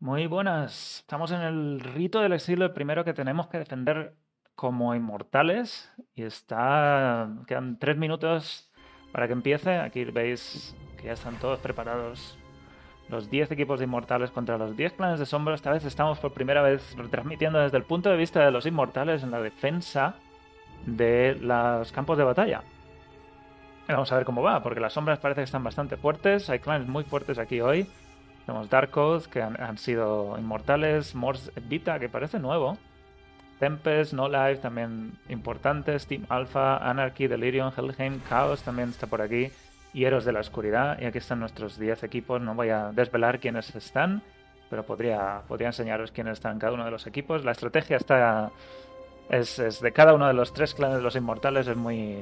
Muy buenas. Estamos en el rito del exilio, el primero que tenemos que defender como inmortales. Y está. Quedan tres minutos para que empiece. Aquí veis que ya están todos preparados. Los 10 equipos de inmortales contra los 10 planes de sombra. Esta vez estamos por primera vez retransmitiendo desde el punto de vista de los inmortales en la defensa de los campos de batalla. Vamos a ver cómo va, porque las sombras parece que están bastante fuertes. Hay clanes muy fuertes aquí hoy. Tenemos Dark Codes, que han, sido inmortales. Morse Vita, que parece nuevo. Tempest, No Life, también importantes. Team Alpha, Anarchy, Delirium, Helheim, Chaos también está por aquí. Y Héroes de la Oscuridad. Y aquí están nuestros 10 equipos. No voy a desvelar quiénes están, pero podría, podría enseñaros quiénes están en cada uno de los equipos. La estrategia está. Es, es de cada uno de los tres clanes de los inmortales. Es muy.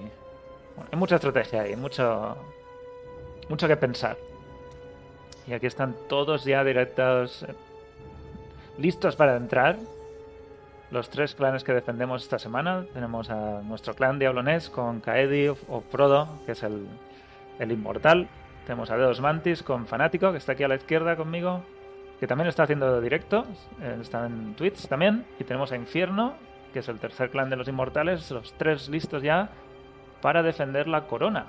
bueno, hay mucha estrategia ahí, mucho. Mucho que pensar. Y aquí están todos ya directos. eh, Listos para entrar. Los tres clanes que defendemos esta semana. Tenemos a nuestro clan Diablones con Kaedi o- Frodo, que es el, el inmortal. Tenemos a Deus Mantis con Fanático, que está aquí a la izquierda conmigo, que también está haciendo directo. eh, Está en Twitch también. Y tenemos a Infierno, que es el tercer clan de los inmortales. Los tres listos ya para defender la corona.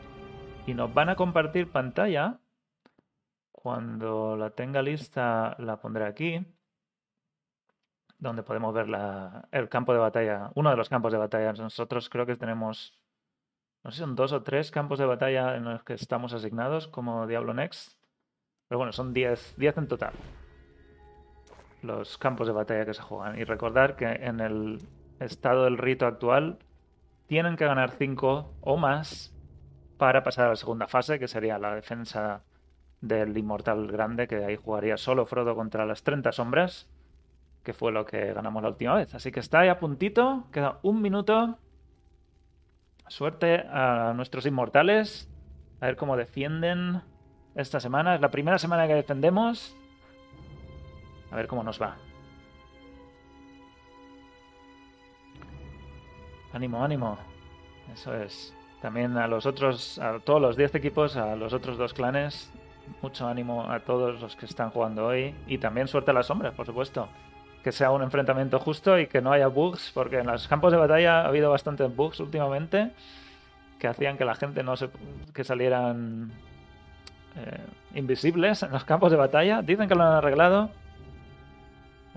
Y nos van a compartir pantalla. Cuando la tenga lista, la pondré aquí donde podemos ver el campo de batalla, uno de los campos de batalla. Nosotros creo que tenemos, no sé son dos o tres campos de batalla en los que estamos asignados como Diablo Next. Pero bueno, son 10, 10 en total. Los campos de batalla que se juegan. Y recordar que en el estado del rito actual tienen que ganar 5 o más para pasar a la segunda fase, que sería la defensa del inmortal grande, que ahí jugaría solo Frodo contra las 30 sombras que fue lo que ganamos la última vez. Así que está ahí a puntito, queda un minuto. Suerte a nuestros inmortales. A ver cómo defienden esta semana. Es la primera semana que defendemos. A ver cómo nos va. Ánimo, ánimo. Eso es. También a los otros, a todos los 10 equipos, a los otros dos clanes, mucho ánimo a todos los que están jugando hoy. Y también suerte a las sombras, por supuesto que sea un enfrentamiento justo y que no haya bugs, porque en los campos de batalla ha habido bastantes bugs últimamente que hacían que la gente no se que salieran eh, invisibles en los campos de batalla. Dicen que lo han arreglado,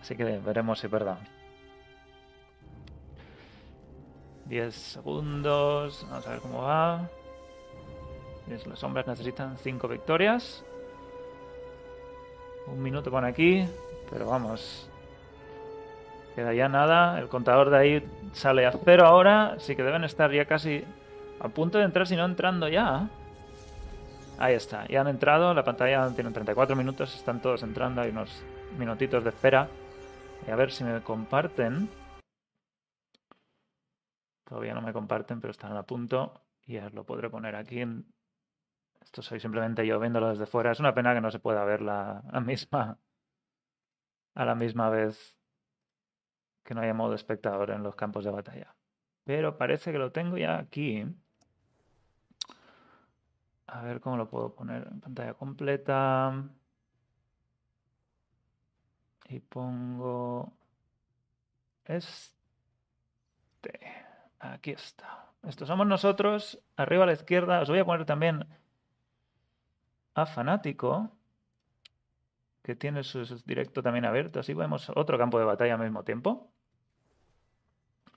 así que veremos si es verdad. 10 segundos, vamos a ver cómo va. Y Las sombras necesitan 5 victorias. Un minuto pone aquí, pero vamos, Queda ya nada, el contador de ahí sale a cero ahora, así que deben estar ya casi a punto de entrar, si no entrando ya. Ahí está, ya han entrado, la pantalla tiene 34 minutos, están todos entrando, hay unos minutitos de espera. Y a ver si me comparten. Todavía no me comparten, pero están a punto. Y ya lo podré poner aquí. En... Esto soy simplemente yo viéndolo desde fuera. Es una pena que no se pueda ver la, la misma a la misma vez que no haya modo espectador en los campos de batalla. Pero parece que lo tengo ya aquí. A ver cómo lo puedo poner en pantalla completa. Y pongo este. Aquí está. Estos somos nosotros. Arriba a la izquierda. Os voy a poner también Fanático que tiene su, su directo también abierto. Así vemos otro campo de batalla al mismo tiempo.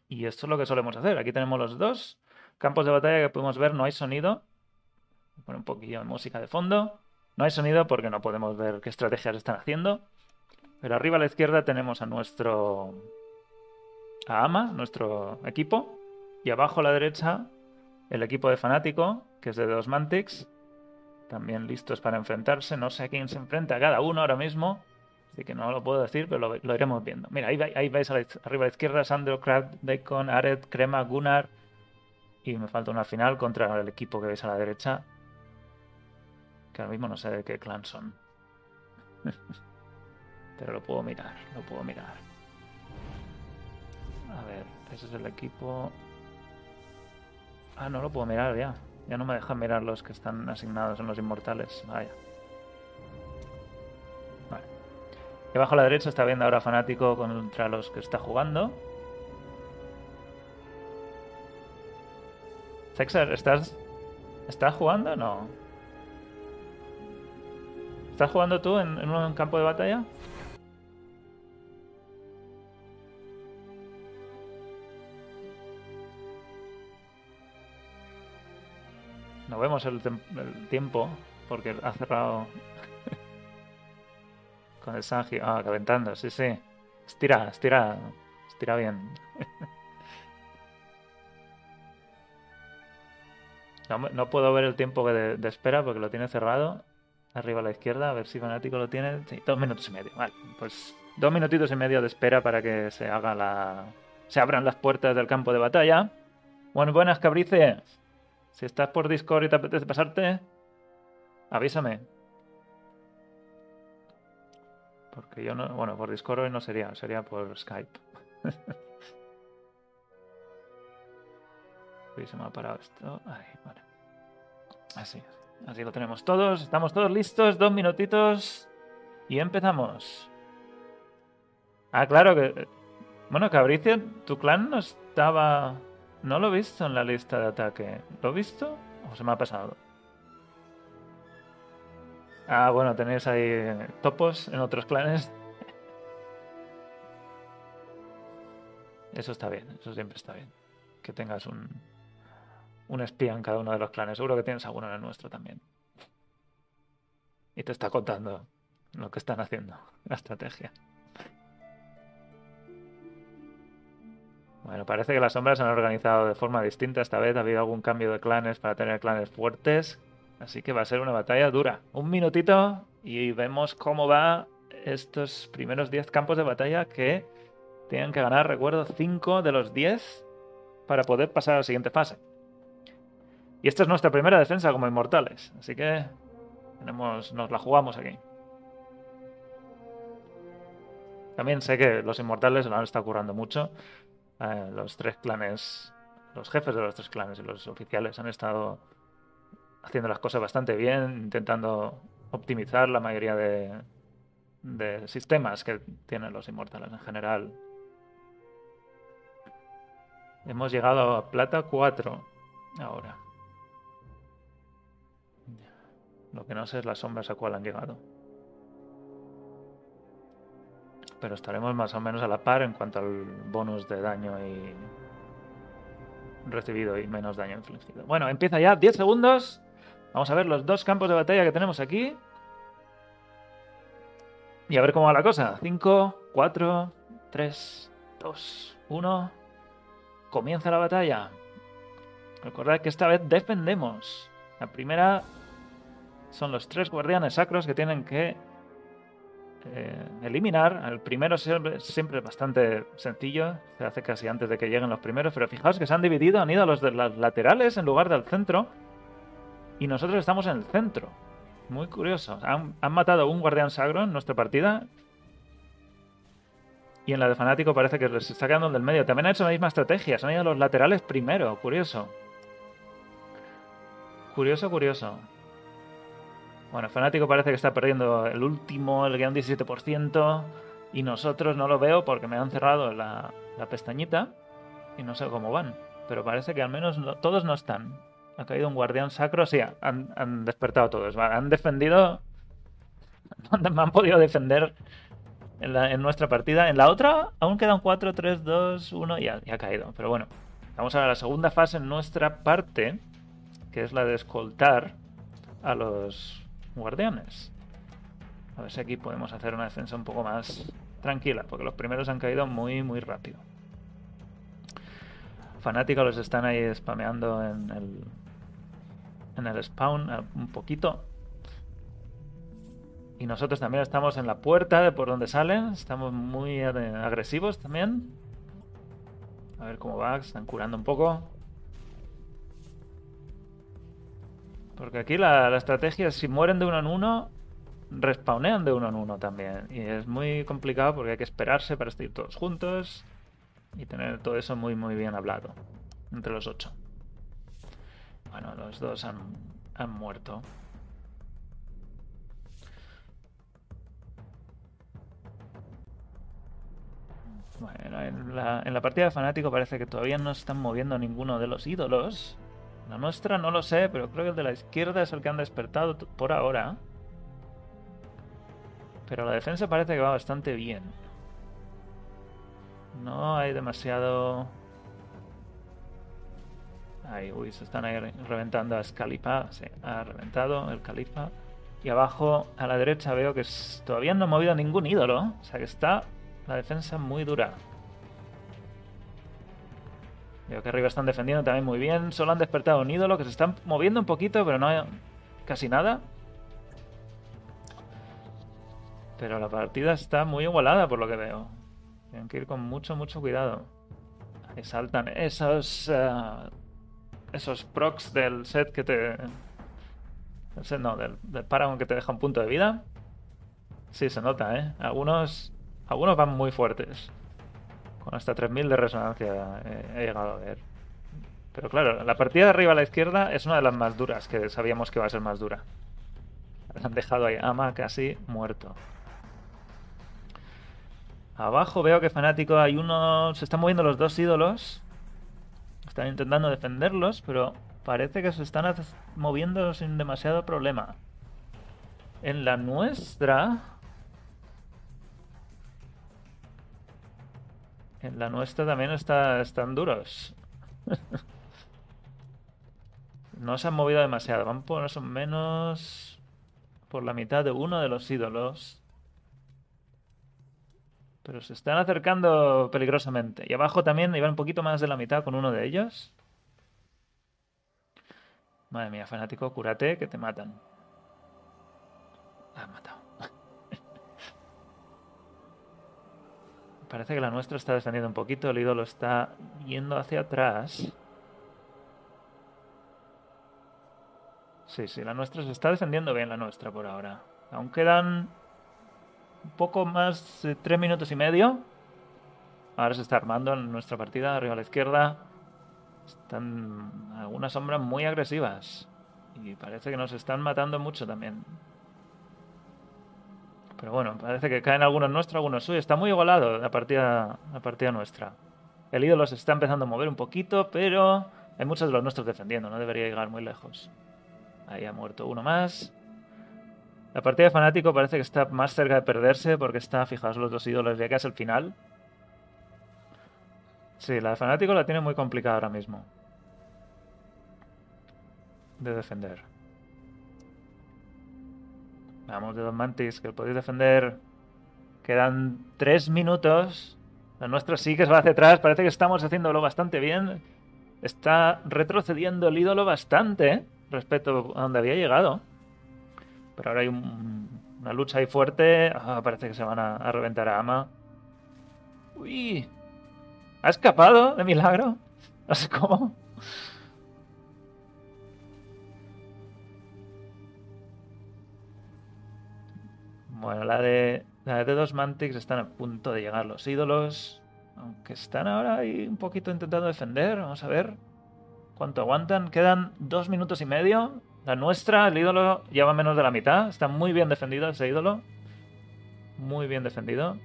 Y esto es lo que solemos hacer. Aquí tenemos los dos campos de batalla que podemos ver. No hay sonido. Voy a poner un poquillo de música de fondo. No hay sonido porque no podemos ver qué estrategias están haciendo. Pero arriba a la izquierda tenemos a nuestro... A Ama, nuestro equipo. Y abajo a la derecha el equipo de Fanático, que es de dos Mantics también listos para enfrentarse. No sé a quién se enfrenta cada uno ahora mismo, así que no lo puedo decir, pero lo, iremos viendo. Mira, ahí, ahí veis arriba a la izquierda Sandro, Crab, Bacon, Ared, Crema, Gunnar. Y me falta una final contra el equipo que veis a la derecha. Que ahora mismo no sé de qué clan son. pero lo puedo mirar, lo puedo mirar. A ver, ese es el equipo. Ah, no lo puedo mirar ya. Ya no me dejan mirar los que están asignados en los inmortales. Vaya. Vale. Y abajo a la derecha está viendo ahora fanático contra los que está jugando. Sexer, ¿estás, ¿estás jugando? No. ¿Estás jugando tú en, en un campo de batalla? No vemos el, tiempo porque ha cerrado con el Sanji. Ah, calentando, sí, sí. Estira, estira. Estira bien. no, puedo ver el tiempo de, espera porque lo tiene cerrado. Arriba a la izquierda, a ver si Fanático lo tiene. Sí, dos minutos y medio. Vale, pues dos minutitos y medio de espera para que se haga la. Se abran las puertas del campo de batalla. Buenas cabrices. Si estás por Discord y te apetece pasarte, avísame. Porque yo no. Bueno, por Discord hoy no sería, sería por Skype. Uy, se me ha parado esto. Ay, vale. Así, así lo tenemos todos. Estamos todos listos. Dos minutitos. Y empezamos. Ah, claro que. Bueno, Cabricio, tu clan no estaba. No lo he visto en la lista de ataque. ¿Lo he visto? ¿O se me ha pasado? Ah, bueno, tenéis ahí topos en otros clanes. Eso está bien, eso siempre está bien. Que tengas un, un espía en cada uno de los clanes. Seguro que tienes alguno en el nuestro también. Y te está contando lo que están haciendo, la estrategia. Bueno, parece que las sombras se han organizado de forma distinta esta vez. Ha habido algún cambio de clanes para tener clanes fuertes. Así que va a ser una batalla dura. Un minutito y vemos cómo va estos primeros 10 campos de batalla que tienen que ganar, recuerdo, 5 de los 10 para poder pasar a la siguiente fase. Y esta es nuestra primera defensa como inmortales. Así que tenemos, nos la jugamos aquí. También sé que los inmortales lo han estado currando mucho. Eh, los tres clanes, los jefes de los tres clanes y los oficiales han estado haciendo las cosas bastante bien, intentando optimizar la mayoría de, de sistemas que tienen los inmortales en general. Hemos llegado a plata 4 ahora. Lo que no sé es las sombras a cuál han llegado. Pero estaremos más o menos a la par en cuanto al bonus de daño y recibido y menos daño infligido. Bueno, empieza ya, 10 segundos. Vamos a ver los dos campos de batalla que tenemos aquí. Y a ver cómo va la cosa. 5, 4, 3, 2, 1. Comienza la batalla. Recordad que esta vez defendemos. La primera son los tres guardianes sacros que tienen que eh, eliminar. El primero siempre, siempre, bastante sencillo, se hace casi antes de que lleguen los primeros, pero fijaos que se han dividido, han ido a los de laterales en lugar del centro, y nosotros estamos en el centro. Muy curioso. Han, han matado un guardián sagro en nuestra partida, y en la de fanático parece que les está quedando el del medio. También han hecho la misma estrategia, se han ido a los laterales primero, curioso. Curioso, curioso. Bueno, Fanático parece que está perdiendo el último, el un 17%. Y nosotros no lo veo porque me han cerrado la, pestañita. Y no sé cómo van. Pero parece que al menos todos no están. Ha caído un guardián sacro. Sí, han, despertado todos. Han defendido. Me han podido defender en, nuestra partida. En la otra aún quedan 4, 3, 2, 1 y ha, y ha caído. Pero bueno, vamos a la segunda fase en nuestra parte. Que es la de escoltar a los guardianes. A ver si aquí podemos hacer una defensa un poco más tranquila, porque los primeros han caído muy, muy rápido. Fanáticos los están ahí spameando en el, en el spawn un poquito. Y nosotros también estamos en la puerta de por donde salen. Estamos muy agresivos también. A ver cómo va. Están curando un poco. Porque aquí la, estrategia es si mueren de uno en uno, respawnean de uno en uno también. Y es muy complicado porque hay que esperarse para estar todos juntos y tener todo eso muy muy bien hablado entre los ocho. Bueno, los dos han, han muerto. Bueno, en la, en la partida de fanático parece que todavía no están moviendo ninguno de los ídolos. La nuestra no lo sé, pero creo que el de la izquierda es el que han despertado por ahora. Pero la defensa parece que va bastante bien. No hay demasiado... Ahí, uy, se están ahí reventando a Scalipa. Sí, ha reventado el Califa. Y abajo a la derecha veo que todavía no ha movido ningún ídolo. O sea que está la defensa muy dura. Veo que arriba están defendiendo también muy bien. Solo han despertado un ídolo que se están moviendo un poquito, pero no hay casi nada. Pero la partida está muy igualada por lo que veo. Tienen que ir con mucho, mucho cuidado. Ahí saltan esos... Uh, esos procs del set que te... no, del, del Paragon que te deja un punto de vida. Sí, se nota, ¿eh? Algunos, algunos van muy fuertes. Con hasta 3000 de resonancia he, he llegado a ver. Pero claro, la partida de arriba a la izquierda es una de las más duras, que sabíamos que va a ser más dura. Han dejado ahí Ama casi muerto. Abajo veo que fanático hay uno... Se están moviendo los dos ídolos. Están intentando defenderlos, pero parece que se están moviendo sin demasiado problema. En la nuestra... En la nuestra también está, están duros. no se han movido demasiado. Van por más menos por la mitad de uno de los ídolos. Pero se están acercando peligrosamente. Y abajo también iban un poquito más de la mitad con uno de ellos. Madre mía, fanático, cúrate que te matan. La han Parece que la nuestra está descendiendo un poquito. El ídolo está yendo hacia atrás. Sí, sí, la nuestra se está defendiendo bien, la nuestra por ahora. Aún quedan un poco más de tres minutos y medio. Ahora se está armando en nuestra partida, arriba a la izquierda. Están algunas sombras muy agresivas. Y parece que nos están matando mucho también. Pero bueno, parece que caen algunos nuestros, algunos suyos. Está muy igualado la partida, la partida nuestra. El ídolo se está empezando a mover un poquito, pero hay muchos de los nuestros defendiendo. No debería llegar muy lejos. Ahí ha muerto uno más. La partida de fanático parece que está más cerca de perderse porque está, fijaos, los dos ídolos ya que es el final. Sí, la de fanático la tiene muy complicada ahora mismo. De defender. Vamos, de dos mantis, que podéis defender. Quedan tres minutos. La nuestra sí que se va hacia atrás. Parece que estamos haciéndolo bastante bien. Está retrocediendo el ídolo bastante ¿eh? respecto a donde había llegado. Pero ahora hay una lucha ahí fuerte. Ah, parece que se van a, reventar a Ama. Uy. Ha escapado de milagro. No sé cómo. Bueno, la de, la de dos Mantics están a punto de llegar los ídolos. Aunque están ahora ahí un poquito intentando defender. Vamos a ver cuánto aguantan. Quedan dos minutos y medio. La nuestra, el ídolo, lleva menos de la mitad. Está muy bien defendido ese ídolo. Muy bien defendido.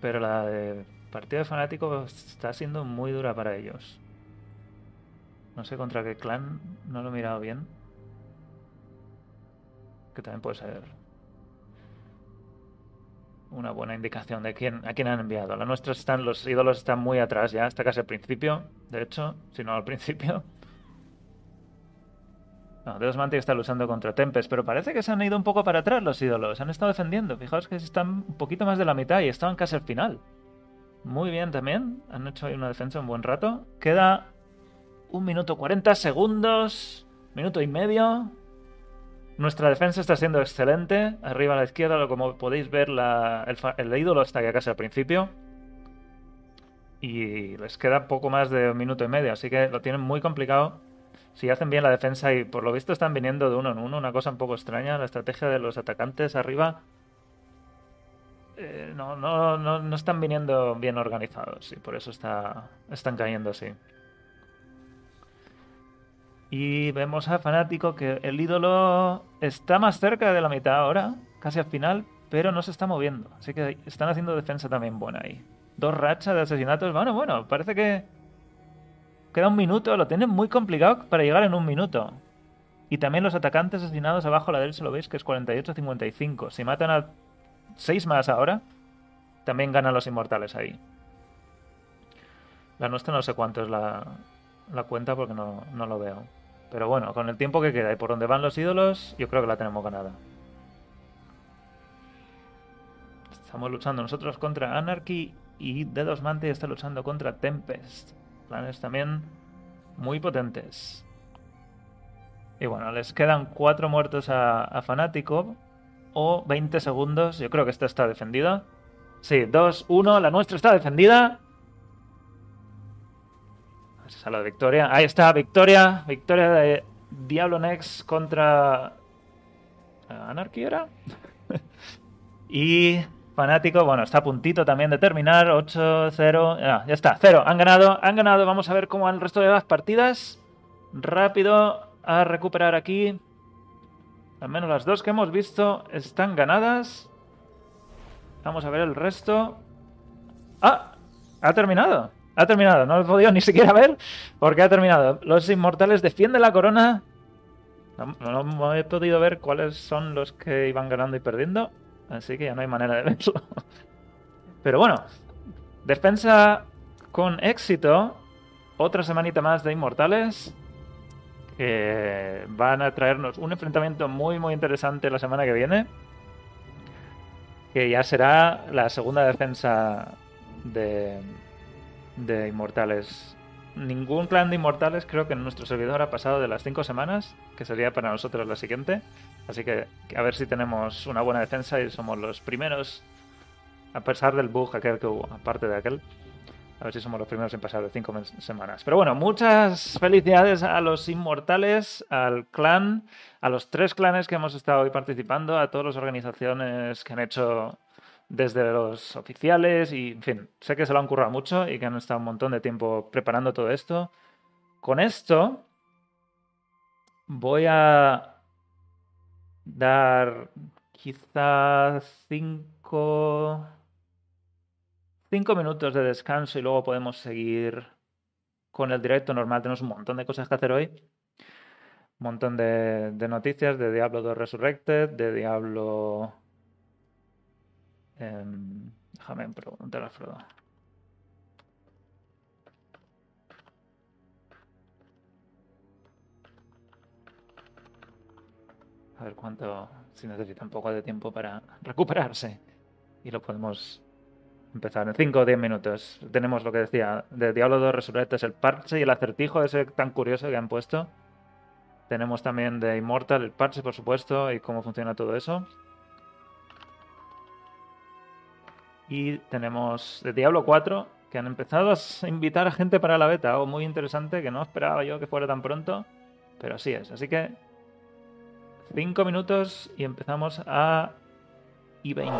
Pero la de partido de fanáticos está siendo muy dura para ellos. No sé contra qué clan, no lo he mirado bien. Que también puede ser una buena indicación de quién, a quién han enviado. La nuestra están, los ídolos están muy atrás ya, hasta casi al principio, de hecho, si no al principio. No, Deus Mantic está luchando contra Tempest, pero parece que se han ido un poco para atrás los ídolos. Han estado defendiendo. Fijaos que están un poquito más de la mitad y estaban casi al final. Muy bien también. Han hecho una defensa un buen rato. Queda un minuto 40 segundos. Minuto y medio. Nuestra defensa está siendo excelente. Arriba a la izquierda, como podéis ver, el, el ídolo está ya casi al principio. Y les queda poco más de un minuto y medio, así que lo tienen muy complicado si hacen bien la defensa y por lo visto están viniendo de uno en uno, una cosa un poco extraña, la estrategia de los atacantes arriba eh, no, no, no, están viniendo bien organizados y por eso está, están cayendo así. Y vemos a Fanático que el ídolo está más cerca de la mitad ahora, casi al final, pero no se está moviendo. Así que están haciendo defensa también buena ahí. Dos rachas de asesinatos. Bueno, bueno, parece que queda un minuto. Lo tienen muy complicado para llegar en un minuto. Y también los atacantes asesinados abajo a la derecha lo veis que es 48-55. Si matan a 6 más ahora, también ganan los inmortales ahí. La nuestra no sé cuánto es la, la cuenta porque no, no lo veo. Pero bueno, con el tiempo que queda y por donde van los ídolos, yo creo que la tenemos ganada. Estamos luchando nosotros contra Anarchy y Dedos Mante está luchando contra Tempest. Planes también muy potentes. Y bueno, les quedan cuatro muertos a, a Fanático o 20 segundos. Yo creo que esta está defendida. Sí, 2, 1, la nuestra está defendida. Esa es la victoria. Ahí está, victoria. Victoria de Diablo Next contra. ¿Anarchy era? y Fanático, bueno, está a puntito también de terminar. 8-0. ya está, 0. Han ganado, han ganado. Vamos a ver cómo van el resto de las partidas. Rápido a recuperar aquí. Al menos las dos que hemos visto están ganadas. Vamos a ver el resto. ¡Ah! Ha terminado. Ha terminado, no lo he podido ni siquiera ver porque ha terminado. Los inmortales defienden la corona. No, he podido ver cuáles son los que iban ganando y perdiendo. Así que ya no hay manera de verlo. Pero bueno, defensa con éxito. Otra semanita más de inmortales. Que van a traernos un enfrentamiento muy muy interesante la semana que viene. Que ya será la segunda defensa de, de Inmortales. Ningún clan de Inmortales creo que en nuestro servidor ha pasado de las 5 semanas, que sería para nosotros la siguiente. Así que a ver si tenemos una buena defensa y somos los primeros, a pesar del bug aquel que hubo, aparte de aquel. A ver si somos los primeros en pasar de 5 semanas. Pero bueno, muchas felicidades a los inmortales, al clan, a los tres clanes que hemos estado hoy participando, a todas las organizaciones que han hecho desde los oficiales y, en fin, sé que se lo han currado mucho y que han estado un montón de tiempo preparando todo esto. Con esto voy a dar quizás cinco, cinco minutos de descanso y luego podemos seguir con el directo normal. Tenemos un montón de cosas que hacer hoy. Un montón de, noticias de Diablo 2 Resurrected, de Diablo Em, déjame preguntar a Frodo. A ver cuánto, si necesita un poco de tiempo para recuperarse. Y lo podemos empezar en 5 o 10 minutos. Tenemos lo que decía de Diablo 2 Resurrected, el parche y el acertijo ese tan curioso que han puesto. Tenemos también de Immortal el parche, por supuesto, y cómo funciona todo eso. Y tenemos de Diablo 4, que han empezado a invitar a gente para la beta, algo muy interesante que no esperaba yo que fuera tan pronto, pero así es. Así que 5 minutos y empezamos a I-20.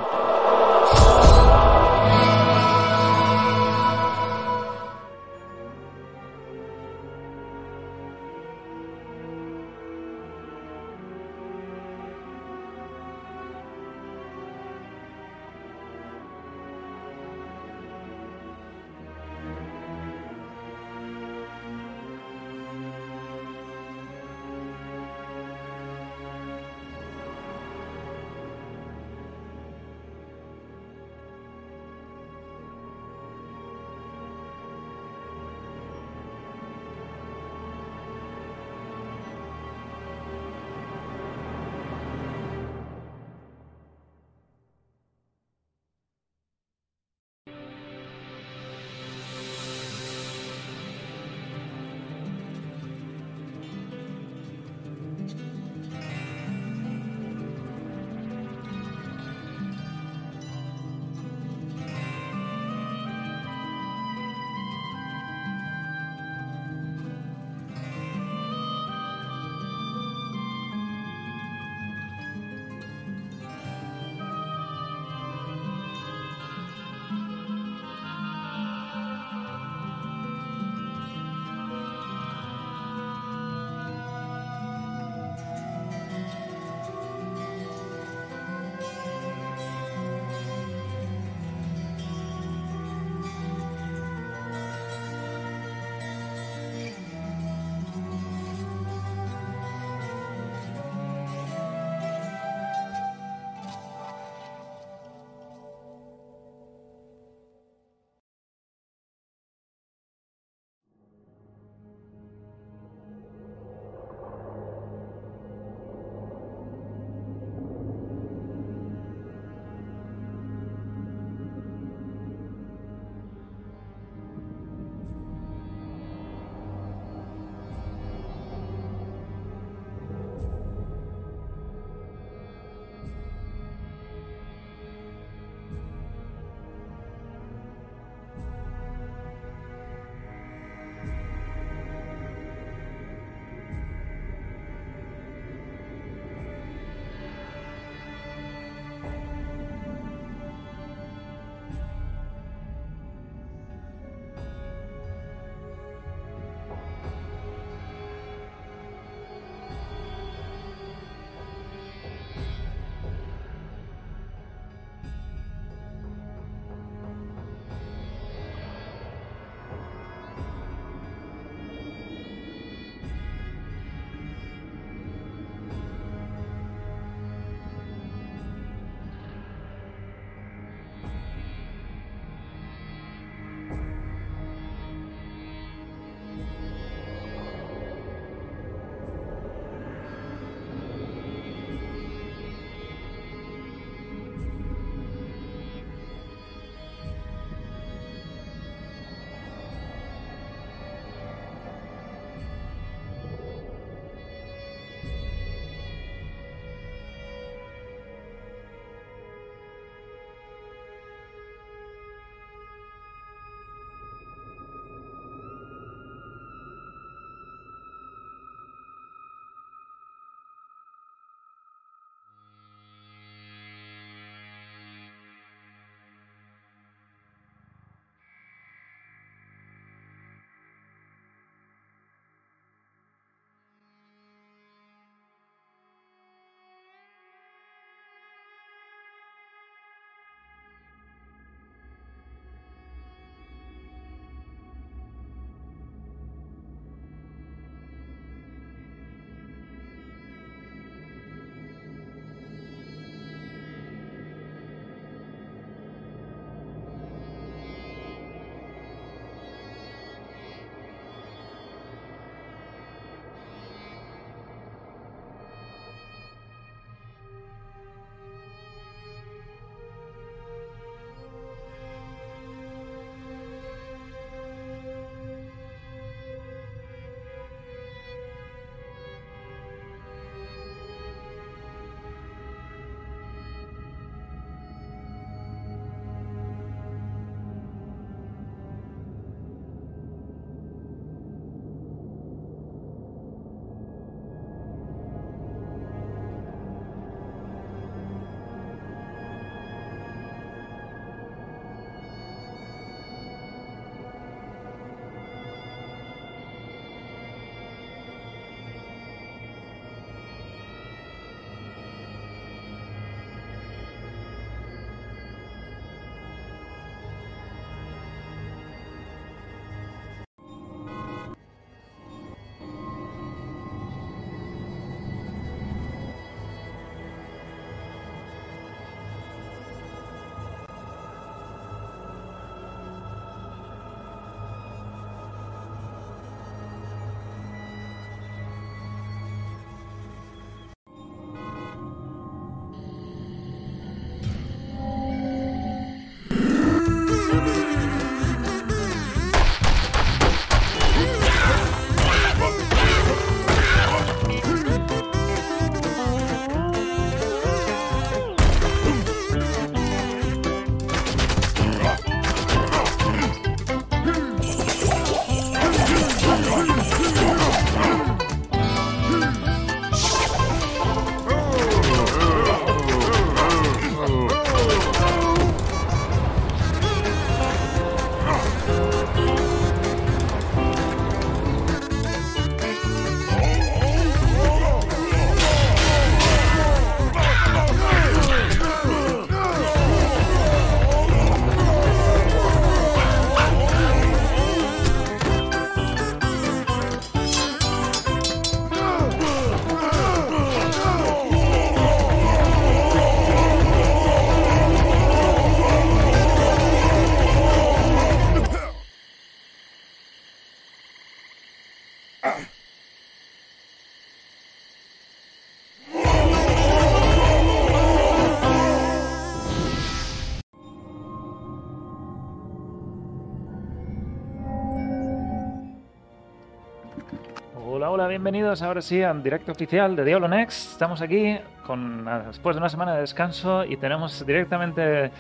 Bienvenidos ahora sí al directo oficial de Diablo Next. Estamos aquí con, después de una semana de descanso y tenemos directamente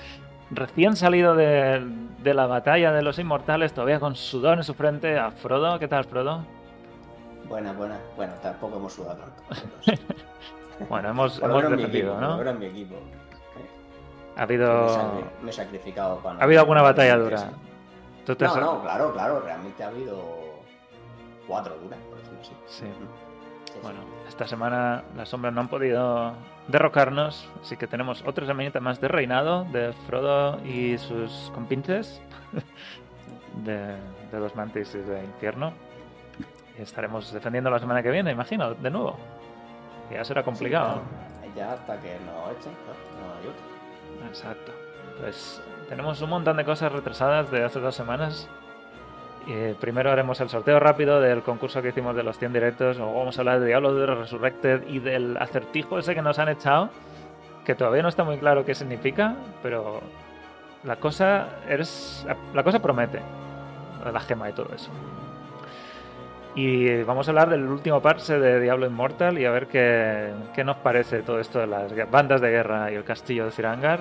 recién salido de, de, la batalla de los inmortales, todavía con sudor en su frente, a Frodo. ¿Qué tal, Frodo? Buena, buena. Bueno, tampoco hemos sudado tanto. bueno, hemos, hemos defendido, ¿no? Ahora mi equipo. Ha habido. Me he sacrificado para. ¿Ha habido alguna batalla dura? no, no, claro, claro. Realmente ha habido cuatro duras. Sí. Bueno, esta semana las sombras no han podido derrocarnos, así que tenemos otra semanita más de reinado de Frodo y sus compinches de, de los mantis de infierno. Y estaremos defendiendo la semana que viene, imagino, de nuevo. Ya será complicado. Ya hasta que nos echen, no otro. Exacto. Pues tenemos un montón de cosas retrasadas de hace dos semanas primero haremos el sorteo rápido del concurso que hicimos de los 100 directos. Luego vamos a hablar de Diablo de Resurrected y del acertijo ese que nos han echado. Que todavía no está muy claro qué significa, pero la cosa es. La cosa promete. La gema y todo eso. Y vamos a hablar del último parse de Diablo Immortal y a ver qué, qué nos parece todo esto de las bandas de guerra y el castillo de Cirangar.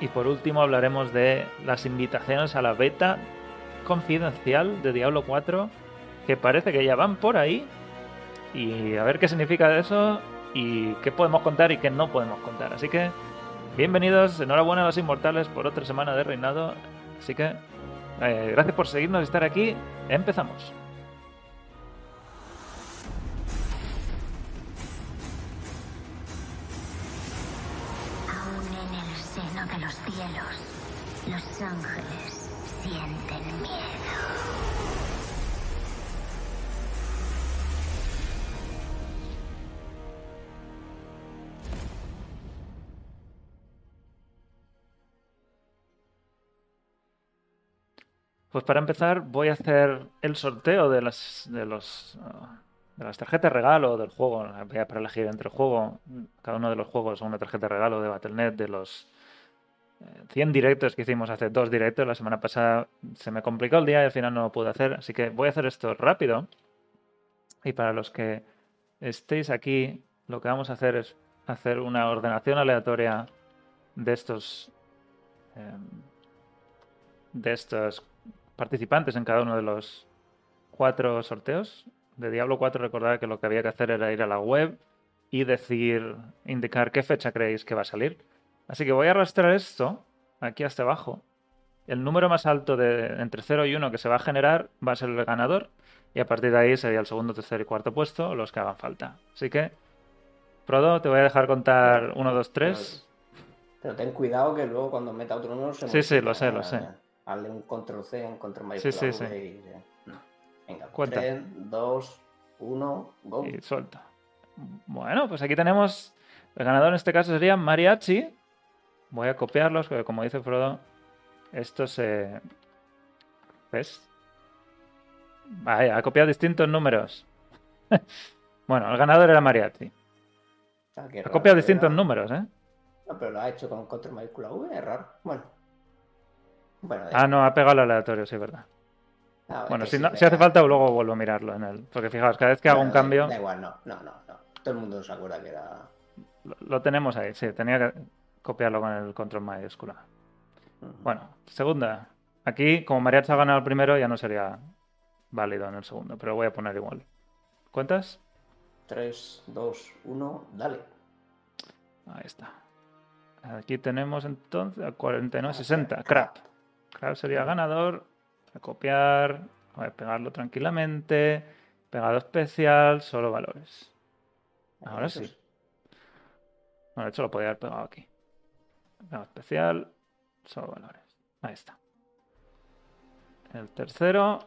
Y por último hablaremos de las invitaciones a la beta confidencial de Diablo 4 que parece que ya van por ahí. Y a ver qué significa eso y qué podemos contar y qué no podemos contar. Así que, bienvenidos, enhorabuena a los inmortales por otra semana de reinado. Así que, eh, gracias por seguirnos y estar aquí. Empezamos. Aún en el seno de los cielos, los ángeles Pues para empezar voy a hacer el sorteo de las de los de las tarjetas regalo del juego. Voy a para elegir entre el juego, cada uno de los juegos, una tarjeta regalo de Battle.net de los 100 directos que hicimos hace dos directos. La semana pasada se me complicó el día y al final no lo pude hacer. Así que voy a hacer esto rápido. Y para los que estéis aquí, lo que vamos a hacer es hacer una ordenación aleatoria de estos em, de estos participantes en cada uno de los cuatro sorteos. De Diablo 4 recordad que lo que había que hacer era ir a la web y decir, indicar qué fecha creéis que va a salir. Así que voy a arrastrar esto aquí hasta abajo. El número más alto de entre 0 y 1 que se va a generar va a ser el ganador. Y a partir de ahí sería el segundo, tercer y cuarto puesto los que hagan falta. Así que, Prodo, te voy a dejar contar 1, 2, 3. Pero ten cuidado que luego cuando meta otro número se Sí, sí, lo sé, lo sé. Hazle un control C, un control mayúscula. Sí, sí, sí. Y... Venga, Cuenta. 3, 2, 1, go. Y suelta. Bueno, pues aquí tenemos. El ganador en este caso sería Mariachi, Voy a copiarlos, porque como dice Frodo, esto se... ¿Ves? Vaya, ha copiado distintos números. bueno, el ganador era Mariachi. Ah, ha copiado distintos números, ¿eh? No, pero lo ha hecho con control mayúscula V, es raro. Bueno. Ah, no, ha pegado el aleatorio, sí, verdad. Ah, bueno, si, si, hace falta, luego vuelvo a mirarlo en él. Porque fijaos, cada vez que hago un cambio. Da igual, no, no, no, no. Todo el mundo se acuerda que era. Lo, lo tenemos ahí, sí. Tenía que copiarlo con el control mayúscula. Bueno, segunda. Aquí, como Mariachi ha ganado el primero, ya no sería válido en el segundo, pero voy a poner igual. ¿Cuántas? 3, 2, 1, dale. Ahí está. Aquí tenemos entonces a 49, 60. Crap. Crap sería ganador. A copiar. Voy a pegarlo tranquilamente. Pegado especial, solo valores. Ahora sí. Bueno, de hecho lo podría haber pegado aquí especial, solo valores. Ahí está. El tercero.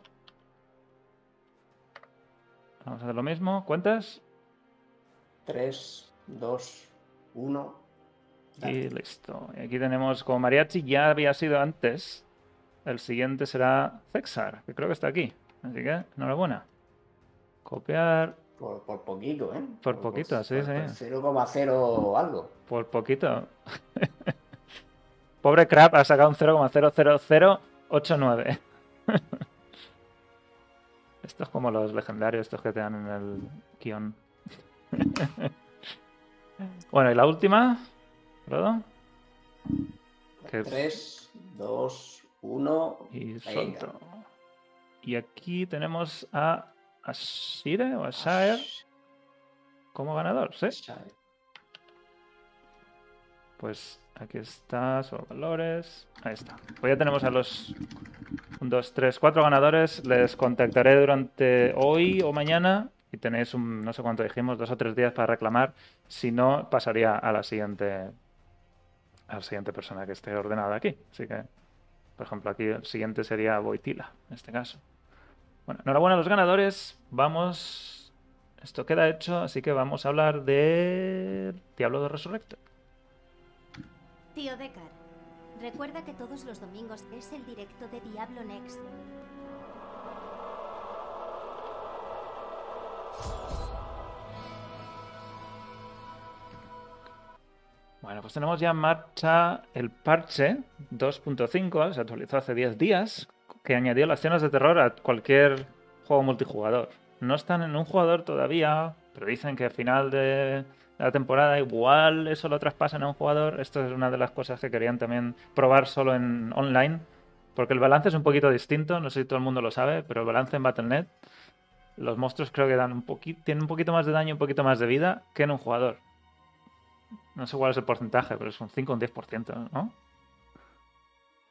Vamos a hacer lo mismo. ¿Cuentas? 3, 2, 1. Y listo. Y aquí tenemos como mariachi, ya había sido antes. El siguiente será Cexar, que creo que está aquí. Así que, enhorabuena. Copiar. Por, por poquito, ¿eh? Por, poquito, sí, sí. 0,0 algo. Por poquito. Pobre Crap ha sacado un 0,00089. Esto es como los legendarios, estos que te dan en el guion. bueno, y la última, ¿Frodo? Que- 3, 2, 1. Y suelto. Y aquí tenemos a Ashire o Ashaer como ganador, ¿sí? Pues aquí está, sobre valores. Ahí está. Pues ya tenemos a los 1, 2, 3, 4 ganadores. Les contactaré durante hoy o mañana. Y tenéis un, no sé cuánto dijimos, dos o tres días para reclamar. Si no, pasaría a la siguiente. A la siguiente persona que esté ordenada aquí. Así que, por ejemplo, aquí el siguiente sería Boitila, en este caso. Bueno, enhorabuena a los ganadores. Vamos. Esto queda hecho, así que vamos a hablar de Diablo de Resurrected. Tío Decar, recuerda que todos los domingos es el directo de Diablo Next. Bueno, pues tenemos ya en marcha el parche 2.5, se actualizó hace 10 días, que añadió las escenas de terror a cualquier juego multijugador. No están en un jugador todavía, pero dicen que al final de la temporada igual eso lo traspasan a un jugador. Esto es una de las cosas que querían también probar solo en online, porque el balance es un poquito distinto, no sé si todo el mundo lo sabe, pero el balance en Battle.net, los monstruos creo que dan un tienen un poquito más de daño, un poquito más de vida que en un jugador. No sé cuál es el porcentaje, pero es un 5 o un 10%, ¿no?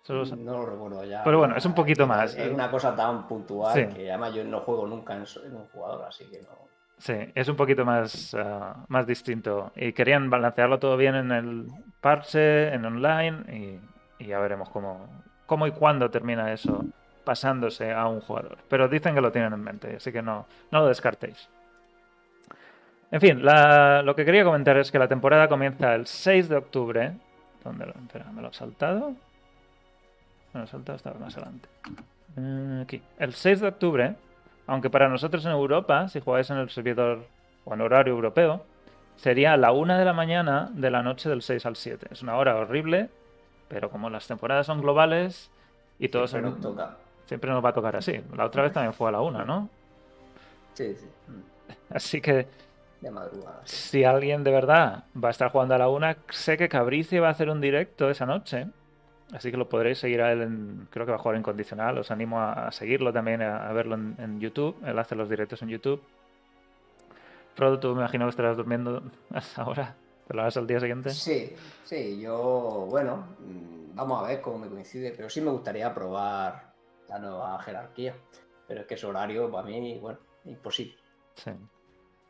No lo recuerdo ya. Pero bueno, es un poquito más. Es una cosa tan puntual Sí. que además yo no juego nunca en, en un jugador, así que no. Sí, es un poquito más, ah, más distinto. Y querían balancearlo todo bien en el parche, en online, y, y ya veremos cómo, cómo y cuándo termina eso pasándose a un jugador. Pero dicen que lo tienen en mente, así que no, no lo descartéis. En fin, la- lo que quería comentar es que la temporada comienza el 6 de octubre. ¿Dónde lo? Espera, ¿me lo he saltado? Me lo he saltado, estaba más adelante. Eh, aquí. El 6 de octubre, aunque para nosotros en Europa, si jugáis en el servidor o en horario europeo, sería a la 1 de la mañana de la noche del 6 al 7. Es una hora horrible, pero como las temporadas son globales y todos Siempre son- nos toca. siempre nos va a tocar así. La otra vez también fue a la 1, ¿no? Sí, sí. Así que De madrugada. si alguien de verdad va a estar jugando a la 1, sé que Cabrici va a hacer un directo esa noche. Así que lo podréis seguir a él en. Creo que va a jugar en condicional. Os animo a, a seguirlo también, a, a verlo en, en YouTube. Él hace los directos en YouTube. Frodo, tú me imagino que estarás durmiendo ahora. ¿Te lo harás al día siguiente? Sí, sí, yo, bueno, mm, vamos a ver cómo me coincide, pero sí me gustaría probar la nueva jerarquía. Pero es que ese horario para mí, bueno, imposible. Sí.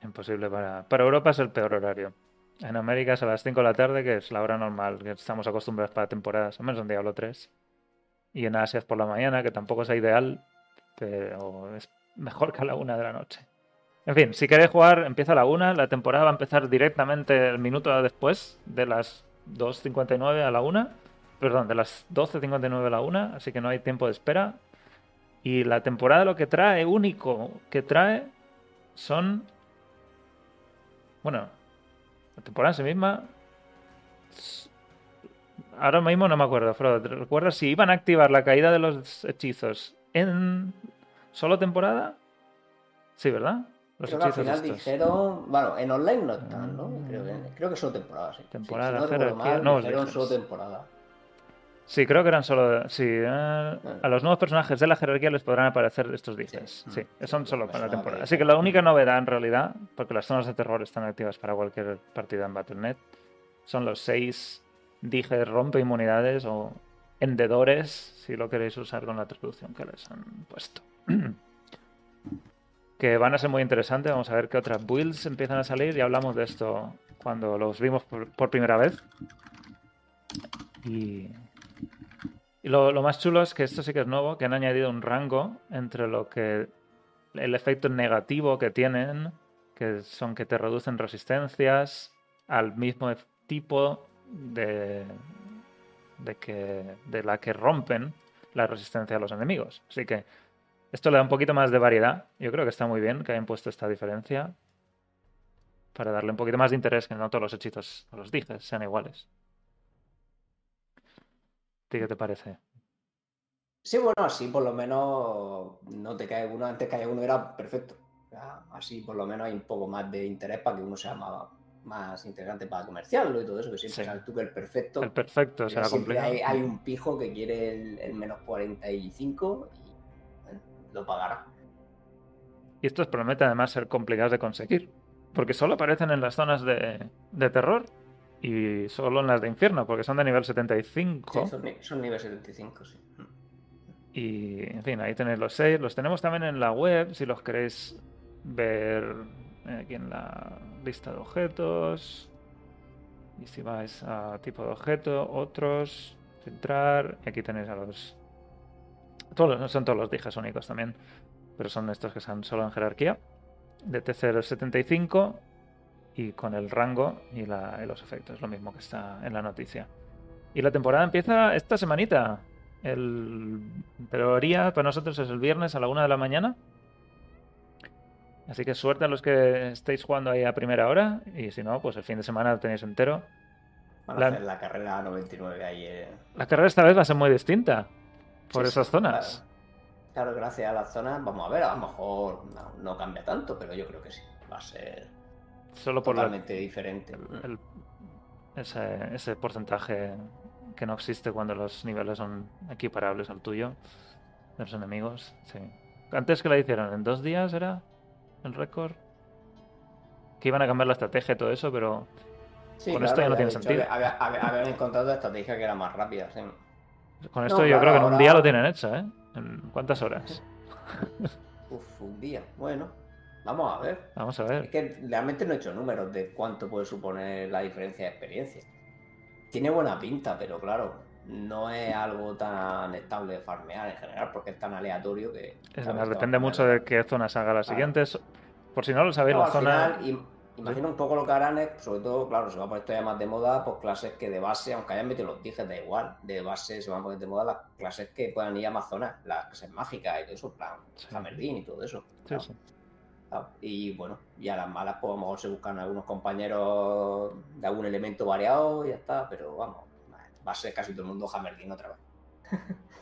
Imposible para. Para Europa es el peor horario. En América es a las 5 de la tarde, que es la hora normal, que estamos acostumbrados para temporadas, al menos en Diablo 3. Y en Asia es por la mañana, que tampoco es ideal, pero es mejor que a la 1 de la noche. En fin, si queréis jugar, empieza a la 1, la temporada va a empezar directamente el minuto después, de las 2.59 a la 1. Perdón, de las 12.59 a la 1, así que no hay tiempo de espera. Y la temporada lo que trae, único que trae, son. Bueno, la temporada en sí misma. Ahora mismo no me acuerdo, Frodo. ¿te ¿Recuerdas si iban a activar la caída de los hechizos en solo temporada? Sí, ¿verdad? Los Creo que al final estos. dijeron, bueno, en online no están, ¿no? Creo que, creo que solo temporada, sí. Sí, Temporada, si no jerarquía, mal, dijeron solo temporada. Sí, creo que eran solo. Sí, eh, a los nuevos personajes de la jerarquía les podrán aparecer estos dices. Sí. Sí, son solo me para la temporada. Así que la única novedad en realidad, porque las zonas de terror están activas para cualquier partida en Battle.net, son los seis dije rompe inmunidades o endedores, si lo queréis usar con la traducción que les han puesto. que van a ser muy interesantes. Vamos a ver qué otras builds empiezan a salir y hablamos de esto cuando los vimos por, por primera vez. Y, y lo, más chulo es que esto sí que es nuevo, que han añadido un rango entre lo que el efecto negativo que tienen, que son que te reducen resistencias al mismo ef- tipo de, de, que, de la que rompen la resistencia a los enemigos. Así que esto le da un poquito más de variedad. Yo creo que está muy bien que hayan puesto esta diferencia para darle un poquito más de interés, que no todos los hechizos los dijes sean iguales. ¿A ti qué te parece? Sí, bueno, así por lo menos no te cae uno, antes que haya uno era perfecto. Así por lo menos hay un poco más de interés para que uno sea más, más interesante para comerciarlo y todo eso, que siempre Sí. sabes tú que el perfecto, El perfecto será complicado. hay, hay un pijo que quiere el, el menos 45 y lo pagará. Y estos prometen además ser complicados de conseguir. Porque solo aparecen en las zonas de, de terror y solo en las de infierno, porque son de nivel 75. Sí, son, ni- son nivel 75, sí. Y, en fin, ahí tenéis los seis. Los tenemos también en la web, si los queréis ver eh, aquí en la lista de objetos. Y si vais a tipo de objeto, otros, filtrar. Y aquí tenéis a los... Todos, los- son todos los dijas únicos también, pero son estos que están solo en jerarquía. De T075 y con el rango y, la- y los efectos, lo mismo que está en la noticia. Y la temporada empieza esta semanita. El teoría para nosotros es el viernes a la una de la mañana. Así que suerte a los que estéis jugando ahí a primera hora. Y si no, pues el fin de semana lo tenéis entero. Van a La- hacer la carrera 99 ahí. eh. La carrera esta vez va a ser muy distinta. Por Sí, esas sí, zonas. Claro, claro, gracias a las zonas, vamos a ver, a lo mejor no, no cambia tanto, pero yo creo que sí. Va a ser Solo por la- totalmente diferente. el- ese, ese porcentaje que no existe cuando los niveles son equiparables al tuyo de los enemigos. Sí. Antes que la hicieron, en dos días era el récord. Que iban a cambiar la estrategia y todo eso, pero Sí, con esto ya no tiene sentido. había- había- Habían encontrado la estrategia que era más rápida. sí. con No, esto yo claro, creo que en un día lo tienen hecho, ¿eh? ¿En cuántas horas? Uf, un día. Bueno, vamos a ver. Vamos a Es ver. que realmente no he hecho números de cuánto puede suponer la diferencia de experiencia. Tiene buena pinta, pero claro, no es algo tan estable de farmear en general, porque es tan aleatorio que. Es a depende mucho de qué zona salga la Claro. siguiente. So- Por si no lo sabéis, No, la al zona. final, im- imagino un poco lo que harán es, sobre todo, claro, se va a poner todavía más de moda, pues clases que de base, aunque hayan metido los dijes, da igual, de base se van a poner de moda las clases que puedan ir a más zonas, las clases mágicas y todo eso, plan, Sí. Hammerlin y todo eso. Sí, claro. sí. Claro, Y bueno, y a las malas, pues a lo mejor se buscan algunos compañeros de algún elemento variado y ya está, pero vamos, va a ser casi todo el mundo Hammerlin otra vez.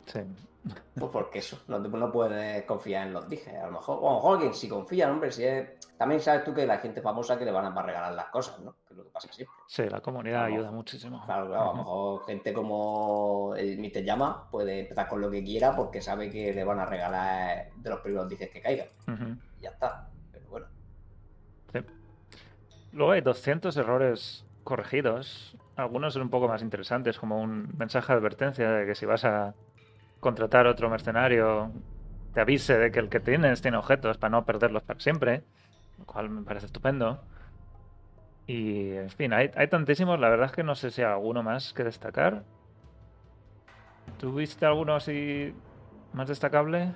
Sí. Pues porque eso, no, puedes confiar en los dijes. A lo mejor, o a lo mejor alguien si confía, hombre, si es. También sabes tú que la gente famosa que le van a regalar las cosas, ¿no? Que es lo que pasa siempre. Sí, la comunidad ayuda muchísimo. Claro, claro, a lo mejor gente como el Mr. Llama puede empezar con lo que quiera porque sabe que le van a regalar de los primeros dijes que caigan. Y ya está. Luego hay 200 errores corregidos. Algunos son un poco más interesantes, como un mensaje de advertencia de que si vas a contratar otro mercenario, te avise de que el que tienes tiene objetos para no perderlos para siempre, lo cual me parece estupendo. Y, en fin, hay, hay tantísimos, la verdad es que no sé si hay alguno más que destacar. ¿Tuviste alguno así más destacable?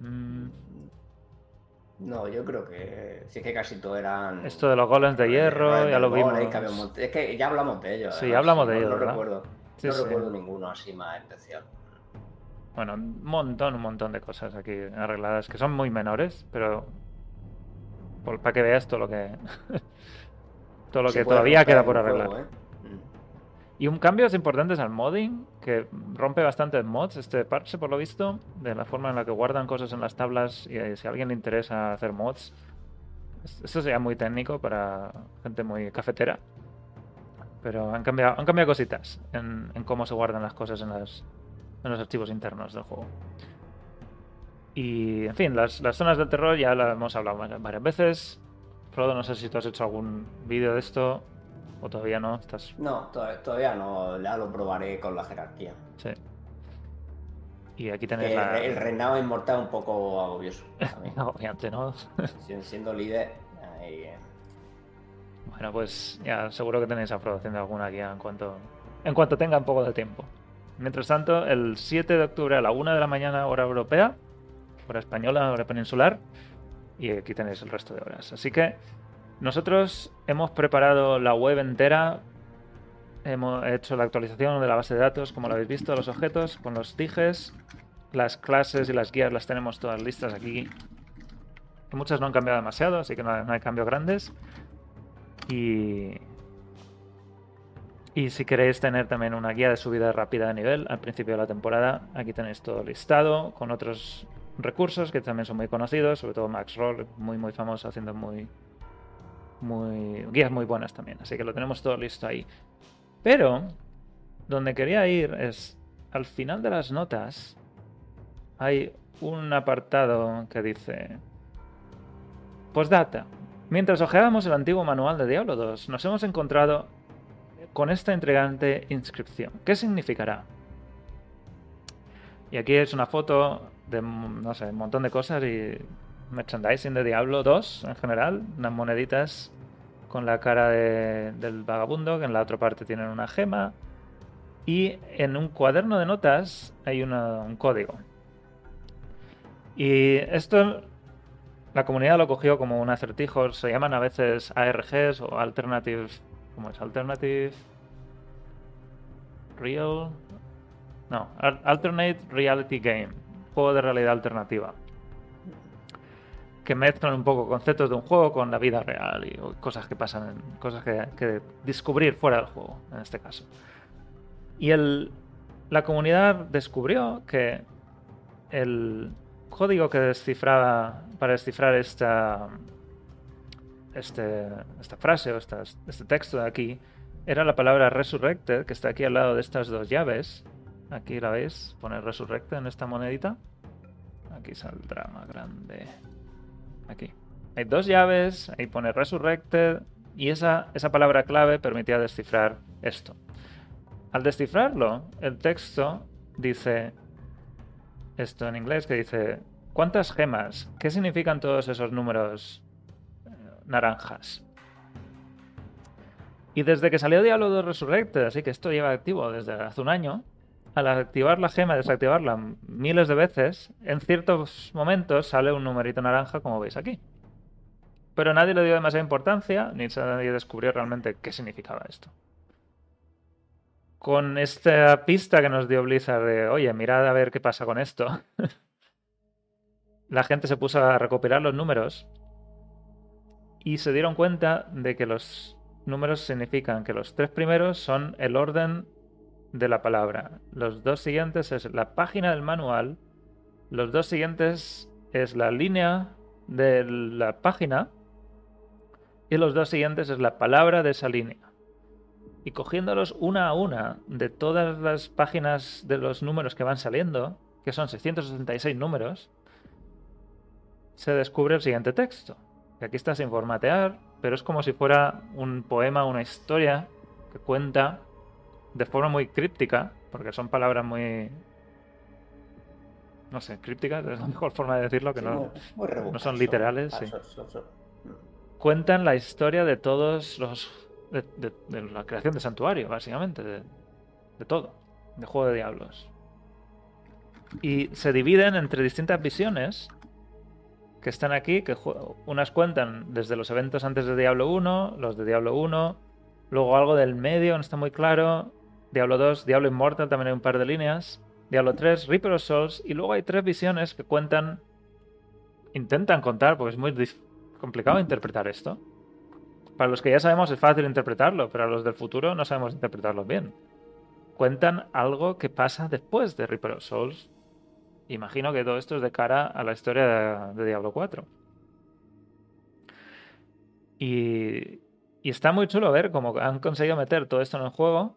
Mm, No, yo creo que sí es que casi todos eran. Esto de los golems de hierro, ya lo vimos. que Es que ya hablamos de ellos. Sí, hablamos de ellos, No recuerdo, Sí, no sí. recuerdo ninguno así más especial. Bueno, un montón, un montón de cosas aquí arregladas que son muy menores, pero por- para que veas todo lo que todo lo que todavía queda por juego, arreglar. ¿eh? Y un cambios importantes al modding, que rompe bastante mods, este parche por lo visto, de la forma en la que guardan cosas en las tablas y eh, si a alguien le interesa hacer mods, es- esto sería muy técnico para gente muy cafetera, pero han cambiado, han cambiado cositas en, cómo se guardan las cosas en, las, en los archivos internos del juego. Y, en fin, las, las zonas del terror ya las hemos hablado varias veces. Frodo, no sé si tú has hecho algún vídeo de esto o todavía no. Estás No, to- todavía no, ya lo probaré con la jerarquía. Sí. Y aquí Que tenéis el, la... el reinado inmortal un poco agobioso. también. Agobiante, ¿no? Sien- Siendo líder. ahí, eh, Bueno, pues ya seguro que tenéis aprobación de alguna guía en cuanto, en cuanto tenga un poco de tiempo. Mientras tanto, el 7 de octubre a la 1 de la mañana, hora europea, hora española, hora peninsular, y aquí tenéis el resto de horas. Así que nosotros hemos preparado la web entera, hemos hecho la actualización de la base de datos, como lo habéis visto, los objetos, con los dijes, las clases y las guías las tenemos todas listas aquí. Muchas no han cambiado demasiado, así que no hay, no hay cambios grandes. Y, Y si queréis tener también una guía de subida rápida de nivel al principio de la temporada, aquí tenéis todo listado con otros recursos que también son muy conocidos, sobre todo Max Roll, muy muy famoso haciendo muy guías muy buenas también, así que lo tenemos todo listo ahí. Pero donde quería ir es al final de las notas hay un apartado que dice Postdata. Mientras ojeábamos el antiguo manual de Diablo 2, nos hemos encontrado con esta intrigante inscripción. ¿Qué significará? Y aquí es una foto de, no sé, un montón de cosas y merchandising de Diablo 2 en general, unas moneditas con la cara del vagabundo, que en la otra parte tienen una gema, y en un cuaderno de notas hay un código. Y esto la comunidad lo cogió como un acertijo, se llaman a veces ARGs o Alternative... ¿Cómo es? Alternative... Real... No, Alternate Reality Game, juego de realidad alternativa que mezclan un poco conceptos de un juego con la vida real y cosas que pasan, cosas que, descubrir fuera del juego, en este caso. Y el, la comunidad descubrió que el código que descifraba para descifrar esta, este, esta frase o este texto de aquí era la palabra resurrected, que está aquí al lado de estas dos llaves. Aquí la veis, pone resurrected en esta monedita. Aquí saldrá más grande. Aquí. Hay dos llaves, ahí pone resurrected y esa, esa palabra clave permitía descifrar esto. Al descifrarlo, el texto dice esto en inglés que dice ¿cuántas gemas? ¿Qué significan todos esos números eh, naranjas? Y desde que salió Diablo 2 Resurrected, así que esto lleva activo desde hace un año, al activar la gema y desactivarla miles de veces, en ciertos momentos sale un numerito naranja como veis aquí. Pero nadie le dio demasiada importancia, ni nadie descubrió realmente qué significaba esto. Con esta pista que nos dio Blizzard de, oye, mirad a ver qué pasa con esto, la gente se puso a recopilar los números y se dieron cuenta de que los números significan que los tres primeros son el orden de la palabra. Los dos siguientes es la página del manual. Los dos siguientes es la línea de la página. Y los dos siguientes es la palabra de esa línea. Y cogiéndolos una a una de todas las páginas de los números que van saliendo, que son 666 números, se descubre el siguiente texto. Aquí está sin formatear, pero es como si fuera un poema, una historia que cuenta de forma muy críptica, porque son palabras muy. No sé, crípticas es la mejor forma de decirlo, que no, no son literales. Cuentan la historia de todos los. De, la creación de santuario, básicamente, de, de todo, de Juego de Diablos. Y se dividen entre distintas visiones que están aquí, que unas cuentan desde los eventos antes de Diablo 1, los de Diablo 1, luego algo del medio, no está muy claro, Diablo 2, Diablo Immortal también hay un par de líneas. Diablo 3, Reaper of Souls. Y luego hay tres visiones que cuentan. Intentan contar, porque es muy complicado interpretar esto. Para los que ya sabemos es fácil interpretarlo, pero a los del futuro no sabemos interpretarlo bien. Cuentan algo que pasa después de Reaper of Souls. Imagino que todo esto es de cara a la historia de, de Diablo 4. Y, y está muy chulo ver cómo han conseguido meter todo esto en el juego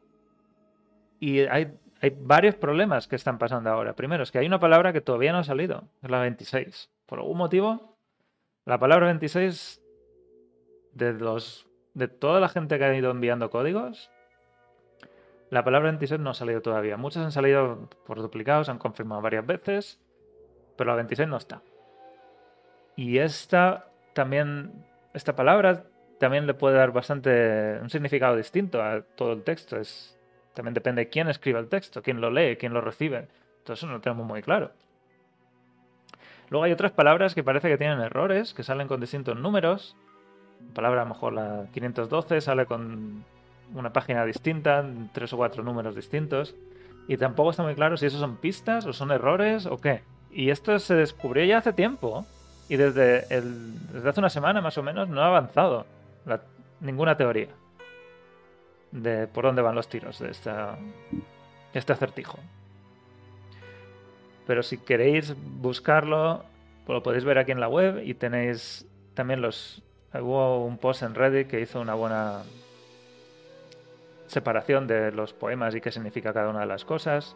y hay, varios problemas que están pasando ahora. Primero, es que hay una palabra que todavía no ha salido, es la 26. Por algún motivo, la palabra 26 de los de toda la gente que ha ido enviando códigos, la palabra 26 no ha salido todavía. Muchos han salido por duplicados, han confirmado varias veces, pero la 26 no está. Y esta también, esta palabra también le puede dar bastante un significado distinto a todo el texto. Es también depende de quién escribe el texto, quién lo lee, quién lo recibe. Todo eso no lo tenemos muy claro. Luego hay otras palabras que parece que tienen errores, que salen con distintos números. La palabra, a lo mejor la 512, sale con una página distinta, tres o cuatro números distintos. Y tampoco está muy claro si esos son pistas o son errores o qué. Y esto se descubrió ya hace tiempo. Y desde, desde hace una semana más o menos no ha avanzado ninguna teoría. De por dónde van los tiros de esta, este acertijo. Pero si queréis buscarlo, pues lo podéis ver aquí en la web y tenéis también los... Hubo un post en Reddit que hizo una buena separación de los poemas y qué significa cada una de las cosas,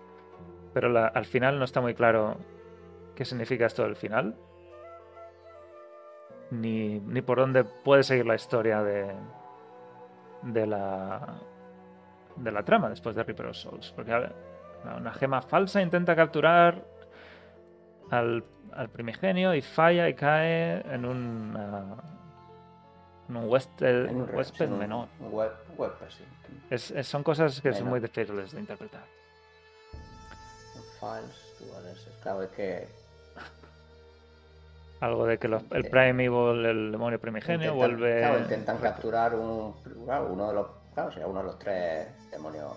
pero al final no está muy claro qué significa esto del final, ni, ni por dónde puede seguir la historia de, de la de la trama después de Reaper of Souls, porque a ver, una- gema falsa intenta capturar al, al primigenio y falla y cae en un en un huésped, En un huésped en un- menor. un web, huésped, sí. Es- es- son cosas que son Menor. muy difíciles de interpretar. Files, tú eres- Claro, es que Algo de que los- el Prime Evil, el demonio primigenio, intentan, vuelve. claro, intentan capturar un, claro, uno de los, claro, uno de los tres demonios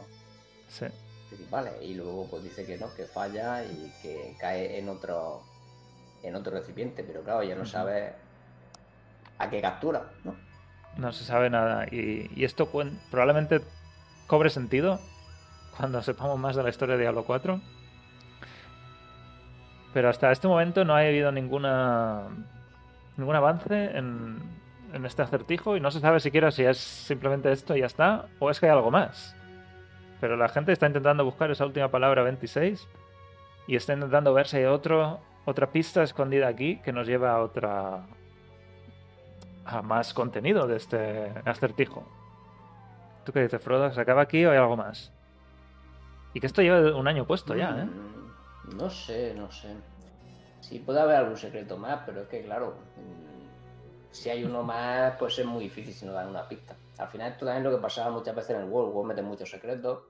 Sí. principales y luego pues dice que no, que falla y que cae en otro, en otro recipiente, pero claro, ya no sabe a qué captura, ¿no? No se sabe nada. Y, y esto probablemente cobre sentido cuando sepamos más de la historia de Diablo 4. Pero hasta este momento no ha habido ninguna ningún avance en, en este acertijo y no se sabe siquiera si es simplemente esto y ya está o es que hay algo más. Pero la gente está intentando buscar esa última palabra 26 y está intentando ver si hay otro, otra pista escondida aquí que nos lleva a otra a más contenido de este acertijo. ¿Tú qué dices, Frodo? ¿Se acaba aquí o hay algo más? Y que esto lleva un año puesto ya, ¿eh? No sé, no sé. Sí, puede haber algún secreto más, pero es que, claro, mm, si hay uno más, pues es muy difícil si no dan una pista. Al final, esto también es lo que pasaba muchas veces en el World. World mete muchos secretos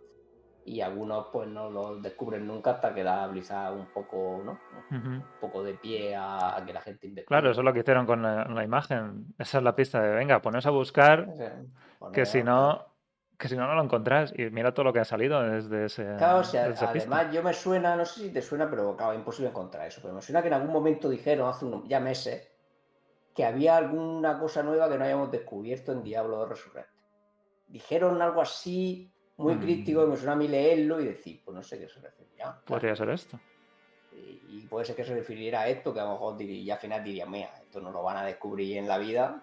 y algunos, pues, no los descubren nunca hasta que da Blizzard un poco, ¿no? Un poco de pie a, a que la gente investigue. Claro, eso es lo que hicieron con la, la imagen. Esa es la pista de, venga, poneos a buscar, Sí, poner- que si no, que si no, no lo encontrás. Y mira todo lo que ha salido desde ese. Claro, o sea, pista. además yo me suena, no sé si te suena, pero claro, imposible encontrar eso. Pero me suena que en algún momento dijeron, hace unos ya meses, que había alguna cosa nueva que no habíamos descubierto en Diablo Resurrected. Dijeron algo así, muy Mm. crítico, y me suena a mí leerlo y decir, pues no sé qué se refería. Podría ser esto. Y, y puede ser que se refiriera a esto, que a lo mejor dir- y al final diría, mira, esto no lo van a descubrir en la vida,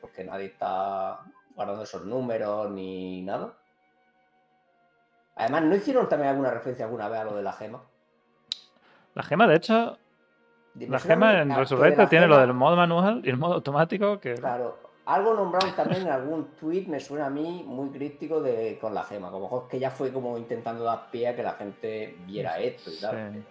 porque nadie está guardando esos números ni nada. Además, ¿no hicieron también alguna referencia alguna vez a lo de la gema? La gema, de hecho, la gema en a- que de Resurrected la tiene lo del modo manual y el modo automático que. Claro, algo nombraron también en algún tweet, me suena a mí muy crítico de, con la gema. Como que ya fue como intentando dar pie a que la gente viera esto y tal. Sí.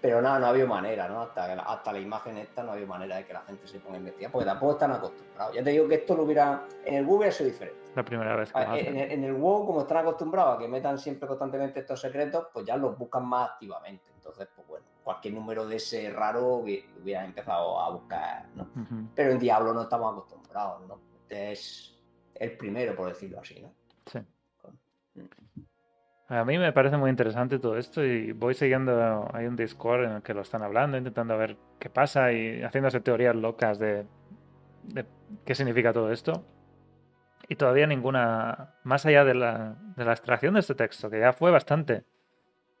Pero nada, no había manera, ¿no? Hasta, hasta la imagen esta no había manera de que la gente se ponga a investigar, porque tampoco están acostumbrados. Ya te digo que esto lo hubiera. En el hubiera sido diferente. La primera vez que A- En, en el WoW, como están acostumbrados a que metan siempre constantemente estos secretos, pues ya los buscan más activamente. Entonces, pues bueno, cualquier número de ese raro hubi- hubieran empezado a buscar, ¿no? Pero en Diablo no estamos acostumbrados, ¿no? Este es el primero, por decirlo así, ¿no? Sí. A mí me parece muy interesante todo esto y voy siguiendo, hay un Discord en el que lo están hablando, intentando ver qué pasa y haciéndose teorías locas de, qué significa todo esto. Y todavía ninguna, más allá de la, de la extracción de este texto, que ya fue bastante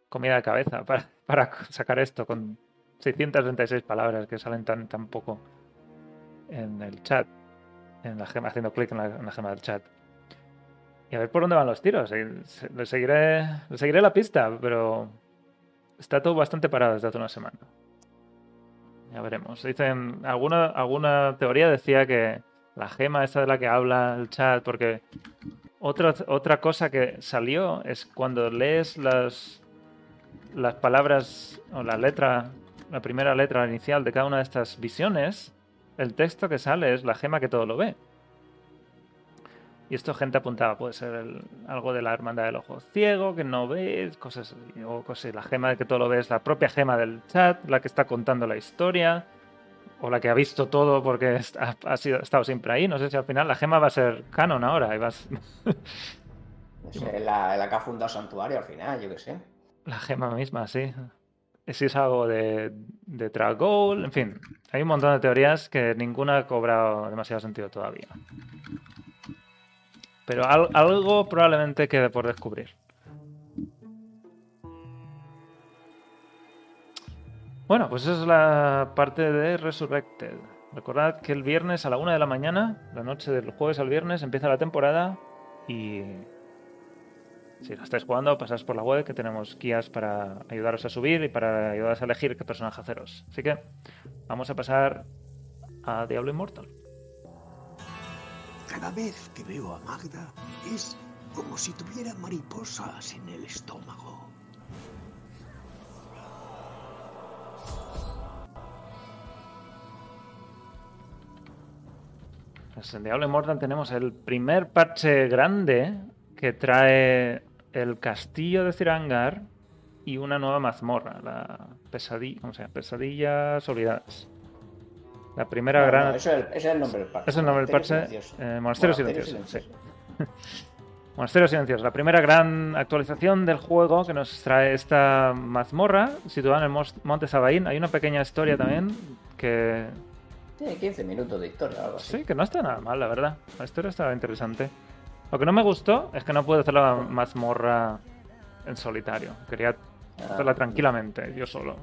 comida de cabeza para, sacar esto con 636 palabras que salen tan, tan poco en el chat, en la gema, haciendo clic en en la gema del chat. Y a ver por dónde van los tiros. se- Le seguiré, seguiré la pista, pero está todo bastante parado desde hace una semana. Ya veremos. Dicen, alguna, alguna teoría decía que la gema esta de la que habla el chat, porque otra, otra cosa que salió es cuando lees las, las palabras o la letra, la primera letra inicial de cada una de estas visiones, el texto que sale es la gema que todo lo ve. Y esto gente apuntaba, puede ser el- algo de la hermandad del ojo ciego, que no ve, cosas o cosas, la gema de que todo lo ve es la propia gema del chat, la que está contando la historia, o la que ha visto todo porque ha, ha sido, ha estado siempre ahí. No sé si al final la gema va a ser canon ahora. y va a ser- No sé, la, la que ha fundado Santuario al final, yo qué sé. la gema misma, sí. Si es algo de, de Tragol, en fin. Hay un montón de teorías que ninguna ha cobrado demasiado sentido todavía. Pero al- algo probablemente quede por descubrir. Bueno, pues esa es la parte de Resurrected. Recordad que el viernes a la una de la mañana, la noche del jueves al viernes, empieza la temporada y si la estáis jugando, pasáis por la web que tenemos guías para ayudaros a subir y para ayudaros a elegir qué personaje haceros. Así que vamos a pasar a Diablo Immortal. Cada vez que veo a Magda es como si tuviera mariposas en el estómago. Pues en Diablo Immortal tenemos el primer parche grande que trae el castillo de Cirangar y una nueva mazmorra, la pesadilla, ¿cómo se llama? Pesadillas olvidadas. La primera No, gran... no, eso es, ese es el nombre del parche. Es el nombre del parche. Monasterio Silencioso. eh, Monasterio Silencioso, sí. Monasterio Silencioso, la primera gran actualización del juego que nos trae esta mazmorra situada en el Monte Sabaín. Hay una pequeña historia también que Tiene 15 minutos de historia algo así. sí, que no está nada mal, la verdad. La historia está interesante. Lo que no me gustó es que no pude hacer la mazmorra en solitario. Quería Ah, hacerla tranquilamente, yo solo.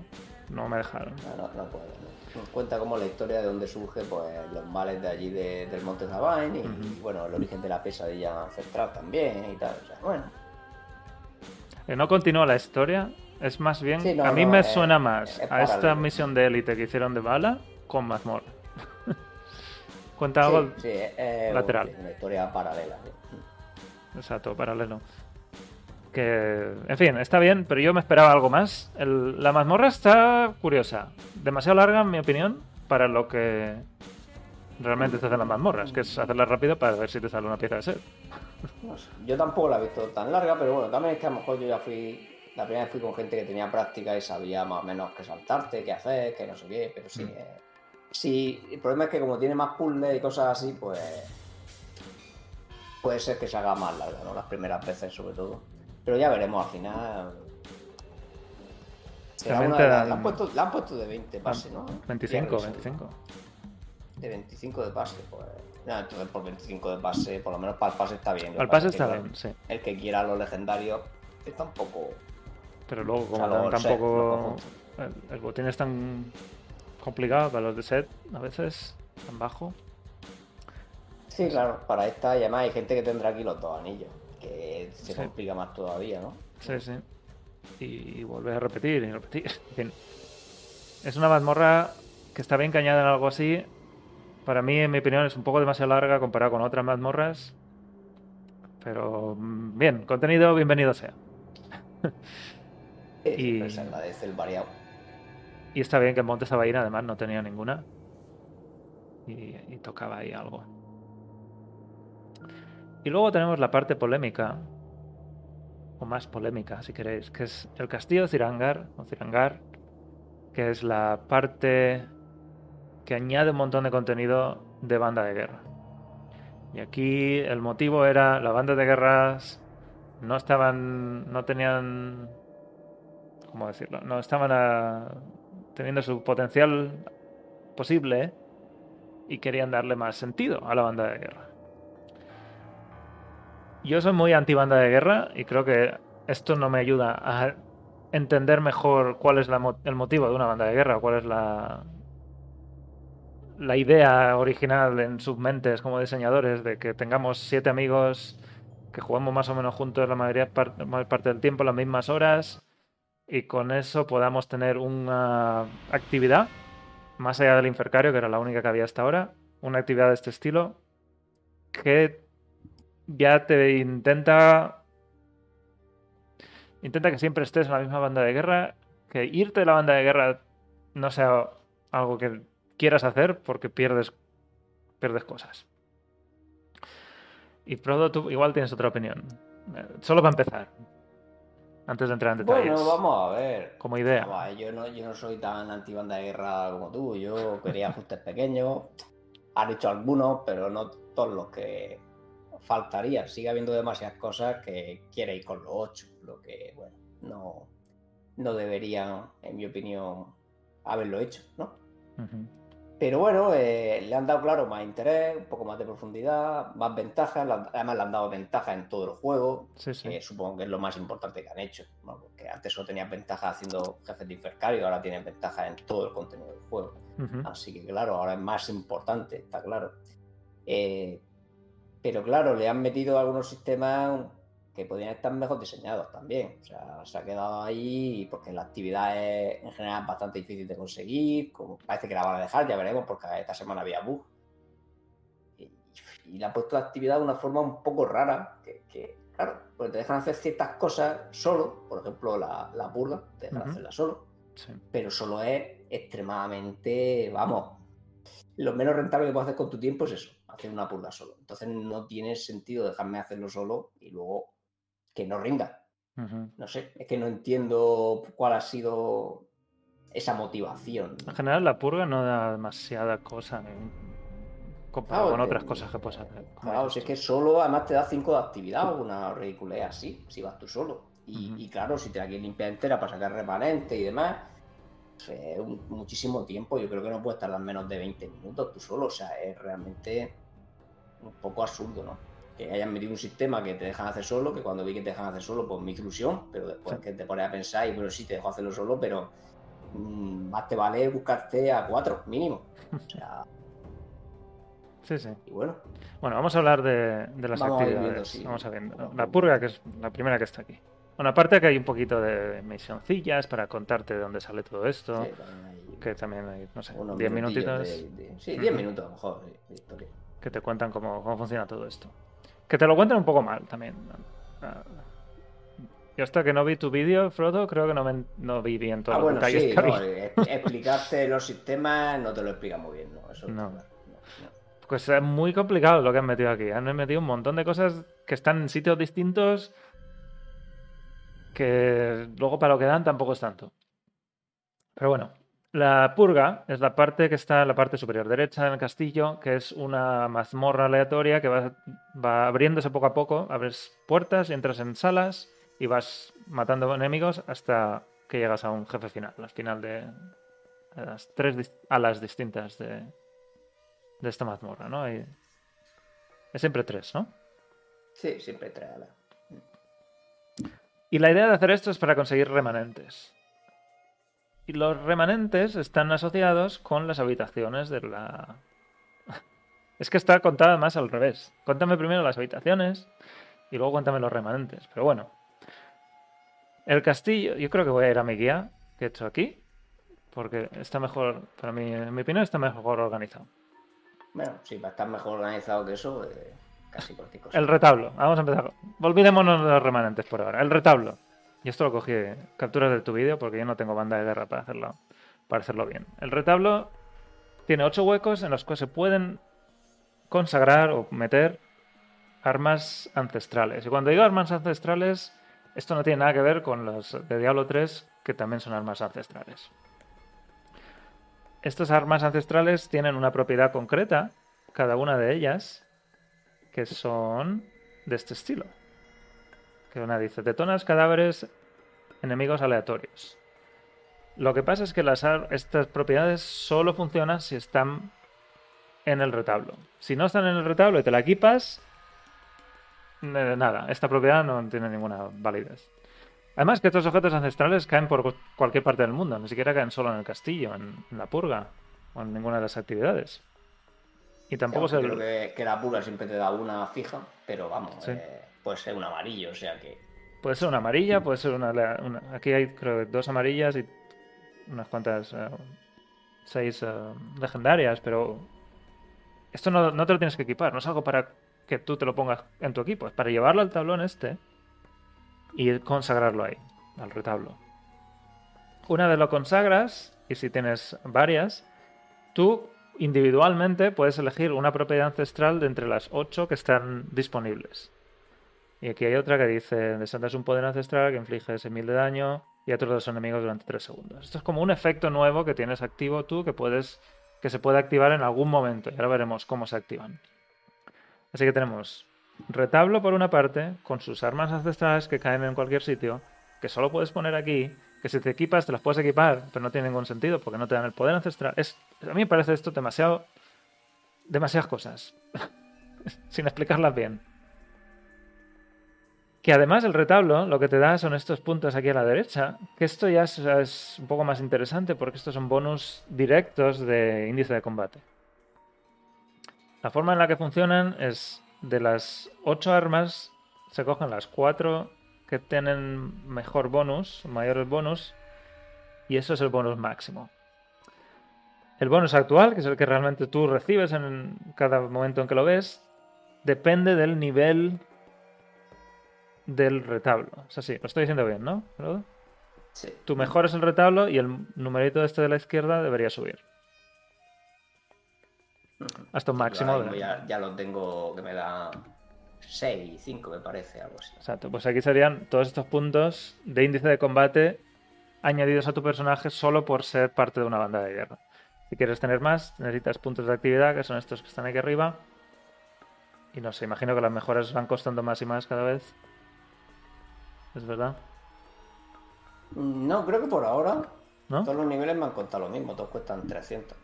No me dejaron. No, no, no puedo. no. Nos cuenta como la historia de donde surge pues los males de allí de- del Monte Zabain y, bueno, el origen de la pesadilla ancestral también y tal. O sea, bueno, Que no continúa la historia. Es más bien. Sí, no, a mí no, me es- suena más es a esta misión de élite que hicieron de bala con mazmorra. Cuenta sí, algo. sí, lateral. una historia paralela. Exacto, paralelo. Que, en fin, está bien, pero yo me esperaba algo más. El- la mazmorra está curiosa. Demasiado larga, en mi opinión, para lo que realmente se hacen las mazmorras, que es hacerla rápido para ver si te sale una pieza de set. No sé, Yo tampoco la he visto tan larga, pero bueno, también es que a lo mejor yo ya fui. La primera vez fui con gente que tenía práctica y sabía más o menos qué saltarte, qué hacer, qué no sé qué, pero sí. Mm. eh, sí, el problema es que como tiene más puzzles y cosas así, pues. Puede ser que se haga más larga, ¿no? Las primeras veces, sobre todo. Pero ya veremos al final. Dan- la, han puesto, la han puesto de 20 base, ¿no? 25, Ya revisé. 25. De 25 de base, pues. No, entonces por 25 de base, por lo menos para el pase está bien. Al pasa pase está bien, sí. el que quiera los legendarios es tampoco. Pero luego, como sea, el set, tampoco. El, el botín es tan complicado para los de set, a veces, tan bajo. Sí, claro, para esta y además hay gente que tendrá aquí los dos anillos, que se Sí. complica más todavía, ¿no? Sí, sí. Y, volver a repetir y repetir. En fin. Es una mazmorra que está bien cañada en algo así. Para mí, en mi opinión, es un poco demasiado larga comparado con otras mazmorras. Pero mm, bien, contenido bienvenido sea. Y- se agradece el variado. Y está bien que en Monte Sabaína además no tenía ninguna. Y, y tocaba ahí algo. Y luego tenemos la parte polémica. O más polémica, si queréis. Que es el castillo de Cirangar. O Cirangar. Que es la parte que añade un montón de contenido de banda de guerra. Y aquí el motivo era las bandas de guerras no estaban. no tenían. ¿Cómo decirlo? No estaban a- teniendo su potencial posible y querían darle más sentido a la banda de guerra. Yo soy muy anti banda de guerra y creo que esto no me ayuda a entender mejor cuál es el motivo de una banda de guerra, cuál es la, idea original en sus mentes como diseñadores de que tengamos siete amigos que juguemos más o menos juntos la mayoría parte del tiempo, las mismas horas, y con eso podamos tener una actividad más allá del Infercario, que era la única que había hasta ahora, una actividad de este estilo que ya te intenta intenta que siempre estés en la misma banda de guerra, que irte de la banda de guerra no sea algo que quieras hacer porque pierdes pierdes cosas. Y Prodo, tú igual tienes otra opinión. Eh, Solo para empezar, antes de entrar en detalles. Bueno, vamos a ver. Como idea. Vamos a ver, yo, no, yo no soy tan anti banda de guerra como tú. Yo quería ajustes pequeños. Han hecho algunos, pero no todos los que faltaría. Sigue habiendo demasiadas cosas que quiere ir con los ocho. Lo que, bueno, no, no deberían, en mi opinión, haberlo hecho, ¿no? Pero bueno, eh, le han dado, claro, más interés, un poco más de profundidad, más ventajas. Además, le han dado ventajas en todo el juego. Sí, sí. que supongo que es lo más importante que han hecho. ¿no? Porque antes solo tenías ventajas haciendo jefes de Infercario, ahora tienen ventajas en todo el contenido del juego. Así que claro, ahora es más importante, está claro. Eh, pero claro, le han metido algunos sistemas que podrían estar mejor diseñados también. O sea, se ha quedado ahí porque la actividad es en general bastante difícil de conseguir. Como parece que la van a dejar, ya veremos, porque esta semana había bug. Y, y le han puesto la actividad de una forma un poco rara, que, que, claro, pues te dejan hacer ciertas cosas solo, por ejemplo, la, la purga, te dejan Ujú. hacerla solo Sí. pero solo es extremadamente, vamos, lo menos rentable que puedes hacer con tu tiempo es eso, hacer una purga solo. Entonces no tiene sentido dejarme hacerlo solo y luego que no rinda. No sé, es que no entiendo cuál ha sido esa motivación. En general, la purga no da demasiada cosa eh, comparado Claro, con te- otras cosas que puedes hacer. Claro, si es que solo, además te da 5 de actividad, una ridiculez así, si vas tú solo. Y, claro, si te la quieres limpiar entera para sacar remanente y demás, pues, es un- muchísimo tiempo. Yo creo que no puedes tardar menos de 20 minutos tú solo. O sea, es realmente un poco absurdo, ¿no? Que hayan metido un sistema que te dejan hacer solo, que cuando vi que te dejan hacer solo, pues mi ilusión, pero después Sí. que te pones a pensar, y bueno, sí, te dejo hacerlo solo, pero mm, más te vale buscarte a cuatro, mínimo. O sea, Sí, sí. y bueno, Bueno, vamos a hablar de, de las Vamos actividades. viendo, sí. Vamos a ver. La purga, que es la primera que está aquí. Bueno, aparte que hay un poquito de misioncillas para contarte de dónde sale todo esto. sí, también hay- Que también hay, no sé, unos 10 minutillos minutitos de- de- sí, 10 Ujú. minutos a lo mejor de historia. Que te cuentan cómo, cómo funciona todo esto. Que te lo cuentan un poco mal también. Ah, Yo hasta que no vi tu vídeo, Frodo, creo que no, me- no vi bien todos Ah, los bueno, detalles sí, que no, había. eh, explicarte los sistemas no te lo explica muy bien, ¿no? Eso claro, no. Pues es muy complicado lo que han metido aquí. Han metido un montón de cosas que están en sitios distintos que luego para lo que dan tampoco es tanto. Pero bueno, la purga es la parte que está en la parte superior derecha del castillo, que es una mazmorra aleatoria que va, va abriéndose poco a poco. Abres puertas, entras en salas y vas matando enemigos hasta que llegas a un jefe final, al final de las tres alas distintas de, de esta mazmorra, ¿no? Es siempre tres, ¿no? Sí, siempre trae la... Y la idea de hacer esto es para conseguir remanentes. Y los remanentes están asociados con las habitaciones de la... Es que está contada más al revés. Cuéntame primero las habitaciones y luego cuéntame los remanentes. Pero bueno. El castillo, yo creo que voy a ir a mi guía que he hecho aquí. Porque está mejor, para mí, en mi opinión, está mejor organizado. Bueno, sí, para estar mejor organizado que eso, eh, casi cualquier cosa. El retablo. Vamos a empezar. Olvidémonos de los remanentes por ahora. El retablo. Y esto lo cogí capturas de tu vídeo porque yo no tengo banda de guerra para hacerlo, para hacerlo bien. El retablo tiene ocho huecos en los que se pueden consagrar o meter armas ancestrales. Y cuando digo armas ancestrales, esto no tiene nada que ver con los de Diablo 3, que también son armas ancestrales. Estas armas ancestrales tienen una propiedad concreta, cada una de ellas, que son de este estilo. Que una dice, detonas cadáveres enemigos aleatorios. Lo que pasa es que las estas propiedades solo funcionan si están en el retablo. Si no están en el retablo y te la equipas, nada, esta propiedad no tiene ninguna validez. Además que estos objetos ancestrales caen por cu- cualquier parte del mundo, ni siquiera caen solo en el castillo, en, en la purga o en ninguna de las actividades. Y tampoco Yo se... creo que, que la pura siempre te da una fija, pero vamos, Sí. eh, puede ser un amarillo, o sea que... Puede ser una amarilla, puede ser una, una- Aquí hay, creo, dos amarillas y unas cuantas. eh, seis eh, legendarias, pero. Esto no, no te lo tienes que equipar, no es algo para que tú te lo pongas en tu equipo, es para llevarlo al tablón este y consagrarlo ahí, al retablo. Una vez lo consagras, y si tienes varias, tú individualmente puedes elegir una propiedad ancestral de entre las ocho que están disponibles. Y aquí hay otra que dice, desatas un poder ancestral que inflige 6.000 de daño y a todos los enemigos durante 3 segundos. Esto es como un efecto nuevo que tienes activo tú que puedes que se puede activar en algún momento y ahora veremos cómo se activan. Así que tenemos retablo por una parte con sus armas ancestrales que caen en cualquier sitio, que solo puedes poner aquí, que si te equipas te las puedes equipar, pero no tiene ningún sentido porque no te dan el poder ancestral. Es, A mí me parece esto demasiado. demasiadas cosas. Sin explicarlas bien. Que además el retablo lo que te da son estos puntos aquí a la derecha, que esto ya es, un poco más interesante porque estos son bonus directos de índice de combate. La forma en la que funcionan es de las 8 armas se cogen las 4 que tienen mejor bonus, mayores bonus, y eso es el bonus máximo. El bonus actual, que es el que realmente tú recibes en cada momento en que lo ves, depende del nivel del retablo. Es así, lo estoy diciendo bien, ¿no? Sí. Tú mejoras el retablo y el numerito este de la izquierda debería subir. Hasta un máximo. De- ya lo tengo que me da 6, 5 me parece, algo así. Exacto, pues aquí serían todos estos puntos de índice de combate añadidos a tu personaje solo por ser parte de una banda de guerra. Si quieres tener más, necesitas puntos de actividad, que son estos que están aquí arriba. Y no sé, imagino que las mejoras van costando más y más cada vez. ¿Es verdad? No, creo que por ahora ¿No? todos los niveles me han costado lo mismo, todos cuestan 300.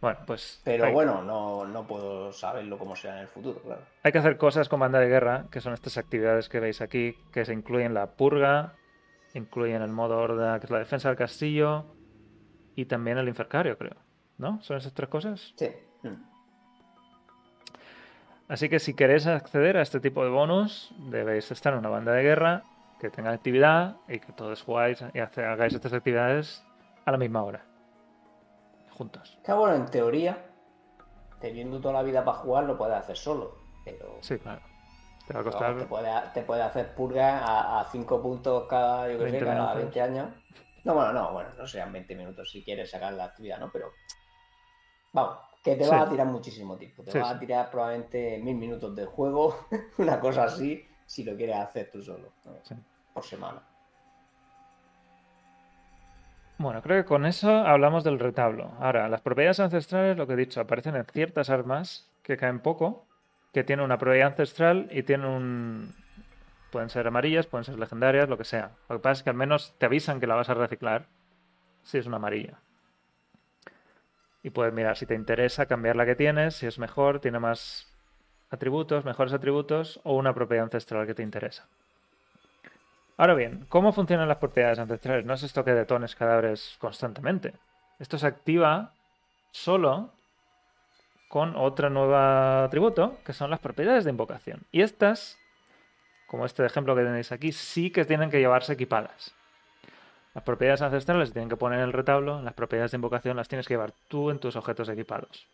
Bueno, pues Pero hay, bueno, no, no puedo saberlo como será en el futuro, claro. hay que hacer cosas con banda de guerra, que son estas actividades que veis aquí, que se incluyen la purga, incluyen el modo horda, que es la defensa del castillo, y también el infercario, creo. ¿No? ¿Son esas tres cosas? Sí. Mm. Así que si queréis acceder a este tipo de bonus, debéis estar en una banda de guerra que tenga actividad y que todos jugáis y hagáis estas actividades a la misma hora. Juntos. Que bueno, en teoría, teniendo toda la vida para jugar, lo puedes hacer solo. Pero Sí, claro. Te va a costar. te, puede, te puede hacer purga a 5 puntos cada, yo sé, 20 cada minutos. 20 años. No, bueno, no, bueno, no sean 20 minutos si quieres sacar la actividad, ¿no? Pero vamos, que te Sí. va a tirar muchísimo tiempo. Te Sí, va a tirar probablemente mil minutos de juego, una cosa así, si lo quieres hacer tú solo, ¿no? Sí. por semana. Bueno, creo que con eso hablamos del retablo. Ahora, las propiedades ancestrales, lo que he dicho, aparecen en ciertas armas que caen poco, que tienen una propiedad ancestral y tienen un... Pueden ser amarillas, pueden ser legendarias, lo que sea. Lo que pasa es que al menos te avisan que la vas a reciclar si es una amarilla. Y puedes mirar si te interesa cambiar la que tienes, si es mejor, tiene más atributos, mejores atributos o una propiedad ancestral que te interesa. Ahora bien, ¿cómo funcionan las propiedades ancestrales? No es esto que detones cadáveres constantemente. Esto se activa solo con otro nuevo atributo, que son las propiedades de invocación. Y estas, como este ejemplo que tenéis aquí, sí que tienen que llevarse equipadas. Las propiedades ancestrales se tienen que poner en el retablo, las propiedades de invocación las tienes que llevar tú en tus objetos equipados.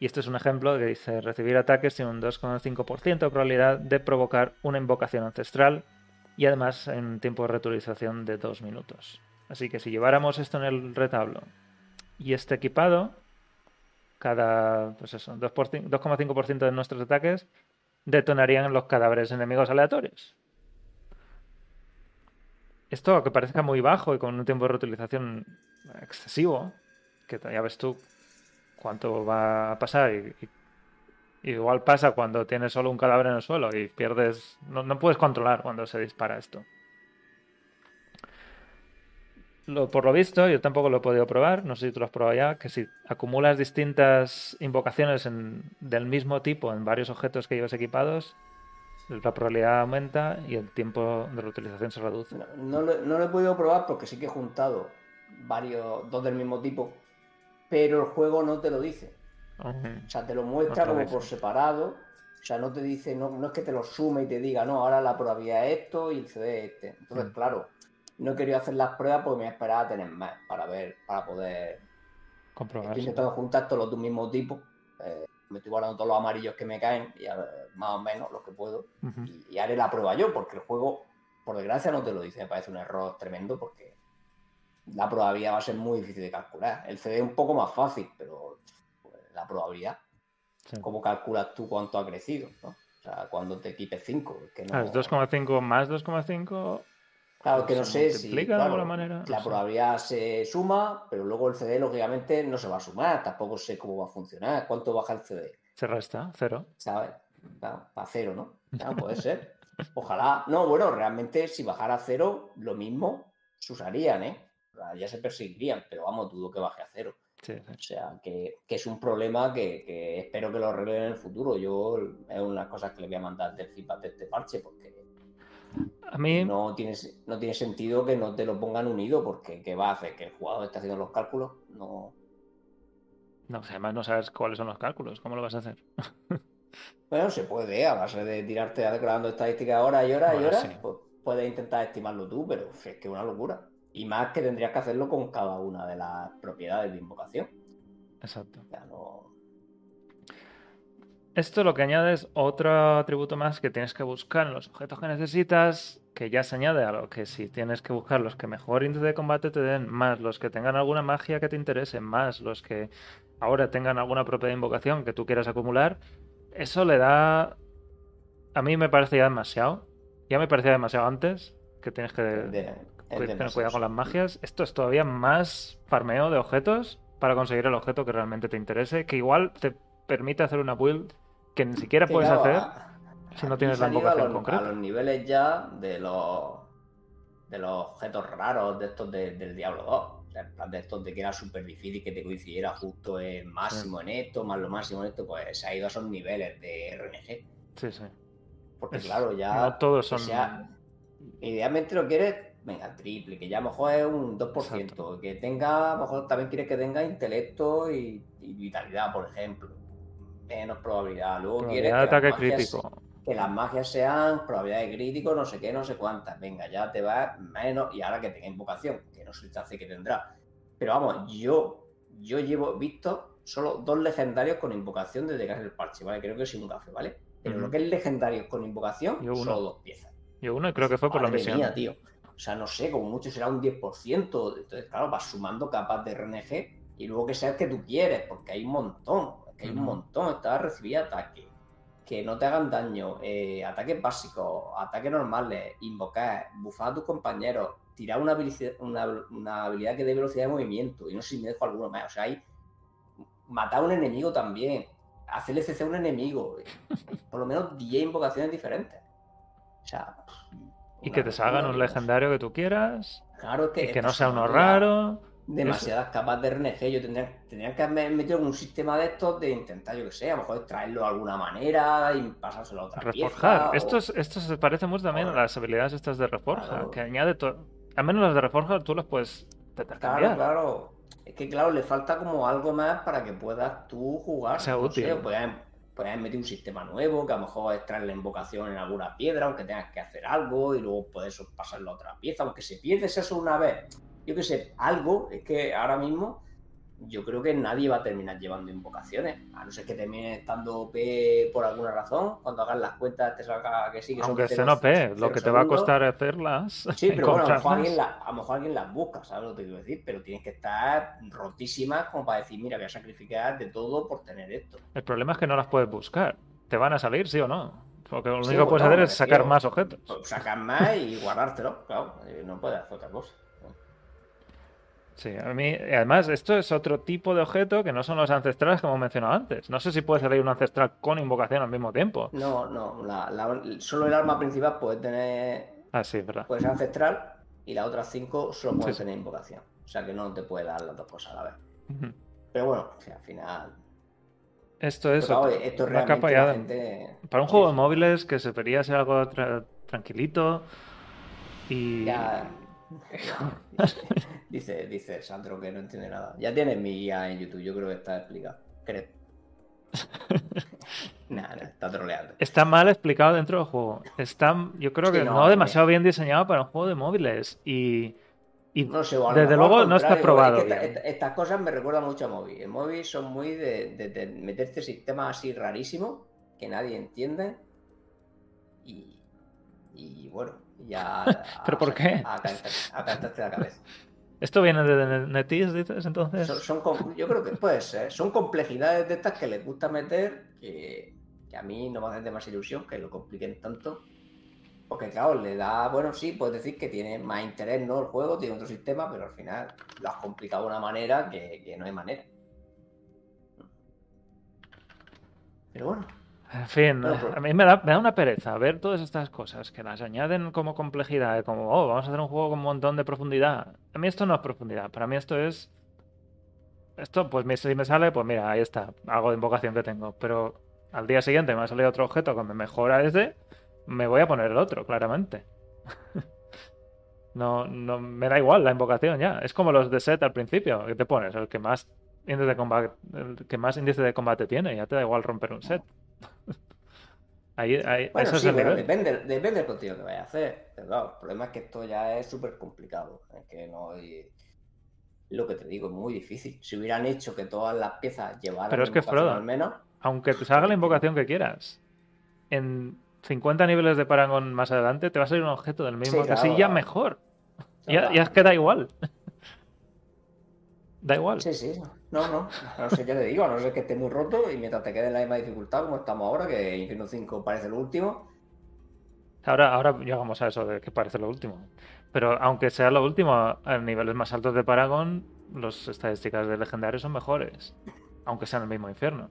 Y este es un ejemplo que dice, recibir ataques tiene un 2,5% de probabilidad de provocar una invocación ancestral y además en tiempo de reutilización de 2 minutos. Así que si lleváramos esto en el retablo y este equipado, cada pues eso, 2 por cin- 2,5% de nuestros ataques detonarían los cadáveres enemigos aleatorios. Esto, aunque parezca muy bajo y con un tiempo de reutilización excesivo, que ya ves tú cuánto va a pasar y, igual pasa cuando tienes solo un cadáver en el suelo y pierdes, no, no puedes controlar cuando se dispara esto. Lo- por lo visto, yo tampoco lo he podido probar, no sé si tú lo has probado ya, que si acumulas distintas invocaciones en- del mismo tipo en varios objetos que llevas equipados, la probabilidad aumenta y el tiempo de reutilización se reduce. No, no lo, no lo he podido probar porque sí que he juntado varios, dos del mismo tipo, pero el juego no te lo dice. O sea, te lo muestra Otra como vez. por separado. O sea, no te dice, no, no es que te lo sume y te diga, no, ahora la probabilidad es esto y el CD es este. Entonces, claro, no he querido hacer las pruebas porque me esperaba tener más para ver, para poder. Comprobar. Estoy intentando juntar todos los de un mismo tipo. eh, me estoy guardando todos los amarillos que me caen y más o menos los que puedo. Y, y haré la prueba yo, porque el juego, por desgracia, no te lo dice. Me parece un error tremendo porque la probabilidad va a ser muy difícil de calcular. El CD es un poco más fácil, pero pues, la probabilidad, Sí. ¿cómo calculas tú cuánto ha crecido? ¿no? O sea, cuando te equipes 5. Que no... Ah, es 2,5 más 2,5. Claro, que no ¿Se sé si de claro, alguna manera? No la sé. probabilidad se suma, pero luego el CD, lógicamente, no se va a sumar. Tampoco sé cómo va a funcionar. ¿Cuánto baja el CD? Se resta, cero. ¿sabes? Claro, a cero, ¿no? Claro, puede ser. Ojalá. No, bueno, realmente si bajara a cero, lo mismo se usarían, ¿eh? ya se perseguirían, pero vamos, dudo que baje a cero. Sí, sí. O sea, que, que es un problema que, que espero que lo arreglen en el futuro. Yo es una de las cosas que le voy a mandar del feedback de este parche, porque A mí, no tiene, no tiene sentido que no te lo pongan unido, porque ¿qué va a hacer? ¿Que el jugador esté haciendo los cálculos? No. no, si además no sabes cuáles son los cálculos, ¿cómo lo vas a hacer? Bueno, se puede, a base de tirarte declarando estadísticas horas y horas y horas, sí. pues puedes intentar estimarlo tú, pero es que es una locura. Y más que tendrías que hacerlo con cada una de las propiedades de invocación. Exacto. O sea, no. Esto lo que añade es otro atributo más que tienes que buscar en los objetos que necesitas, que ya se añade a lo que si tienes que buscar los que mejor índice de combate te den, más los que tengan alguna magia que te interese, más los que ahora tengan alguna propiedad de invocación que tú quieras acumular, eso le da... A mí me parece ya demasiado. Ya me parecía demasiado antes, que tienes que de- tener cuidado con las magias. Esto es todavía más farmeo de objetos para conseguir el objeto que realmente te interese, que igual te permite hacer una build que ni siquiera puedes claro, hacer a- si no tienes la invocación a los, concreta. A los niveles ya de los de los objetos raros de estos de- del Diablo 2. O sea, en plan de estos de que era súper difícil que te coincidiera justo el máximo en esto, más lo máximo en esto, pues se ha ido a esos niveles de RNG. Sí, sí. Porque Es- claro, ya no todos son- sea- idealmente lo quieres, venga, triple, que ya a lo mejor es un 2%, Exacto. que tenga, a lo mejor también quieres que tenga intelecto y, y vitalidad, por ejemplo. Menos probabilidad. Luego quieres Probabilidad de que las ataque magias- crítico. que las magias sean probabilidad de crítico, no sé qué, no sé cuántas. Venga, ya te va menos. Y ahora que tenga invocación, que no sé el chance que tendrá. Pero vamos, yo, yo llevo visto solo dos legendarios con invocación desde que hace el parche, ¿vale? Creo que es un gafe, ¿vale? Pero Ujú. lo que es legendarios con invocación, Yo uno. solo dos piezas. Yo uno y creo que fue por la Madre misión. mía, tío. O sea, no sé, como mucho será un 10%. Entonces, claro, vas sumando capas de RNG y luego que sea el que tú quieres, porque hay un montón. Que hay un montón. Estás a recibir ataques que no te hagan daño, eh, ataques básicos, ataques normales, invocar, bufar a tus compañeros, tirar una habilidad, una, una habilidad que dé velocidad de movimiento. Y no sé si me dejo alguno más. O sea, hay matar a un enemigo también, hacerle CC a un enemigo. Por lo menos 10 invocaciones diferentes. O sea. Y que te salgan un legendario que tú quieras. Claro, es que. Y que no sea uno raro. Demasiadas capas de RNG. Yo tendría, tendría que haber metido un sistema de estos de intentar, yo que sé, a lo mejor extraerlo de alguna manera y pasárselo a otra Reforjar. pieza. Esto, o- es- esto se parece mucho también a Claro. las habilidades estas de Reforja, Claro. que añade todo. Al menos las de Reforja tú las puedes Claro, claro. Es que, claro, le falta como algo más para que puedas tú jugar. Sea no útil. sé, puedes meter un sistema nuevo, que a lo mejor extraer la invocación en alguna piedra, aunque tengas que hacer algo, y luego puedes pasarlo a otra pieza, aunque se pierdes eso una vez. Yo que sé, algo, es que ahora mismo yo creo que nadie va a terminar llevando invocaciones, a no ser que termine estando OP por alguna razón, cuando hagas las cuentas te salga que sí, que son Aunque estén OP, lo que te va a costar hacerlas. Sí, pero bueno, a lo, mejor alguien la- a lo mejor alguien las busca, ¿sabes lo que quiero decir? Pero tienes que estar rotísimas como para decir, mira, voy a sacrificar de todo por tener esto. El problema es que no las puedes buscar. ¿Te van a salir, sí o no? Porque lo Sí, único que puedes bueno, hacer es sacar más objetos. Sacar más y guardártelo, claro, eh, no puedes hacer otra cosa. Sí, a mí, además, esto es otro tipo de objeto que no son los ancestrales como he mencionado antes. No sé si puede salir un ancestral con invocación al mismo tiempo. No, no, la- la- solo el arma principal puede tener, Ah, sí, verdad. puede ser ancestral y las otras cinco solo pueden Sí, tener invocación. O sea que no te puede dar las dos cosas a la vez. Pero bueno, o sea, al final. Esto es pero, esto una capa la gente- Para un juego de móviles que se debería ser algo tra- tranquilito y... Ya. dice, dice Sandro que no entiende nada. Ya tienes mi guía en YouTube, yo creo que está explicado. Creo. Nada, nah, está troleando. Está mal explicado dentro del juego. Está, yo creo Sí, que no, no, eh. demasiado bien diseñado para un juego de móviles. Y, y No sé, desde luego no está probado es que esta- bien. esta- estas cosas me recuerdan mucho a Moby. En Moby son muy de, de- de meterte sistemas así rarísimos que nadie entiende. Y, y bueno, ya. ¿Pero por qué? A, a la cabeza. ¿Esto viene de Netis, dices entonces? Son, yo creo que puede ser. Son complejidades de estas que les gusta meter que, que a mí no me hacen de más ilusión que lo compliquen tanto. Porque claro, le da, bueno, sí, puedes decir que tiene más interés, ¿no? El juego tiene otro sistema, pero al final lo has complicado de una manera que, que no hay manera. Pero bueno, En fin, pero- a mí me da, me da una pereza ver todas estas cosas que las añaden como complejidad, como, oh, vamos a hacer un juego con un montón de profundidad. A mí esto no es profundidad, para mí esto es... Esto, pues si me sale, pues mira, ahí está, algo de invocación que tengo. Pero al día siguiente me ha salido otro objeto que me mejora ese, me voy a poner el otro, claramente. No, no, me da igual la invocación ya. Es como los de set al principio, que te pones, el que más índice de combate, el que más índice de combate tiene, ya te da igual romper un set. Ahí, ahí, Bueno, sí, bueno, depende, depende del contenido que vayas a hacer. Pero claro, el problema es que esto ya es súper complicado. Es que no hay- Lo que te digo, es muy difícil. Si hubieran hecho que todas las piezas llevaran Pero es que, Frodo, al menos, Aunque te salga la invocación que quieras, en 50 niveles de Paragon más adelante te va a salir un objeto del mismo Sí, claro, casilla claro. mejor. Ya, ya es que da igual. Da igual. Sí, sí. No, no. No sé, yo te digo, a no ser que esté muy roto y mientras te quede en la misma dificultad como estamos ahora, que Inferno 5 parece lo último. Ahora, ahora llegamos a eso de que parece lo último. Pero aunque sea lo último, a niveles más altos de Paragon, las estadísticas de legendarios son mejores. Aunque sea en el mismo infierno.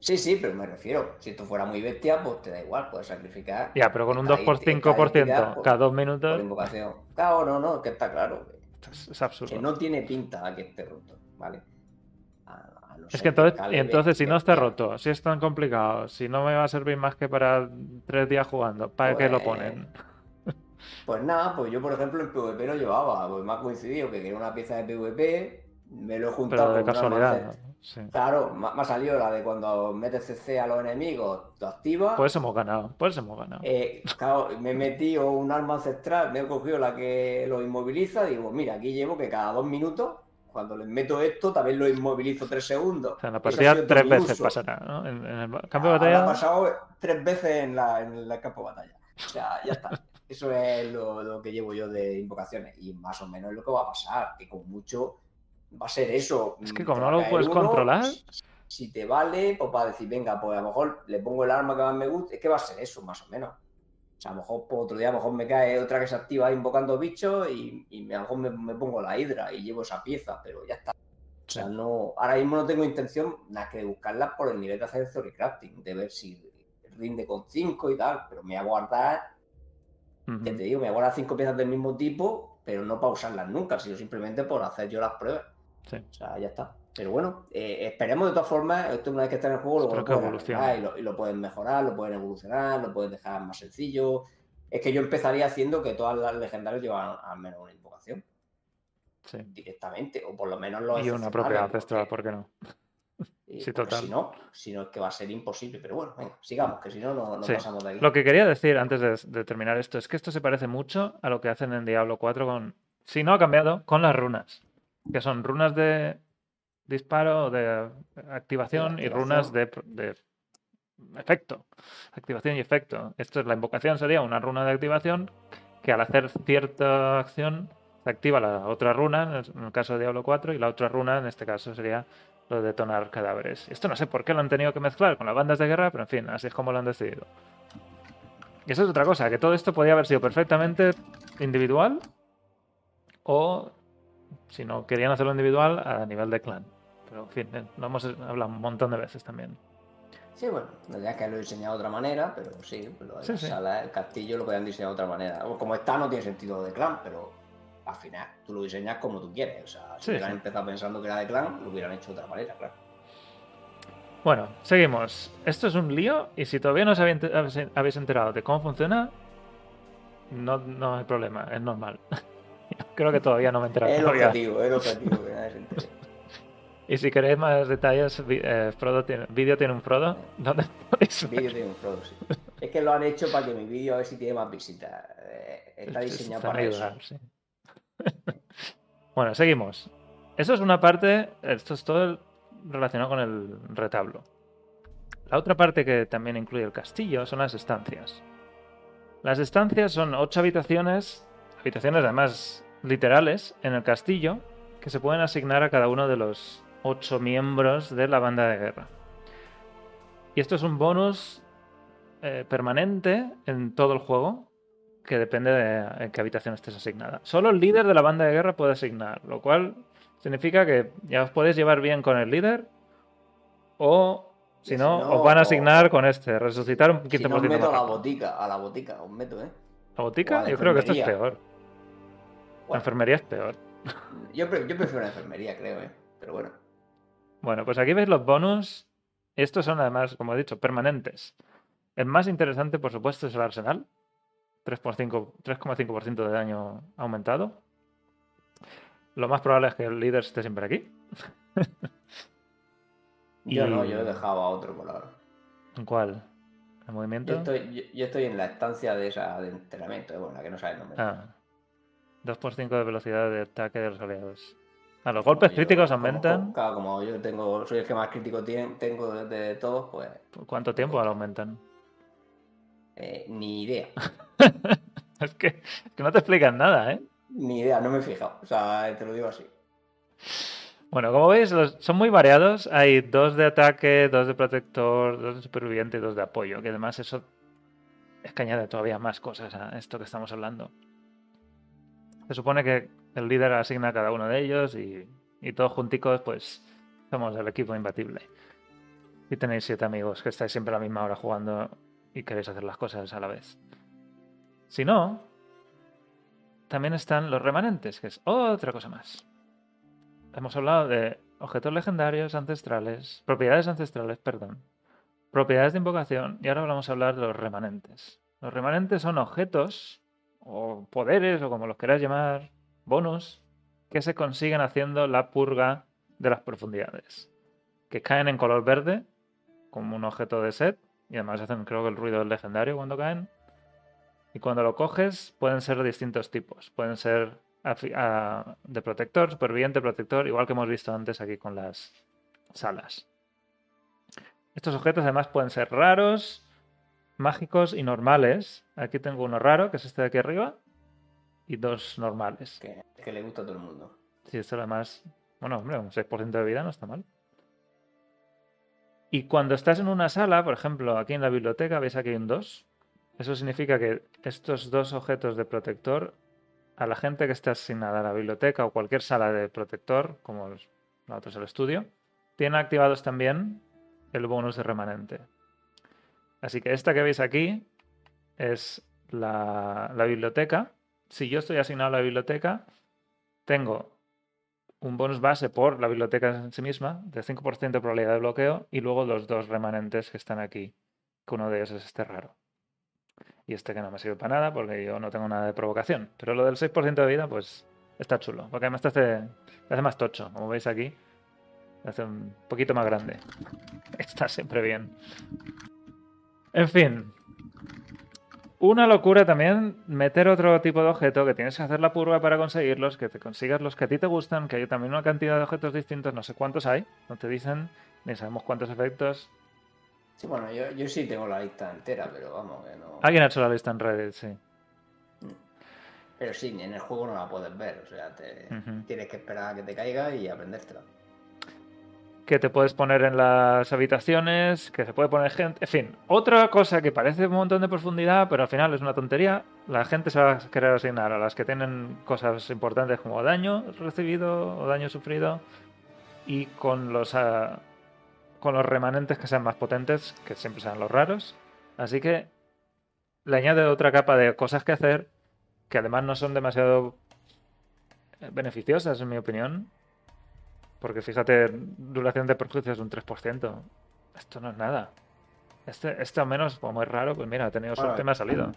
Sí, sí, pero me refiero, si esto fuera muy bestia, pues te da igual, puedes sacrificar. Ya, pero con un estadística- 2 por 5% estadística por- cada dos por minutos, invocación. Claro, no, no, que está claro. Es, es absurdo. Que no tiene pinta a que esté roto, ¿vale? A- a no Es que entonces, entonces si no está bestia. roto, si es tan complicado, si no me va a servir más que para tres días jugando, ¿para qué lo Pues- ponen? Pues nada, pues yo por ejemplo en PvP lo llevaba, pues me ha coincidido que quería una pieza de PvP, me lo he juntado Pero de con casualidad. Sí. Claro, me ha salido la de cuando metes CC a los enemigos, lo activas. Por eso hemos ganado, por eso hemos ganado. Eh, claro, me he metido un arma ancestral, me he cogido la que lo inmoviliza, digo, mira, aquí llevo que cada dos minutos, cuando les meto esto, también lo inmovilizo tres segundos. O sea, en la partida tres veces uso. pasará, ¿no? En, en el campo de Ahora ha batalla. pasado tres veces en, la, en el campo de batalla. O sea, ya está. Eso es lo, lo que llevo yo de invocaciones. Y más o menos es lo que va a pasar. Que con mucho va a ser eso. Es que Mm, como no lo puedes uno, controlar. Si, te vale, pues va a decir, venga, pues a lo mejor le pongo el arma que más me gusta. Es que va a ser eso, más o menos. O sea, a lo mejor pues, otro día a lo mejor me cae otra que se activa invocando bichos y, y a lo mejor me, me pongo la hidra y llevo esa pieza, pero ya está. O sea, no, ahora mismo no tengo intención nada que de buscarlas por el nivel de hacer story crafting, de ver si rinde con 5 y tal, pero me voy a guardar, te digo, me voy a guardar 5 piezas del mismo tipo, pero no para usarlas nunca, sino simplemente por hacer yo las pruebas. Sí. O sea, ya está. Pero bueno, eh, esperemos de todas formas, esto una vez que está en el juego, lo pueden y lo, y lo pueden mejorar, lo pueden evolucionar, lo pueden dejar más sencillo. Es que yo empezaría haciendo que todas las legendarias llevaran al menos una invocación Sí. directamente, o por lo menos los Y una propiedad ancestral, porque- ¿por qué no? y Sí, porque total. Si no, si no es que va a ser imposible. Pero bueno, venga, sigamos, que si no, no, no Sí. pasamos de ahí. Lo que quería decir antes de, de terminar esto es que esto se parece mucho a lo que hacen en Diablo 4 con, si no ha cambiado, con las runas, que son runas de disparo, de activación y activación. runas de, de efecto, activación y efecto. Esto es la invocación, sería una runa de activación que al hacer cierta acción se activa la otra runa, en el- en el caso de Diablo 4, y la otra runa, en este caso, sería lo de detonar cadáveres. Esto no sé por qué lo han tenido que mezclar con las bandas de guerra, pero en fin, así es como lo han decidido. Y eso es otra cosa, que todo esto podía haber sido perfectamente individual o, si no querían hacerlo individual, a nivel de clan. Pero en fin, eh, lo hemos hablado un montón de veces también. Sí, bueno, tendrías que haberlo diseñado de otra manera, pero sí, lo Sí, sí. el castillo lo podían diseñar de otra manera. Como está, no tiene sentido de clan, pero al final tú lo diseñas como tú quieres. O sea, si Sí, hubieran empezado pensando que era de clan, lo hubieran hecho de otra manera, claro. Bueno, seguimos. Esto es un lío y si todavía no os habéis enterado de cómo funciona, no, no hay problema, es normal. Creo que todavía no me he enterado. Es el todavía. objetivo, es el objetivo, que nadie se entere. Y si queréis más detalles, eh, Frodo tiene, vídeo tiene un Frodo. ¿Dónde podéis vídeo tiene un Frodo, sí. Es que lo han hecho para que mi vídeo a ver si tiene más visitas. Eh, está Es- es- diseñado está para medio eso. sí. bueno, seguimos. Eso es una parte, esto es todo el- relacionado con el retablo. La otra parte que también incluye el castillo son las estancias. Las estancias son ocho habitaciones, habitaciones además literales, en el castillo, que se pueden asignar a cada uno de los ocho miembros de la banda de guerra. Y esto es un bonus eh, permanente en todo el juego, que depende de en qué habitación estés asignada. Solo el líder de la banda de guerra puede asignar, lo cual significa que ya os podéis llevar bien con el líder o Si Si no, os van a o- asignar con este, resucitar un 15% Si no, os meto a la botica, a la botica, os meto, ¿eh? ¿La botica? Yo creo que esto es enfermería. La enfermería es peor. yo, pre- yo prefiero la enfermería, creo, ¿eh? Pero bueno. Bueno, pues aquí veis los bonus. Estos son además, como he dicho, permanentes. El más interesante, por supuesto, es el arsenal. 3,5% 3,5% de daño aumentado. Lo más probable es que el líder esté siempre aquí. Yo no, yo he dejado a otro por ahora. ¿En cuál? ¿El movimiento? Yo estoy, yo, yo estoy en la estancia de esa de entrenamiento, eh, bueno, la que no sabe el nombre. Ah. 2% de velocidad de ataque de los aliados. A los golpes críticos aumentan. como- claro, como yo tengo, soy el que más crítico tiene- tengo de, de todos, pues ¿Cuánto tiempo lo aumentan? eh, ni idea. Es que, es que no te explican nada, ¿eh? Ni idea, no me he fijado. O sea, te lo digo así. Bueno, como veis, los- son muy variados. Hay dos de ataque, dos de protector, dos de superviviente y dos de apoyo. Que además eso es que añade todavía más cosas a esto que estamos hablando. Se supone que el líder asigna a cada uno de ellos y, y todos junticos, pues, somos el equipo imbatible. Y tenéis siete amigos que estáis siempre a la misma hora jugando y queréis hacer las cosas a la vez. Si no, también están los remanentes, que es otra cosa más. Hemos hablado de objetos legendarios ancestrales, propiedades ancestrales, perdón, propiedades de invocación y ahora vamos a hablar de los remanentes. Los remanentes son objetos o poderes o como los queráis llamar, bonus, que se consiguen haciendo la purga de las profundidades, que caen en color verde como un objeto de set y además hacen creo que el ruido del legendario cuando caen. Y cuando lo coges pueden ser de distintos tipos, pueden ser afi- a- de protector, superviviente, protector, igual que hemos visto antes aquí con las salas. Estos objetos además pueden ser raros, mágicos y normales. Aquí tengo uno raro, que es este de aquí arriba, y dos normales. Que, que le gusta a todo el mundo. Sí, esto además, bueno, hombre, un 6% de vida no está mal. Y cuando estás en una sala, por ejemplo, aquí en la biblioteca, veis aquí hay un 2. Eso significa que estos dos objetos de protector, a la gente que está asignada a la biblioteca o cualquier sala de protector, como los- la otra es el estudio, tienen activados también el bonus de remanente. Así que esta que veis aquí es la, biblioteca. Si yo estoy asignado a la biblioteca, tengo un bonus base por la biblioteca en sí misma, de 5% de probabilidad de bloqueo, y luego los dos remanentes que están aquí, que uno de ellos es este raro. Y este que no me sirve para nada porque yo no tengo nada de provocación. Pero lo del 6% de vida, pues está chulo. Porque además te hace, te hace más tocho, como veis aquí. Te hace un poquito más grande. Está siempre bien. En fin. Una locura también meter otro tipo de objeto que tienes que hacer la purga para conseguirlos, que te consigas los que a ti te gustan, que hay también una cantidad de objetos distintos, no sé cuántos hay, no te dicen, ni sabemos cuántos efectos. Sí, bueno, yo, yo sí tengo la lista entera, pero vamos, que no. Alguien ha hecho la lista en Reddit, sí. Pero sí, en el juego no la puedes ver, o sea, te, tienes que esperar a que te caiga y aprendértela. Que te puedes poner en las habitaciones, que se puede poner gente. En fin, otra cosa que parece un montón de profundidad, pero al final es una tontería. La gente se va a querer asignar a las que tienen cosas importantes como daño recibido o daño sufrido y con los, ah, con los remanentes que sean más potentes, que siempre sean los raros. Así que le añade otra capa de cosas que hacer que además no son demasiado eh, beneficiosas, en mi opinión. Porque fíjate, duración de perjuicios de un 3%. Esto no es nada. Este, este al menos, como es raro, pues mira, he tenido Bueno, suerte y me ha salido.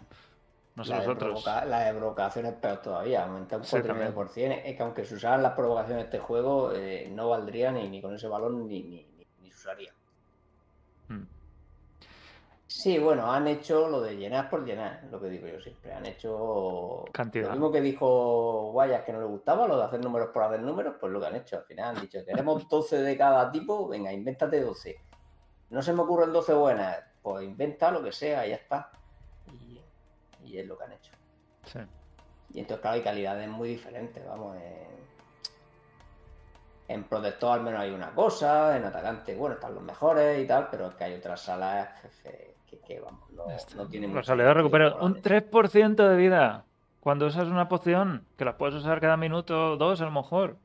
No sé la, de los otros. provoca- la de provocación es peor todavía, aumenta un Sí, también. 4,9%. Es que aunque se usaran las provocaciones de este juego, eh, no valdría ni, ni con ese balón ni, ni, ni- ni se usaría. Mm. Sí, bueno, han hecho lo de llenar por llenar, lo que digo yo siempre. Han hecho Cantidad. lo mismo que dijo Guayas que no le gustaba, lo de hacer números por hacer números, pues lo que han hecho. Al final han dicho, queremos 12 de cada tipo, venga, invéntate 12. No se me ocurren 12 buenas, pues inventa lo que sea y ya está. Y, y es lo que han hecho. Sí. Y entonces, claro, hay calidades muy diferentes, vamos. En, en protector al menos hay una cosa, en atacante, bueno, están los mejores y tal, pero es que hay otras salas que- vamos, no, no tienen Los mucho recuperan un probablemente. 3% de vida. Cuando usas una poción, que la puedes usar cada minuto o dos a lo mejor.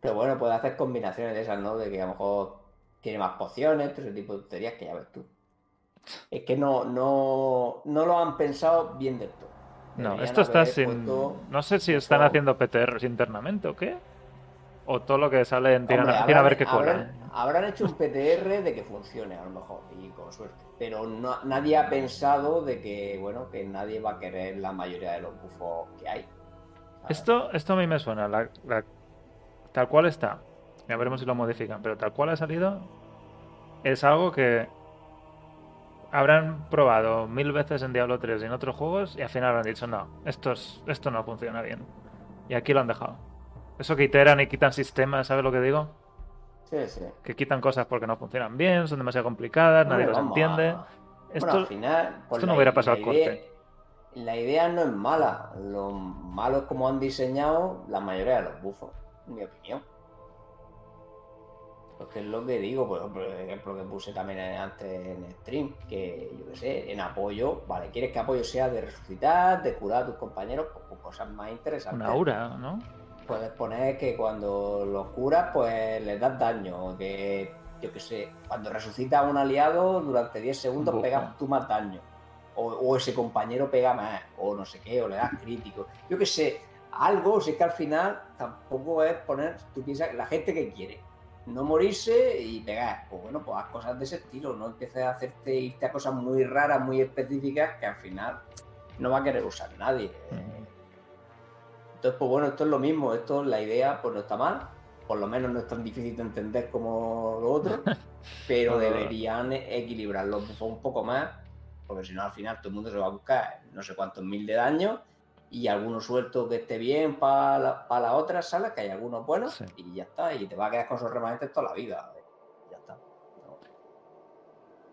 Pero bueno, puede hacer combinaciones de esas, ¿no? De que a lo mejor tiene más pociones, todo ese tipo de tonterías que ya ves tú. Es que no, no, no lo han pensado bien del todo. No, Deberían esto está sin. puesto- No sé si están haciendo PTRs internamente o qué. O todo lo que sale en tiran, a- ver habrán- qué cola. habrán, habrán hecho un PTR de que funcione, a lo mejor, y con suerte. Pero nadie ha pensado de que, bueno, que nadie va a querer la mayoría de los bufos que hay. Esto, esto a mí me suena. la- tal cual está. Ya veremos si lo modifican. Pero tal cual ha salido. Es algo que. Habrán probado mil veces en Diablo 3 y en otros juegos. Y al final han dicho: No, esto, es- esto no funciona bien. Y aquí lo han dejado. Eso que iteran y quitan sistemas, ¿sabes lo que digo? Sí, sí. Que quitan cosas porque no funcionan bien, son demasiado complicadas, nadie las entiende. a- Esto, Bueno, al final, pues esto no hubiera pasado idea- corte. La idea no es mala. Lo malo es como han diseñado la mayoría de los bufos, en mi opinión. Porque es lo que digo, por ejemplo, que puse también antes en stream, que yo qué sé, en apoyo, vale, quieres que apoyo sea de resucitar, de curar a tus compañeros, pues, con cosas más interesantes. una aura, ¿no? Puedes poner que cuando los curas, pues les das daño. Que, yo qué sé, cuando resucitas a un aliado, durante 10 segundos pegas tú más daño. O, o ese compañero pega más, o no sé qué, o le das crítico. Yo qué sé, algo, si es que al final tampoco es poner, tú piensas, la gente que quiere. No morirse y pegar. Pues bueno, pues haz cosas de ese estilo. No empieces a hacerte, irte a cosas muy raras, muy específicas, que al final no va a querer usar nadie. Ujú. Entonces, pues bueno, esto es lo mismo, esto, la idea, pues no está mal, por lo menos no es tan difícil de entender como lo otro, pero deberían equilibrar los bufos un poco más, porque si no al final todo el mundo se va a buscar no sé cuántos mil de daño y alguno suelto que esté bien para la, para la otra sala, que hay algunos buenos, Sí. y ya está, y te va a quedar con esos remanentes toda la vida. Ya está.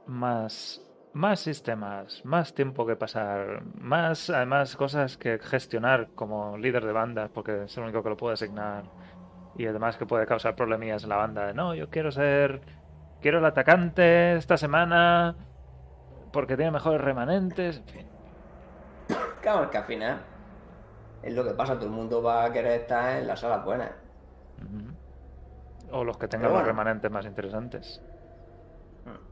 más, más sistemas, más tiempo que pasar, más además cosas que gestionar como líder de banda, porque es el único que lo puede asignar. Y además que puede causar problemillas en la banda de no, yo quiero ser, quiero el atacante esta semana porque tiene mejores remanentes, en fin. Claro, es que al final es lo que pasa, todo el mundo va a querer estar en las salas buenas. O los que tengan los remanentes más interesantes. Hmm.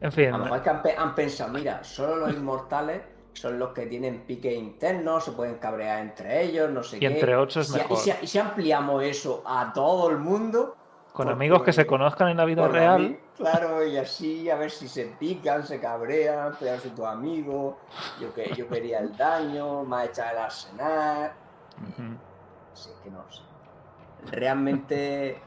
En fin, A lo mejor es que han, pe- han pensado, mira, solo los inmortales son los que tienen piques internos, se pueden cabrear entre ellos, no sé Y qué. entre ocho es Si- mejor. Y si, y si ampliamos eso a todo el mundo. con porque- amigos que se conozcan en la vida real, Claro, y así, a ver si se pican, se cabrean, pegarse tus amigos. Yo, que, yo quería el daño, me ha echado el arsenal. ujú, Sí, que no lo sé. Realmente,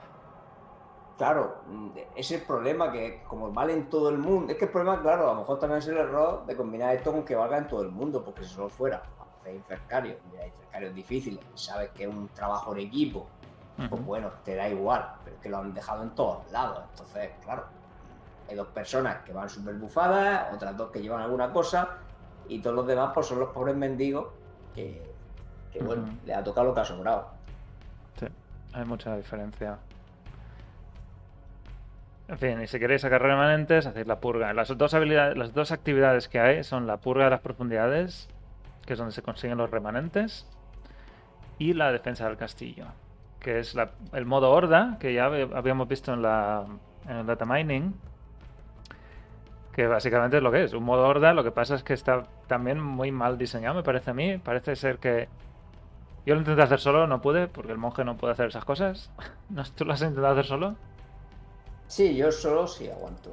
claro, mm, es el problema que como vale en todo el mundo, es que el problema, claro, a lo mejor también es el error de combinar esto con que valga en todo el mundo, porque si solo fuera hacer infercarios, mira, infercarios difíciles, y sabes que es un trabajo en equipo, pues bueno, te da igual, pero es que lo han dejado en todos lados, entonces, claro, hay dos personas que van súper bufadas, otras dos que llevan alguna cosa, y todos los demás pues son los pobres mendigos que, que bueno, les ha tocado lo que ha sobrado. Sí, hay mucha diferencia. En fin, y si queréis sacar remanentes, hacéis la purga. Las dos habilidades, las dos actividades que hay son la purga de las profundidades, que es donde se consiguen los remanentes, y la defensa del castillo, que es la- el modo horda, que ya hab- habíamos visto en, la, en el data mining, que básicamente es lo que es, un modo horda, lo que pasa es que está también muy mal diseñado, me parece a mí, parece ser que yo lo intenté hacer solo, no pude, porque el monje no puede hacer esas cosas. ¿No, ¿Tú lo has intentado hacer solo? Sí, yo solo sí aguanto,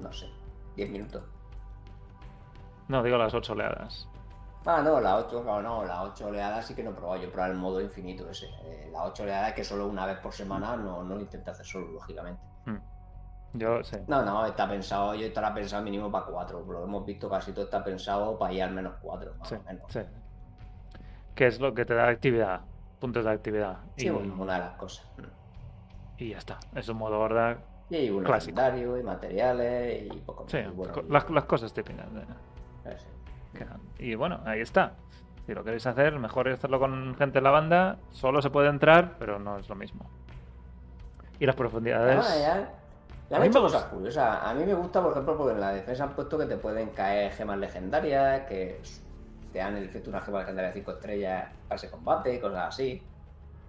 no sé, 10 minutos. No, digo las ocho oleadas. Ah, no, la 8, claro, no, la 8 oleadas sí que no he probado, yo he probado el modo infinito ese. Eh, la 8 oleadas que solo una vez por semana no, no lo intenté hacer solo, lógicamente. Mm. Yo sí. No, no, está pensado, yo estará pensado mínimo para 4, lo hemos visto casi todo está pensado para ir al menos 4, más Sí, o menos. sí. Que es lo que te da actividad, puntos de actividad. Sí, y, bueno, una de las cosas. Y ya está. Es un modo horda. Y hay un Clásico. y materiales, y poco más. Sí, bueno, las, las cosas típicas. de- sí. que- Y bueno, ahí está. Si lo queréis hacer, mejor hacerlo con gente en la banda. Solo se puede entrar, pero no es lo mismo. Y las profundidades. Ah, ya. Le A han hecho cosas curiosas. A mí me gusta, por ejemplo, porque en la defensa han puesto que te pueden caer gemas legendarias, que te dan el efecto de una gema legendaria de 5 estrellas para ese combate, cosas así.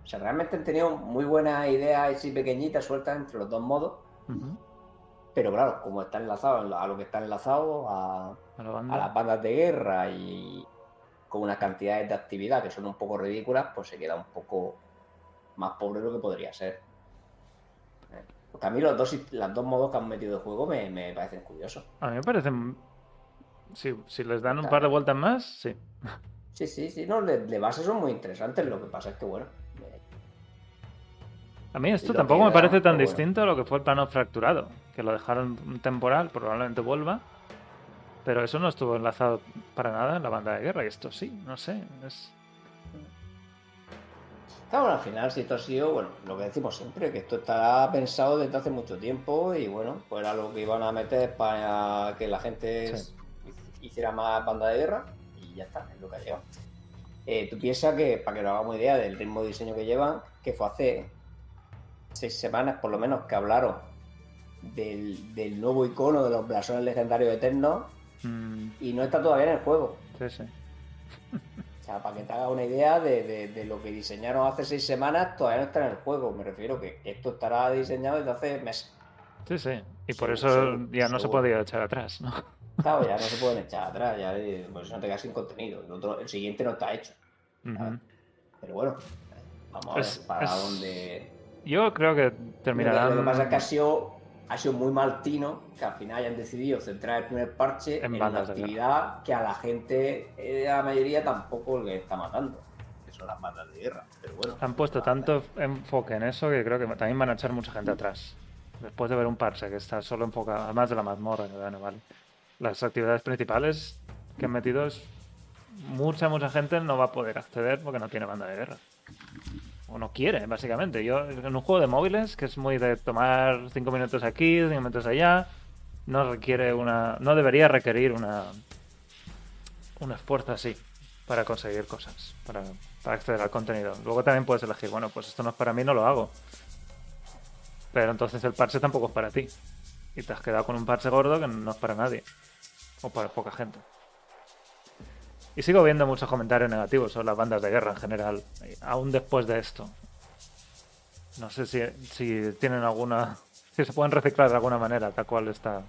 O sea, realmente han tenido muy buenas ideas así pequeñitas sueltas entre los dos modos. Pero claro, como está enlazado a lo que está enlazado a, A la a banda. las bandas de guerra y con unas cantidades de actividad que son un poco ridículas, pues se queda un poco más pobre de lo que podría ser. Eh, Porque a mí los dos, los dos modos que han metido de juego me, me parecen curiosos. A mí me parecen. Si, si les dan un par de vueltas más, sí. Sí, sí, sí, no, de, de base son muy interesantes, lo que pasa es que bueno. A mí esto tampoco me parece tan bueno. distinto a lo que fue el plano fracturado, que lo dejaron temporal, probablemente vuelva, pero eso no estuvo enlazado para nada en la banda de guerra, y esto sí, no sé, es... Claro, al final, si esto ha sido, bueno, lo que decimos siempre, que esto estará pensado desde hace mucho tiempo y bueno, pues era lo que iban a meter para que la gente Sí. hiciera más banda de guerra y ya está, es lo que ha llegado. Eh, tú piensas que, para que nos hagamos idea del ritmo de diseño que llevan, que fue hace seis semanas por lo menos que hablaron del, del nuevo icono de los blasones legendarios eternos mm, y no está todavía en el juego. sí, sí. O sea, para que te hagas una idea de, de- de lo que diseñaron hace seis semanas, todavía no está en el juego. Me refiero que esto estará diseñado desde hace meses. Sí, sí. Y por eso ya no se podía echar atrás, ¿no? Claro, ya no se pueden echar atrás, ya eh, por eso no te quedas sin contenido. El, otro- el siguiente no está hecho. Pero bueno, vamos a ver Es- para es- dónde. Yo creo que terminarán... lo que pasa es que ha sido, ha sido muy mal tino que al final hayan decidido centrar el primer parche En en, de actividad que a la gente, eh, a la mayoría, tampoco le está matando. Que son las bandas de guerra. Pero bueno. Han puesto tanto enfoque en eso que creo que también van a echar mucha gente atrás. Después de ver un parche que está solo enfocado, además de la mazmorra, que bueno, vale. Las actividades principales que han metido es mucha, mucha gente no va a poder acceder porque no tiene banda de guerra. O no quiere, básicamente. Yo, en un juego de móviles, que es muy de tomar 5 minutos aquí, 5 minutos allá, no requiere una. no debería requerir una. un esfuerzo así para conseguir cosas, para, para acceder al contenido. Luego también puedes elegir, bueno, pues esto no es para mí, no lo hago. Pero entonces el parche tampoco es para ti. Y te has quedado con un parche gordo que no es para nadie. O para poca gente. Y sigo viendo muchos comentarios negativos sobre las bandas de guerra en general, aún después de esto. No sé si, si tienen alguna. si se pueden reciclar de alguna manera, tal cual está.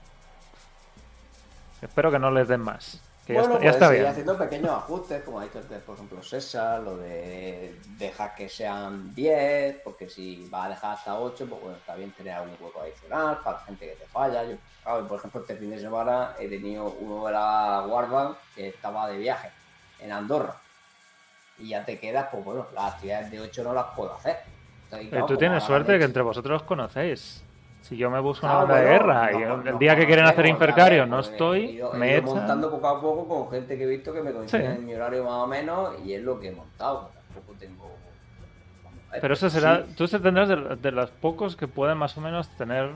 Espero que no les den más. Que ya bueno, está, ya puedes está bien. haciendo pequeños ajustes, como ha dicho antes, por ejemplo, César, lo de dejar que sean 10, porque si vas a dejar hasta 8, pues bueno, está bien tener algún hueco adicional para la gente que te falla. Yo, claro, por ejemplo, este fin de semana he tenido uno de la Warband que estaba de viaje en Andorra. Y ya te quedas, pues bueno, las actividades de 8 no las puedo hacer. Entonces, claro, tú tienes suerte que leche- entre vosotros os conocéis. Si yo me busco una Ah, banda de guerra y el no, día que quieren hacer Infercario no estoy, he he me echan. montando poco a poco con gente que he visto que me coincide Sí. en mi horario más o menos y es lo que he montado. Tampoco tengo. Pero eso será, sí, tú se tendrás de, de los pocos que pueden más o menos tener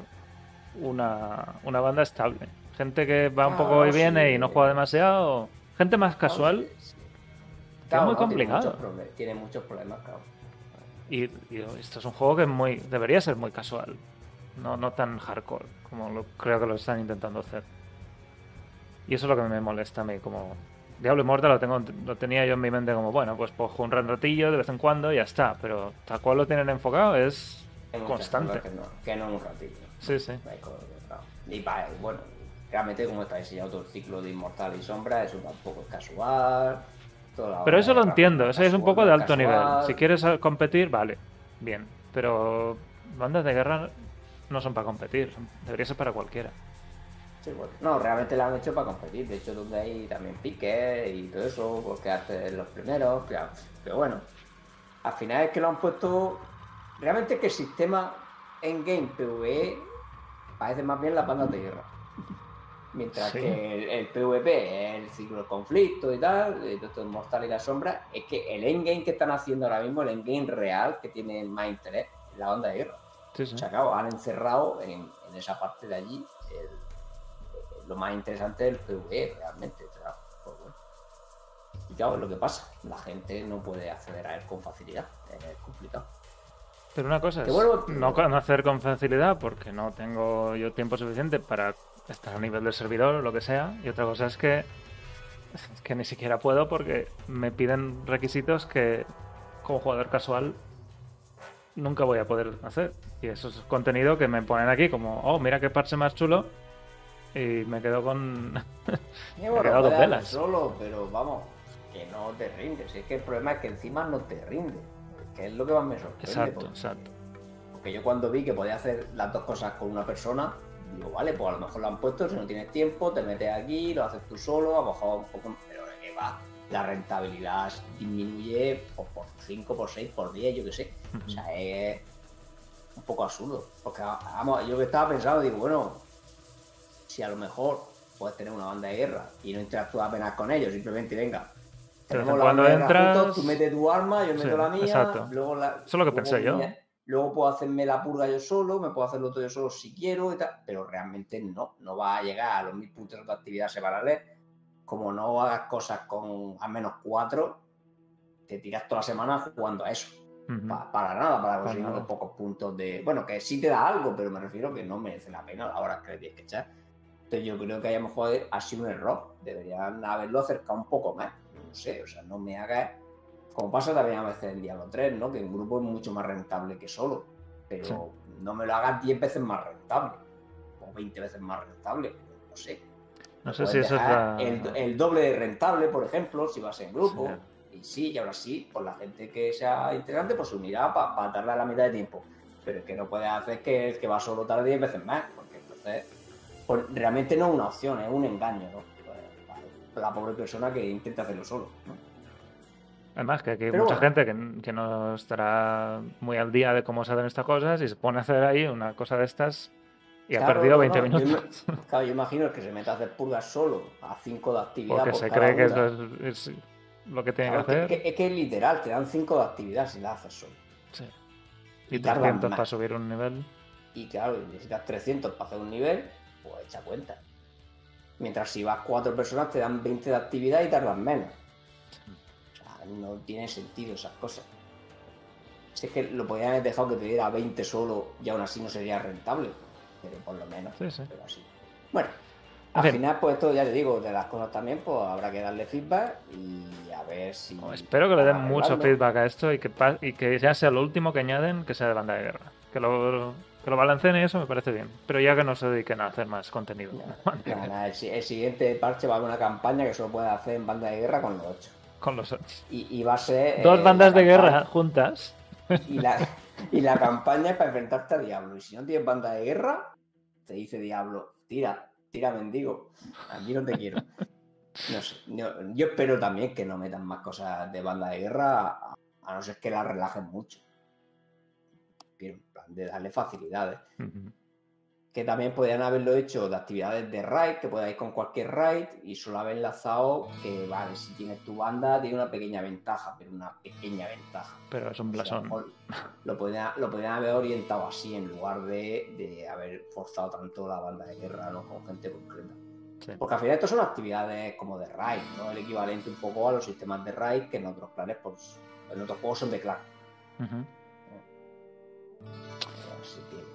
una, una banda estable. Gente que va un poco Claro, y viene sí. y no juega demasiado. Gente más casual. sí, sí. muy no, tiene complicado. muchos Tiene muchos problemas, claro. Y, y esto es un juego que es muy, debería ser muy casual. No, no tan hardcore como lo, creo que lo están intentando hacer. Y eso es lo que me molesta a mí. Como Diablo Immortal lo, tengo, lo tenía yo en mi mente como, bueno, pues jugar un ratillo de vez en cuando y ya está. Pero tal cual lo tienen enfocado es constante. Que no, que no un ratito. Sí, sí. Y pa- bueno, realmente como está diseñado todo el ciclo de Inmortal y Sombra, eso tampoco es casual. Pero eso lo entiendo, eso es un casual, poco de alto casual. nivel. Si quieres competir, vale, bien. Pero bandas de guerra no son para competir, debería ser para cualquiera. Sí, bueno. No, realmente la han hecho para competir. De hecho, donde hay también piques y todo eso, porque hace los primeros. Pero, pero bueno, al final es que lo han puesto. Realmente es que el sistema en game PvE parece más bien las bandas de guerra. Mientras Sí. que el, el PvP es el ciclo del conflicto y tal, de de Mortal y la sombra, es que el endgame que están haciendo ahora mismo, el endgame real que tiene más interés, es la banda de guerra. Sí, sí. O sea, claro, han encerrado en, en esa parte de allí el- lo más interesante del PvE, realmente. pues bueno. Y claro, es lo que pasa. La gente no puede acceder a él con facilidad. Es complicado. Pero una cosa es no con- hacer con facilidad porque no tengo yo tiempo suficiente para estar a nivel del servidor o lo que sea. Y otra cosa es que, es que ni siquiera puedo porque me piden requisitos que como jugador casual nunca voy a poder hacer. Y eso es contenido que me ponen aquí como, oh, mira qué parche más chulo. Y me quedo con... Me he quedado dos velas. solo, pero vamos, que no te rindes. Es que el problema es que encima no te rinde. Que es lo que más me sorprende. Exacto, porque- exacto. Porque yo cuando vi que podía hacer las dos cosas con una persona, digo, vale, pues a lo mejor lo han puesto, si no tienes tiempo, te metes aquí, lo haces tú solo, a lo mejor un poco, pero de qué va, la rentabilidad disminuye pues, por 5, por 6, por 10, yo qué sé. O sea, es un poco absurdo. Porque, vamos, yo que estaba pensando, digo, bueno, si a lo mejor puedes tener una banda de guerra y no interactúas apenas con ellos, simplemente venga. La cuando entras- juntos, tú metes tu arma, yo Sí, meto la mía, exacto. luego la. Eso es lo que pensé yo. mía- Luego puedo hacerme la purga yo solo, me puedo hacer lo todo yo solo si quiero y tal, pero realmente no, no va a llegar a los mil puntos de actividad semanales. Como no hagas cosas con al menos cuatro, te tiras toda la semana jugando a eso. Ujú. Pa- para nada, para conseguir unos pocos puntos de. Bueno, que sí te da algo, pero me refiero que no merece la pena la hora que le tienes que echar. Entonces yo creo que lo mejor ha sido un error. Deberían haberlo acercado un poco más. No sé, o sea, no me hagas. Como pasa también a veces en Diablo 3, ¿no? Que en grupo es mucho más rentable que solo. Pero Sí. no me lo hagas 10 veces más rentable. O 20 veces más rentable. No sé. No sé Puedes si eso es la... el, el doble de rentable, por ejemplo, si vas en grupo. Sí. Y sí, y ahora sí, pues la gente que sea integrante, pues se unirá para tardar la mitad de tiempo. Pero es que no puedes hacer que el que va solo tarde 10 veces más, porque entonces pues, realmente no es una opción, es un engaño, ¿no? Pues, la pobre persona que intenta hacerlo solo. ¿no? Además, que aquí hay mucha bueno. gente que, que no estará muy al día de cómo se hacen estas cosas y se pone a hacer ahí una cosa de estas y ha perdido no, 20 no, yo minutos. claro, yo imagino que se meta a hacer purgas solo a 5 de actividad. Porque por se cada cree que eso es, es lo que tiene Claro, que es, hacer. que, es que es literal, te dan 5 de actividad si la haces solo. Sí. y Y tardan 300 más. para subir un nivel. Y claro, necesitas 300 para hacer un nivel, pues echa cuenta. Mientras si vas cuatro personas te dan 20 de actividad y tardas menos. No tiene sentido esas cosas. Si es que lo podrían haber dejado que te diera 20 solo y aún así no sería rentable. Pero por lo menos. Sí, sí. Pero así. Bueno, En al fin. final, pues esto ya te digo, de las cosas también, pues habrá que darle feedback y a ver si. No, espero que le den mucho feedback a esto y que, y que ya sea lo último que añaden que sea de banda de guerra. Que lo, que lo balanceen y eso me parece bien. Pero ya que no se dediquen a hacer más contenido. El, si- el siguiente parche va a haber una campaña que solo puede hacer en banda de guerra con los 8. Con los Y, y va a ser. dos eh, bandas la de guerra juntas. Y la, y la campaña es para enfrentarte a Diablo. Y si no tienes banda de guerra, te dice Diablo, tira, tira mendigo. Aquí no te quiero. No sé. Yo, yo espero también que no metan más cosas de banda de guerra, a, a no ser que la relajen mucho. Quiero, en plan, de darle facilidades. Ujú. Que también podrían haberlo hecho de actividades de raid, que podáis con cualquier raid y solo haber enlazado que, vale, si tienes tu banda, tiene una pequeña ventaja, pero una pequeña ventaja. Pero es un O sea, a lo blasón. lo podrían, lo podrían haber orientado así en lugar de, de haber forzado tanto la banda de guerra ¿no? con gente concreta. Sí. Porque al final esto son actividades como de raid, ¿no? El equivalente un poco a los sistemas de raid que en otros planes, pues, en otros juegos son de clan. Ujú. Así que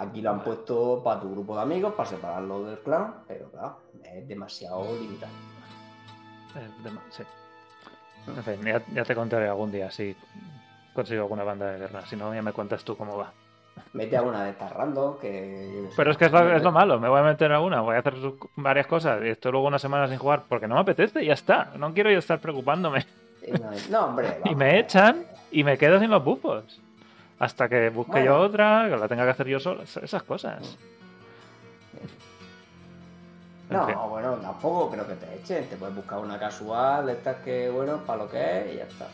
aquí lo han puesto para tu grupo de amigos, para separarlo del clan, pero claro, es demasiado limitado. Sí. En fin, ya, ya te contaré algún día si consigo alguna banda de guerra. Si no, ya me cuentas tú cómo va. Mete alguna de estas random que... sé, Pero es que es lo, es lo malo. Me voy a meter a una, voy a hacer varias cosas y estoy luego una semana sin jugar porque no me apetece y ya está. No quiero yo estar preocupándome. Y no, no, hombre. Y vamos, me echan y me quedo sin los bufos. Hasta que busque yo otra, que la tenga que hacer yo solo. Esas cosas. No, bueno, tampoco creo que te echen. Te puedes buscar una casual de estas que, bueno, para lo que es y ya está.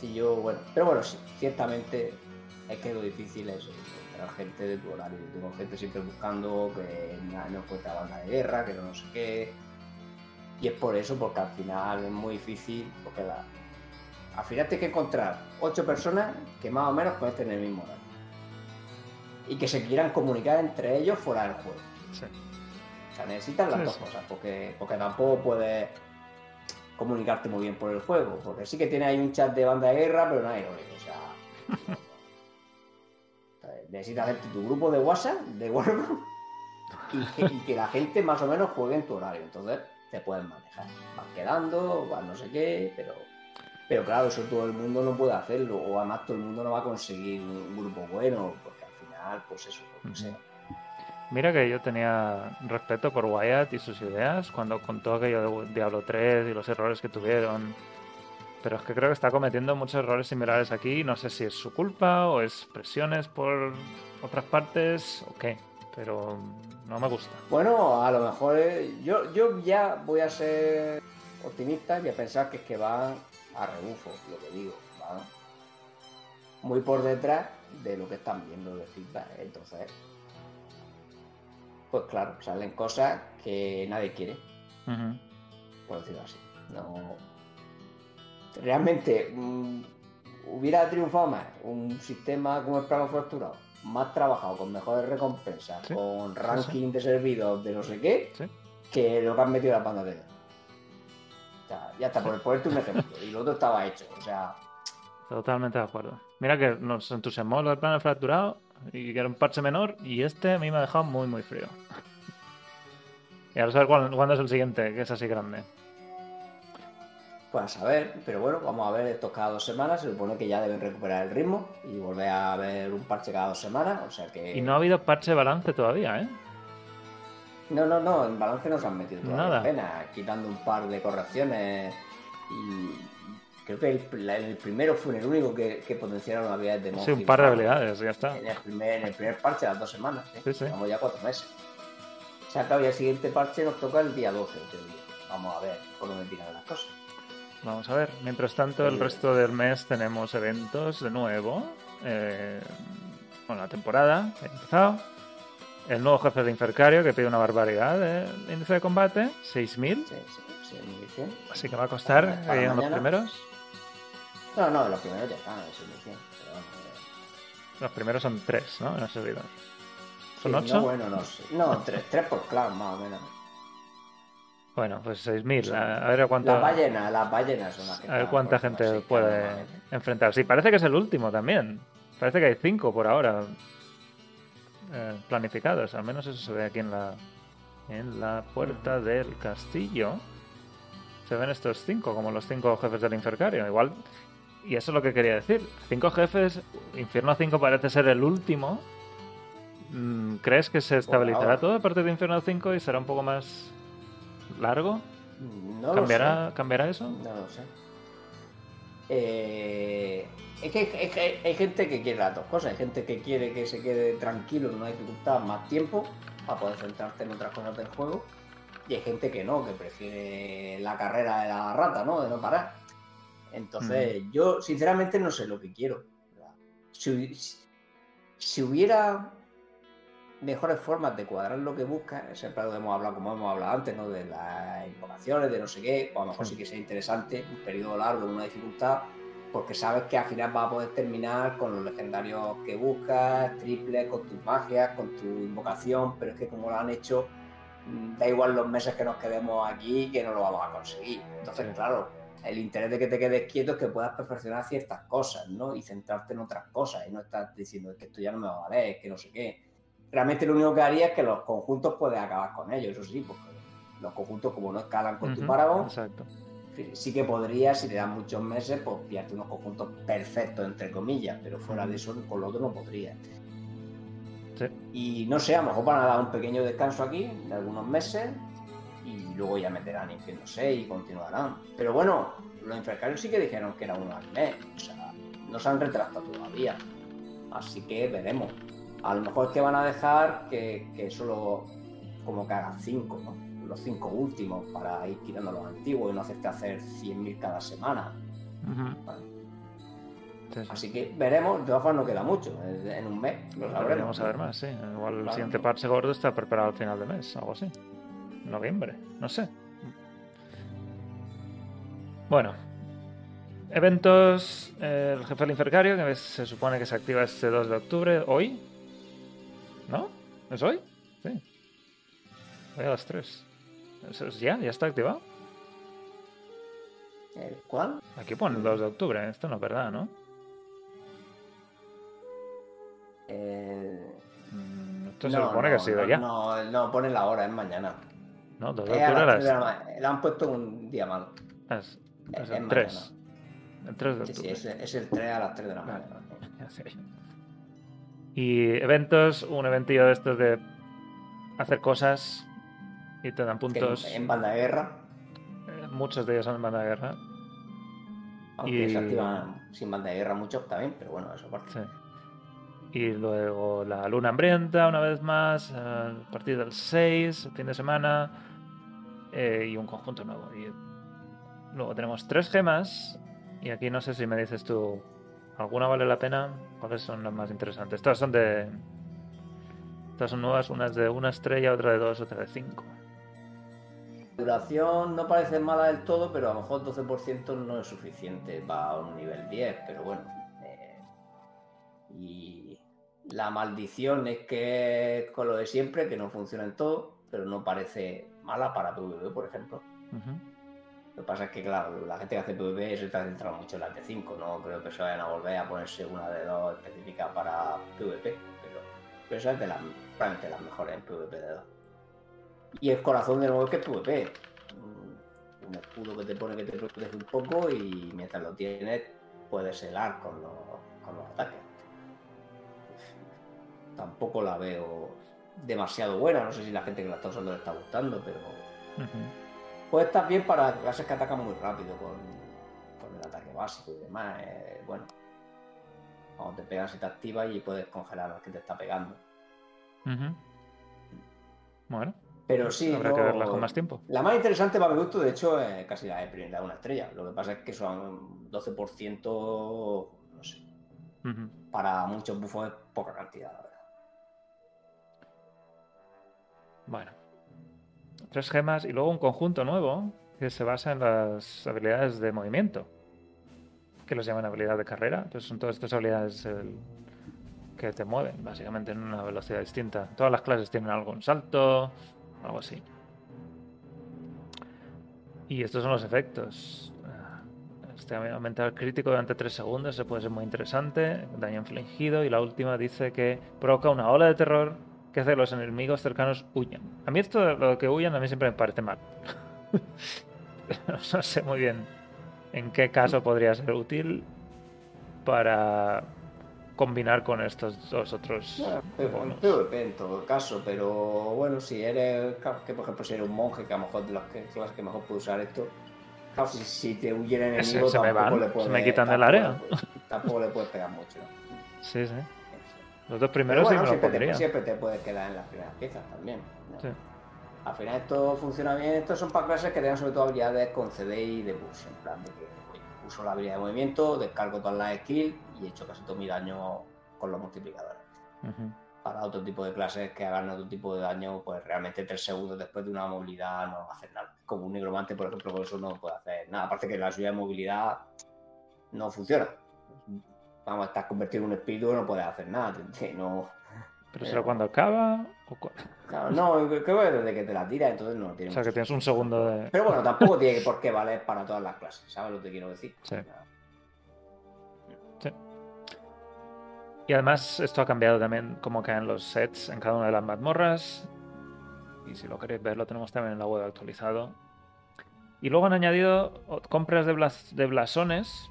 Si yo, bueno, pero bueno, sí, ciertamente es que lo difícil es encontrar gente de tu horario. Yo tengo gente siempre buscando que no encuentra banda de guerra, que no sé qué. Y es por eso, porque al final es muy difícil, porque la, al final tienes que encontrar ocho personas que más o menos pueden tener el mismo horario. Y que se quieran comunicar entre ellos fuera del juego. Sí. O sea, necesitas las Sí, dos sí. cosas, porque, porque tampoco puedes comunicarte muy bien por el juego. Porque sí que tiene ahí un chat de banda de guerra, pero no hay horario. O sea, necesitas hacerte tu grupo de WhatsApp, de Warcraft, y y que la gente más o menos juegue en tu horario. Entonces te puedes manejar. Vas quedando, vas no sé qué, pero, Pero claro, eso todo el mundo no puede hacerlo, o además todo el mundo no va a conseguir un grupo bueno, porque al final, pues eso, lo que sea. Mira que yo tenía respeto por Wyatt y sus ideas cuando contó aquello de Diablo 3 y los errores que tuvieron. Pero es que creo que está cometiendo muchos errores similares aquí. No sé si es su culpa o es presiones por otras partes o qué. Pero no me gusta. Bueno, a lo mejor eh, yo, yo ya voy a ser optimista y a pensar que es que van a rebufo, lo que digo. Van muy por detrás de lo que están viendo de feedback. Entonces, pues claro, salen cosas que nadie quiere, Ujú. por decirlo así. No. Realmente mm, hubiera triunfado más un sistema como el plano fracturado, más trabajado, con mejores recompensas, Sí, con sí, ranking de servidores de no sé qué, que lo que han metido en la banda de. O ya está, por ponerte un ejemplo. Y lo otro estaba hecho. O sea, Totalmente de acuerdo. Mira que nos entusiasmó lo del plano fracturado y que era un parche menor y este a mí me ha dejado muy muy frío. Y ahora saber cuándo, cuándo es el siguiente, que es así grande. pues a saber. Pero bueno, vamos a ver estos cada dos semanas. Se supone que ya deben recuperar el ritmo y volver a ver un parche cada dos semanas. O sea que. Y no ha habido parche balance todavía, ¿eh? No, no, no, en balance no se han metido todavía Nada. apenas, quitando un par de correcciones y creo que el, la- el primero fue el único que, que potenciaron habilidades de Sí, Monty un par de habilidades, ya está. En el primer, en el primer parche, las dos semanas, ¿eh? Sí, sí. Ya cuatro meses. O sea, claro, y el siguiente parche nos toca el día 12, en teoría. Vamos a ver por dónde tiran las cosas. Vamos a ver. Mientras tanto, el Sí. resto del mes tenemos eventos de nuevo. Eh, bueno, la temporada ha empezado. El nuevo jefe de Infercario que pide una barbaridad de índice de combate, 6000. Sí, sí, sí, muy bien. Así que va a costar que lleguen los mañana. primeros. No, no, los primeros ya están, eso muy bien. Pero vamos. Los primeros son tres, ¿no? En el servidor. ¿Son Sí, ocho? No, bueno, no sé. No, tres, tres por clan, más o menos. Bueno, pues 6000. A, a ver cuánto. Las ballenas, las ballenas son las que A ver cuánta gente puede enfrentar. Sí, parece que es el último también. Parece que hay cinco por ahora eh, planificados. Al menos eso se ve aquí en la, en la puerta del castillo. Se ven estos cinco, como los cinco jefes del Infercario. Igual, y eso es lo que quería decir. Cinco jefes, Infierno 5 parece ser el último. Mm, ¿Crees que se estabilizará todo a partir de Infierno 5 y será un poco más largo? No lo sé. ¿Cambiará, ¿Cambiará eso? No lo sé. Eh, es que hay, hay- hay gente que quiere las dos cosas. Hay gente que quiere que se quede tranquilo en una dificultad más tiempo para poder centrarte en otras cosas del juego. Y hay gente que no, que prefiere la carrera de la rata, ¿no? De no parar. Entonces, yo sinceramente no sé lo que quiero. Si, si- hubiera mejores formas de cuadrar lo que buscas, siempre lo hemos hablado, como hemos hablado antes, ¿no? De las invocaciones, de no sé qué, o a lo mejor Sí. sí que sea interesante, un periodo largo en una dificultad, porque sabes que al final vas a poder terminar con los legendarios que buscas, triples, con tus magias, con tu invocación, pero es que como lo han hecho, mm, da igual los meses que nos quedemos aquí que no lo vamos a conseguir. Entonces, Sí. claro, el interés de que te quedes quieto es que puedas perfeccionar ciertas cosas, ¿no? Y centrarte en otras cosas y no estás diciendo "Es que esto ya no me va a valer, es que no sé qué. Realmente lo único que haría es que los conjuntos puedes acabar con ellos, eso sí, porque los conjuntos como no escalan con tu Paragon, Exacto. Sí- que podrías, si te dan muchos meses, pues pillarte unos conjuntos perfectos, entre comillas, pero fuera de eso, con lo otro no podrías. Sí. Y no sé, a lo mejor van a dar un pequeño descanso aquí, de algunos meses, y luego ya meterán Infierno 6 y continuarán. Pero bueno, los Infercarios sí que dijeron que era uno al mes, o sea, no se han retrasado todavía. Así que veremos. A lo mejor es que van a dejar que, que solo como que haga 5, ¿no? Los 5 últimos para ir quitando los antiguos y no hacerte hacer 100.000 cada semana. Ujú. Vale. Sí, sí. Así que veremos, de todas formas no queda mucho, en en un mes lo sabremos. Deberíamos saber más, sí. Igual el Claro. siguiente parche gordo está preparado al final de mes, algo así. Noviembre, no sé. Bueno. Eventos. eh, el jefe del Infercario, que se supone que se activa este 2 de octubre, hoy. ¿No? ¿Es hoy? Sí. Hoy a las 3. ¿Eso es ya? ¿Ya está activado? ¿El cuál? Aquí pone el 2 de octubre, esto no es verdad, ¿no? Eh, Mm, Esto se no, supone que no, ha sido no, ya. No, no, pone la hora, es mañana. No, 2 de octubre las a la las... ma- Le han puesto un día malo. Es, es Es el mañana. 3. el 3 de Sí, sí, octubre. es, es el 3 a las 3 de la mañana. Ya sé. Y eventos, un eventillo de estos de hacer cosas y te dan puntos. En, en banda de guerra, Eh, Muchos de ellos son en banda de guerra. aunque Y- se activan sin banda de guerra muchos también, pero bueno, eso aparte. Sí. Y luego la luna hambrienta, una vez más, a partir del 6, el fin de semana, eh, y un conjunto nuevo. Y luego tenemos tres gemas, y aquí no sé si me dices tú, ¿alguna vale la pena? ¿Cuáles son las más interesantes? Todas son de... Todas son nuevas, una es de una estrella, otra de dos, otra de cinco. Duración no parece mala del todo, pero a lo mejor 12% no es suficiente para un nivel 10, pero bueno. eh, y la maldición es que es con lo de siempre, que no funciona en todo, pero no parece mala para PvP, por ejemplo. Lo que pasa es que, claro, la gente que hace PvP se está centrando mucho en las de 5, no creo que se vayan a volver a ponerse una de dos específica para PvP, pero, pero esa es de las, probablemente las mejores en PvP de dos. Y el corazón de nuevo es que es PvP. Un- Un escudo que te pone que te protege un poco y mientras lo tienes puedes helar con los, con los ataques. Tampoco la veo demasiado buena, no sé si la gente que la está usando le está gustando, pero Ujú. Puede estar bien para clases que atacan muy rápido con, con el ataque básico y demás. eh, bueno, cuando te pegan se te activa y puedes congelar al que te está pegando. Bueno, Pero sí, habrá no- que verla con más tiempo. la más interesante para mi gusto, de hecho, es casi la de primera de una estrella. Lo que pasa es que son 12%, no sé, para muchos bufos es poca cantidad, la verdad. Bueno. Tres gemas y luego un conjunto nuevo que se basa en las habilidades de movimiento. Que los llaman habilidad de carrera. Entonces son todas estas habilidades el- que te mueven, básicamente en una velocidad distinta. Todas las clases tienen algo, un salto, algo así. Y estos son los efectos. Ah, Este aumentar el crítico durante 3 segundos, se puede ser muy interesante. Daño infligido. Y la última dice que provoca una ola de terror que hace que los enemigos cercanos huyan. A mí esto de lo que huyan a mí siempre me parece mal. no sé muy bien en qué caso podría ser útil para combinar con estos dos otros En bonos. PvP en todo caso, pero bueno, si eres, que por ejemplo si eres un monje que a lo mejor de las que- clases que mejor puede usar esto, claro, si, si te huyen enemigos Ese- se me van, le se puedes, me quitan del tampoco área. le puedes- tampoco le puedes pegar mucho. ¿no? Sí, sí. Los dos Pero primeros bueno, sí me lo siempre, te, siempre te puedes quedar en las primeras piezas también. ¿no? Sí. Al final esto funciona bien, estos son para clases que tengan sobre todo habilidades con CD y de push, en plan de que uso la habilidad de movimiento, descargo todas las skills y he hecho casi todo mi daño con los multiplicadores. Para otro tipo de clases que hagan otro tipo de daño, pues realmente tres segundos después de una movilidad no va a hacer nada. Como un negromante, por ejemplo, con eso no puede hacer nada. Aparte que la suya de movilidad no funciona. Vamos, estás convertido en un espíritu no puedes hacer nada. No, Pero será cuando acaba o cu- claro, no creo que desde que te la tiras, entonces no tiene O sea que tienes un segundo de... Pero bueno, tampoco tiene por qué valer para todas las clases, ¿sabes lo que quiero decir? Sí. Y además esto ha cambiado también cómo caen los sets en cada una de las mazmorras. Y si lo queréis ver, lo tenemos también en la web actualizado. Y luego han añadido compras de, blas- de blasones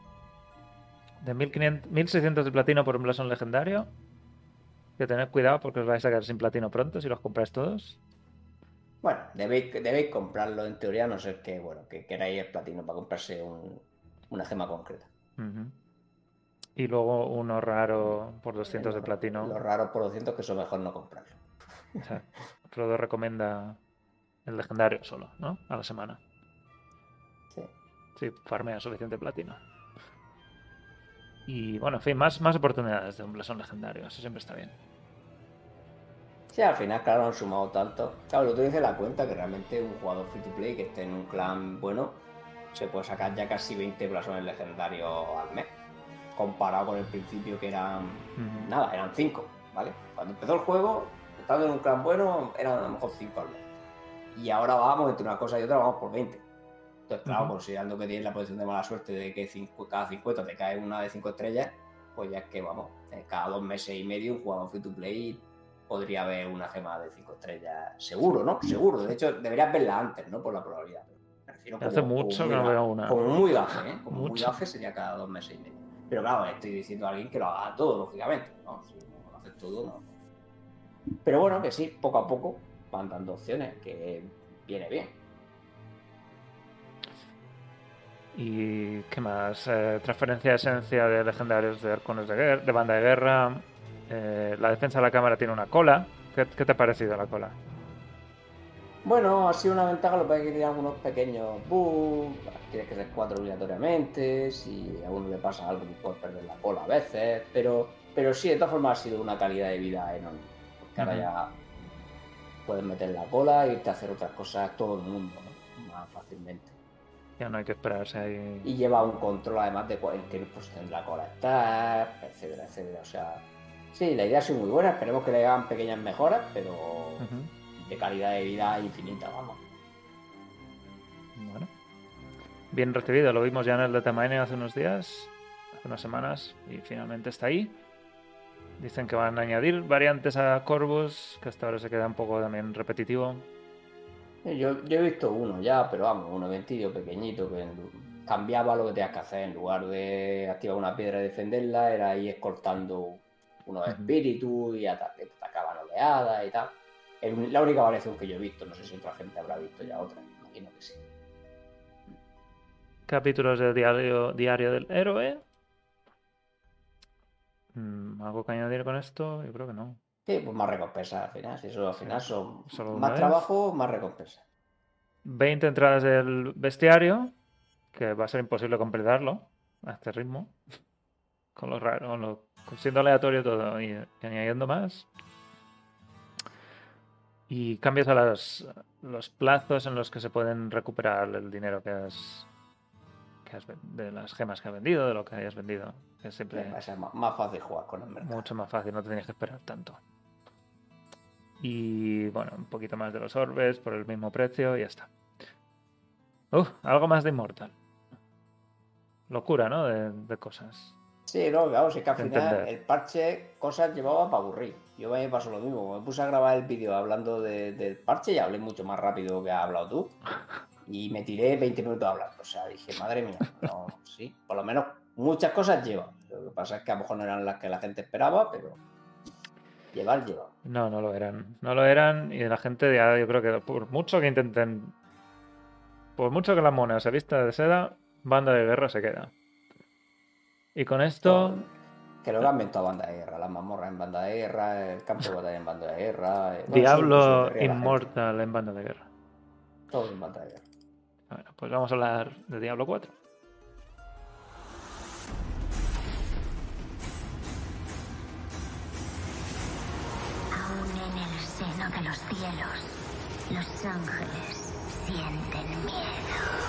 de 1500, 1600 de platino por un blasón legendario. Que tened cuidado porque os vais a quedar sin platino pronto si los compráis todos. Bueno, debéis, debéis comprarlo en teoría, a no ser que, bueno, que queráis el platino para comprarse un- una gema concreta. Ujú. Y luego uno raro por 200 de platino. Lo raro por 200 que eso mejor no comprarlo. O sea, Frodo recomienda el legendario solo, ¿no? A la semana. Sí. Sí, farmea suficiente platino. Y bueno, en fin, más, más oportunidades de un blasón legendario. Eso siempre está bien. Sí, al final, claro, han sumado tanto. Claro, lo que dice la cuenta que realmente un jugador free to play que esté en un clan bueno se puede sacar ya casi 20 blasones legendarios al mes. Comparado con el principio que eran. Ujú. Nada, eran 5, ¿vale? Cuando empezó el juego, estando en un clan bueno, eran a lo mejor 5 al mes. Y ahora vamos entre una cosa y otra, vamos por 20. Entonces, claro, Ujú. considerando que tienes la posición de mala suerte de que cinco- cada 50 te cae una de 5 estrellas, pues ya es que, vamos, eh, cada dos meses y medio un jugador free to play podría haber una gema de 5 estrellas. Seguro, ¿no? Seguro. De hecho, deberías verla antes, ¿no? Por la probabilidad. Pero me refiero quiero Hace mucho que no muy veo una. Como muy gafe, ¿eh? Como muy Mucho. gafe sería cada dos meses y medio. Pero claro, estoy diciendo a alguien que lo haga todo, lógicamente. ¿no? Si no lo hace todo, no. Pero bueno, que sí, poco a poco van dando opciones, que viene bien. ¿Y qué más? Eh, transferencia de esencia de legendarios de arcones de, guerra, de banda de guerra. Eh, la defensa de la cámara tiene una cola. ¿Qué, qué te ha parecido la cola? Bueno, ha sido una ventaja, lo que pasa es que tiene algunos pequeños bugs, tienes que ser cuatro obligatoriamente, si a uno le pasa algo puedes perder la cola a veces, pero, pero sí, de todas formas ha sido una calidad de vida enorme, porque ahora ya puedes meter la cola e irte a hacer otras cosas todo el mundo, ¿no? más fácilmente. Ya no hay que esperarse ahí. Y lleva un control además de en qué posición de la cola está, etcétera, etcétera, o sea... Sí, la idea ha sido muy buena, esperemos que le hagan pequeñas mejoras, pero. De calidad de vida infinita, vamos. Bueno. Bien recibido, lo vimos ya en el Datamine hace unos días, hace unas semanas, y finalmente está ahí. Dicen que van a añadir variantes a Corvus, que hasta ahora se queda un poco también repetitivo. Yo, yo he visto uno ya, pero vamos, uno ventillo pequeñito que cambiaba lo que tenías que hacer. En lugar de activar una piedra y defenderla, era ir escoltando unos espíritus y atacaban oleadas y tal. La única variación que yo he visto, no sé si otra gente habrá visto ya otra, imagino que sí. Capítulos de diario, diario del héroe. Mm, ¿Algo que añadir con esto? Yo creo que no. Sí, pues más recompensas al final, si eso al final son solo más vez. trabajo, más recompensa. 20 entradas del bestiario, que va a ser imposible completarlo a este ritmo. Con lo raro, con lo- siendo aleatorio todo y, y añadiendo más. Y cambios a los plazos en los que se pueden recuperar el dinero que has, que has ven- de las gemas que has vendido, de lo que hayas vendido. Que es siempre Va a ser más, fácil jugar con el mercado. mucho más fácil, no te tienes que esperar tanto. Y bueno, un poquito más de los orbes por el mismo precio y ya está. Uf, algo más de Immortal. Locura, ¿no? De, de cosas. Sí, no, si es que al final entender. el parche cosas llevaba para aburrir. Yo a mí me pasó lo mismo. Me puse a grabar el vídeo hablando de- del parche y hablé mucho más rápido que has hablado tú. Y me tiré 20 minutos hablando. O sea, dije, madre mía, no, sí. Por lo menos muchas cosas lleva. Lo que pasa es que a lo mejor no eran las que la gente esperaba, pero llevar lleva. No, no lo eran. No lo eran y la gente ya, yo creo que por mucho que intenten, por mucho que la mona se vista de seda, banda de guerra se queda. Y con esto, Que lo cambien toda banda de guerra. Las mazmorras en banda de guerra, el campo de batalla en banda de guerra. eh, Diablo. Inmortal en banda de guerra. Todo en banda de guerra. Bueno, pues vamos a hablar de Diablo 4. Aún en el seno de los cielos, los ángeles sienten miedo.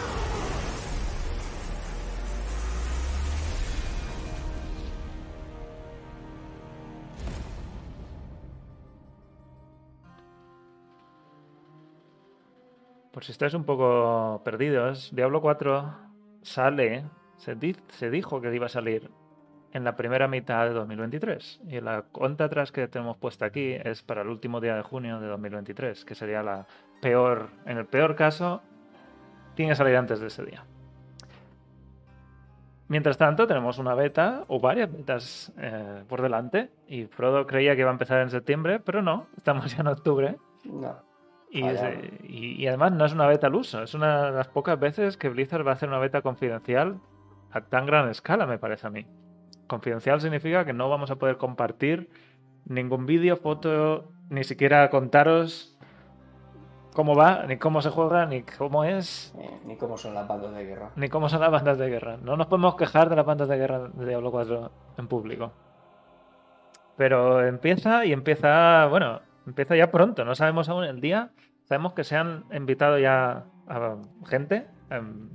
Por si estáis un poco perdidos, Diablo 4 sale, se, di- se dijo que iba a salir en la primera mitad de 2023. Y la cuenta atrás que tenemos puesta aquí es para el último día de junio de 2023, que sería la peor, en el peor caso, tiene que salir antes de ese día. Mientras tanto, tenemos una beta o varias betas eh, por delante. Y Frodo creía que iba a empezar en septiembre, pero no, estamos ya en octubre. No. Y, además no es una beta al uso, es una de las pocas veces que Blizzard va a hacer una beta confidencial a tan gran escala, me parece a mí. Confidencial significa que no vamos a poder compartir ningún vídeo, foto, ni siquiera contaros cómo va, ni cómo se juega, ni cómo es, Eh, ni cómo son las bandas de guerra. ni cómo son las bandas de guerra. No nos podemos quejar de las bandas de guerra de Diablo 4 en público. Pero empieza y empieza, bueno, empieza ya pronto, no sabemos aún el día. Sabemos que se han invitado ya a gente. em,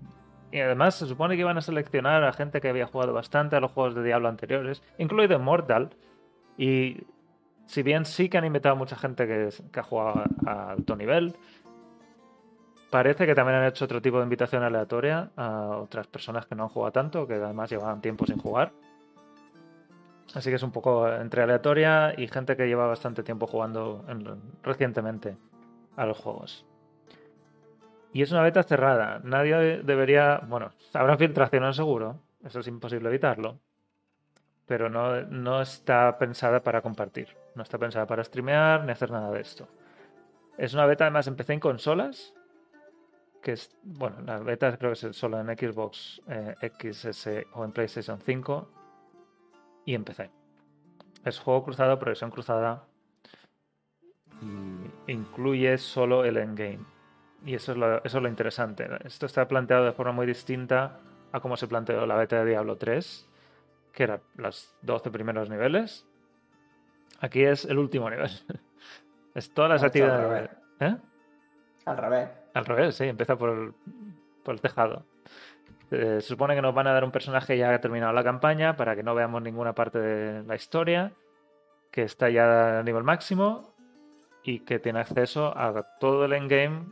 y además se supone que iban a seleccionar a gente que había jugado bastante a los juegos de Diablo anteriores, incluido Mortal. Y si bien sí que han invitado a mucha gente que, que ha jugado a alto nivel, parece que también han hecho otro tipo de invitación aleatoria a otras personas que no han jugado tanto, que además llevaban tiempo sin jugar. Así que es un poco entre aleatoria y gente que lleva bastante tiempo jugando en- recientemente a los juegos. Y es una beta cerrada. Nadie debería. Bueno, habrá filtraciones seguro. Eso es imposible evitarlo. Pero no, no está pensada para compartir. No está pensada para streamear ni hacer nada de esto. Es una beta, además, empecé en consolas. Que es. Bueno, la beta creo que es solo en Xbox eh, XS o en PlayStation 5. Y empecé. Es juego cruzado, progresión cruzada. Y incluye solo el endgame. Y eso es, lo, eso es lo interesante. Esto está planteado de forma muy distinta a cómo se planteó la beta de Diablo 3, que eran los 12 primeros niveles. Aquí es el último nivel. es todas las esto al actividades. revés. ¿Eh? Al revés. Al revés, sí, empieza por el, por el tejado. Eh, se supone que nos van a dar un personaje ya terminado la campaña para que no veamos ninguna parte de la historia, que está ya a nivel máximo y que tiene acceso a todo el endgame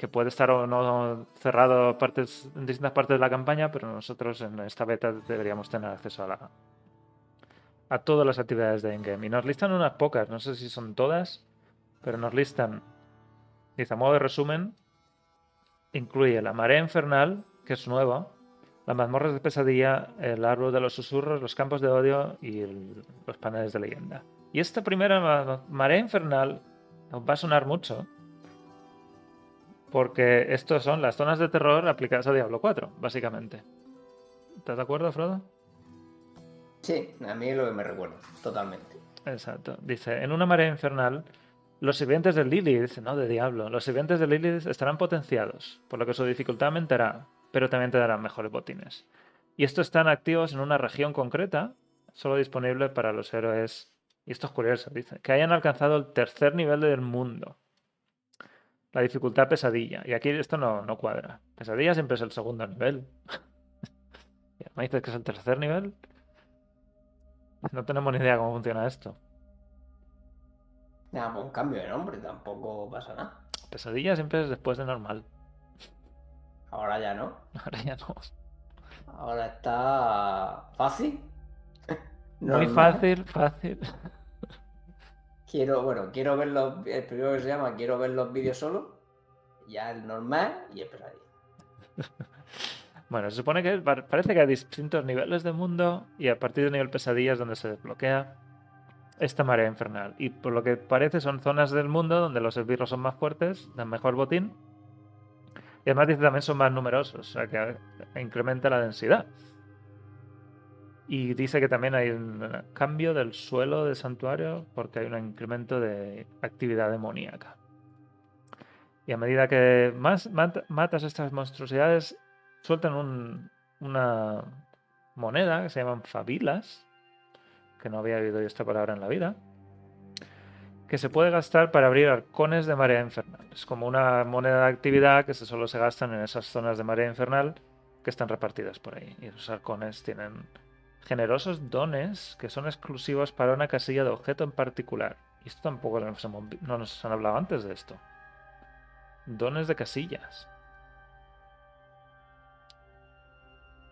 que puede estar o no cerrado partes, en distintas partes de la campaña, pero nosotros en esta beta deberíamos tener acceso a, la, a todas las actividades de endgame. Y nos listan unas pocas, no sé si son todas, pero nos listan, dice a modo de resumen, incluye la marea infernal, que es nueva, las mazmorras de pesadilla, el árbol de los susurros, los campos de odio y el- los paneles de leyenda. Y esta primera ma- marea infernal os va a sonar mucho, porque estos son las zonas de terror aplicadas a Diablo 4, básicamente. ¿Estás de acuerdo, Frodo? Sí, a mí es lo que me recuerda, totalmente. Exacto. Dice, en una marea infernal, los sirvientes de Lilith, no de Diablo, los sirvientes de Lilith estarán potenciados, por lo que su dificultad aumentará, pero también te darán mejores botines. Y estos están activos en una región concreta, solo disponible para los héroes, y esto es curioso, dice, que hayan alcanzado el tercer nivel del mundo. La dificultad pesadilla. Y aquí esto no, no cuadra. Pesadilla siempre es el segundo nivel. Me dices que es el tercer nivel. No tenemos ni idea cómo funciona esto. Nada, un cambio de nombre, tampoco pasa nada. Pesadilla siempre es después de normal. Ahora ya no. Ahora ya no. Ahora está fácil. Muy fácil, fácil. Quiero, bueno, quiero ver los. El primero que se llama Quiero ver los vídeos solo. Ya el normal y el pesadilla. Bueno, se supone que pa- parece que hay distintos niveles de mundo y a partir del nivel pesadilla es donde se desbloquea esta marea infernal. Y por lo que parece son zonas del mundo donde los esbirros son más fuertes, dan mejor botín. Y además dice también son más numerosos, o sea que incrementa la densidad. Y dice que también hay un cambio del suelo del santuario porque hay un incremento de actividad demoníaca. Y a medida que más mat- matas estas monstruosidades, sueltan un- una moneda que se llaman fabilas, que no había oído esta palabra en la vida, que se puede gastar para abrir arcones de marea infernal. Es como una moneda de actividad que solo se gastan en esas zonas de marea infernal que están repartidas por ahí. Y esos arcones tienen generosos dones que son exclusivos para una casilla de objeto en particular. Y esto tampoco nos no nos han hablado antes de esto. Dones de casillas.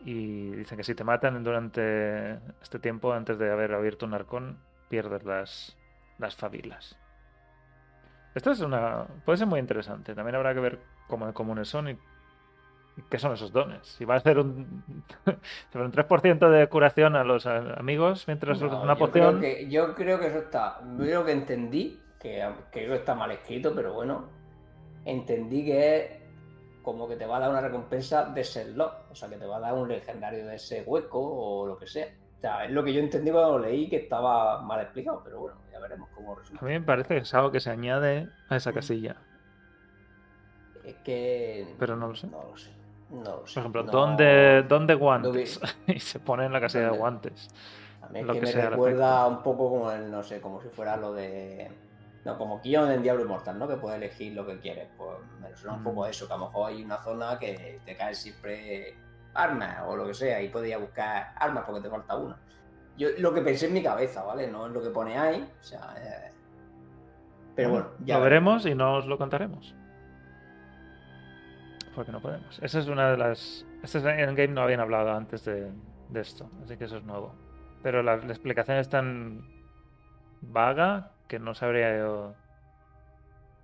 Y dicen que si te matan durante este tiempo, antes de haber abierto un arcón, pierdes las, las fabilas. Esto es una. puede ser muy interesante. También habrá que ver cómo comunes son y, qué son esos dones. Si va a hacer un, un 3% de curación a los amigos mientras No, una yo, creo poción. que, yo creo que eso está. Yo creo que entendí, que que creo que está mal escrito, pero bueno. Entendí que es como que te va a dar una recompensa de ser lock. O sea, que te va a dar un legendario de ese hueco o lo que sea. O sea, es lo que yo entendí cuando lo leí que estaba mal explicado, pero bueno, ya veremos cómo A resulta. mí me parece que es algo que se añade a esa casilla. Es que. Pero no lo sé. No lo sé. No lo sé. Por ejemplo, No- ¿dónde, dónde guantes? y se pone en la casilla de guantes. A mí es lo que, que me recuerda un poco como el, no sé, como si fuera lo de. No, como Kion en Diablo Immortal, ¿no? Que puedes elegir lo que quieres. Pues me suena un poco Mm. a eso, que a lo mejor hay una zona que te cae siempre armas o lo que sea, y puedes ir a buscar armas porque te falta una. Yo lo que pensé en mi cabeza, ¿vale? No es lo que pone ahí. O sea. eh, Pero bueno, ya lo veremos y no os lo contaremos. Porque no podemos. Esa es una de las. Este endgame no habían hablado antes de, de esto, así que eso es nuevo. Pero la, la explicación es tan vaga que no sabría yo.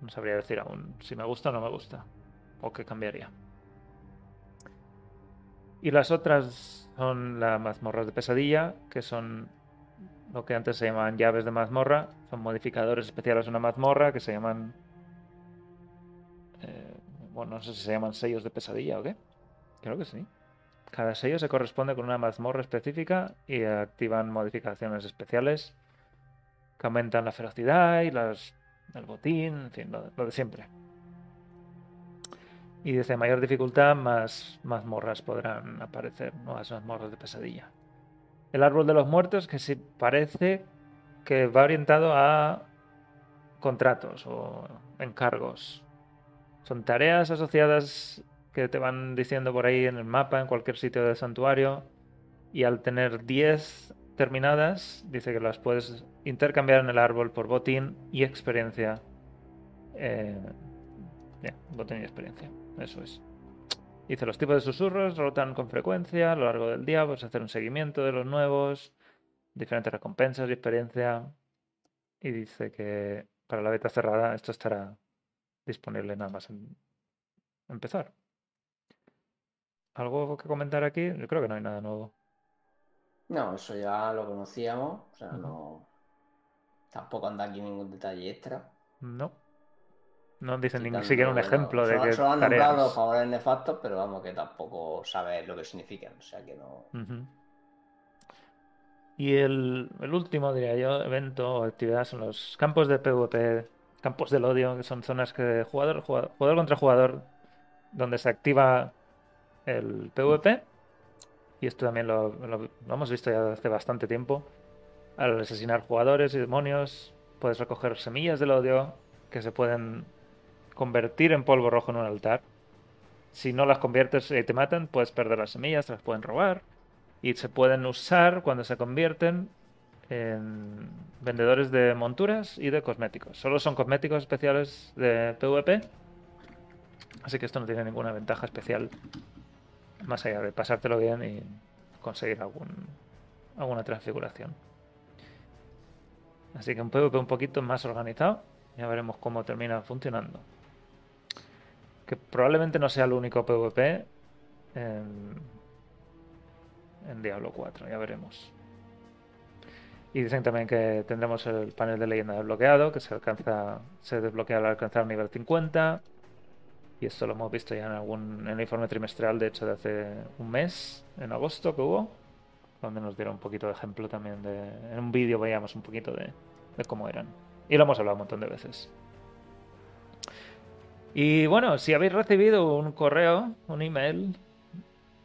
No sabría decir aún si me gusta o no me gusta. o que cambiaría. Y las otras son las mazmorras de pesadilla, que son lo que antes se llamaban llaves de mazmorra. Son modificadores especiales de una mazmorra que se llaman... eh, bueno, no sé si se llaman sellos de pesadilla o qué. Creo que sí. Cada sello se corresponde con una mazmorra específica y activan modificaciones especiales que aumentan la ferocidad y las, el botín, en fin, lo, lo de siempre. Y desde mayor dificultad, más mazmorras podrán aparecer, nuevas mazmorras de pesadilla. El árbol de los muertos, que sí parece que va orientado a contratos o encargos. Son tareas asociadas que te van diciendo por ahí en el mapa, en cualquier sitio del santuario. Y al tener 10 terminadas, dice que las puedes intercambiar en el árbol por botín y experiencia. Eh, ya, botín y experiencia. Eso es. Dice, los tipos de susurros rotan con frecuencia a lo largo del día, puedes hacer un seguimiento de los nuevos, diferentes recompensas y experiencia. Y dice que para la beta cerrada esto estará disponible nada más en empezar. ¿Algo que comentar aquí? Yo creo que no hay nada nuevo. No, eso ya lo conocíamos. O sea, no. Tampoco anda aquí ningún detalle extra. No. No dicen ni siquiera un ejemplo de solo- que Solo han nombrado los tareas. favores nefastos, pero vamos, que tampoco sabes lo que significan. O sea, que no. Y el, el último, diría yo, evento o actividad son los campos de PvP, campos del odio, que son zonas que jugador, jugador, jugador contra jugador, donde se activa el PvP. Y esto también lo, lo- lo hemos visto ya hace bastante tiempo. Al asesinar jugadores y demonios, puedes recoger semillas del odio que se pueden convertir en polvo rojo en un altar. Si no las conviertes y te matan, puedes perder las semillas, te las pueden robar. Y se pueden usar cuando se convierten en vendedores de monturas y de cosméticos. Solo son cosméticos especiales de PvP. Así que esto no tiene ninguna ventaja especial. Más allá de pasártelo bien y conseguir algún, alguna transfiguración. Así que un PvP un poquito más organizado. Ya veremos cómo termina funcionando. Que probablemente no sea el único PvP en, Diablo 4, ya veremos. Y dicen también que tendremos el panel de leyenda desbloqueado, que se alcanza, se desbloquea al alcanzar el nivel 50. Y esto lo hemos visto ya en algún en el informe trimestral, de hecho, de hace un mes, en agosto que hubo, donde nos dieron un poquito de ejemplo también de. En un vídeo veíamos un poquito de, de cómo eran. Y lo hemos hablado un montón de veces. Y bueno, si habéis recibido un correo, un email,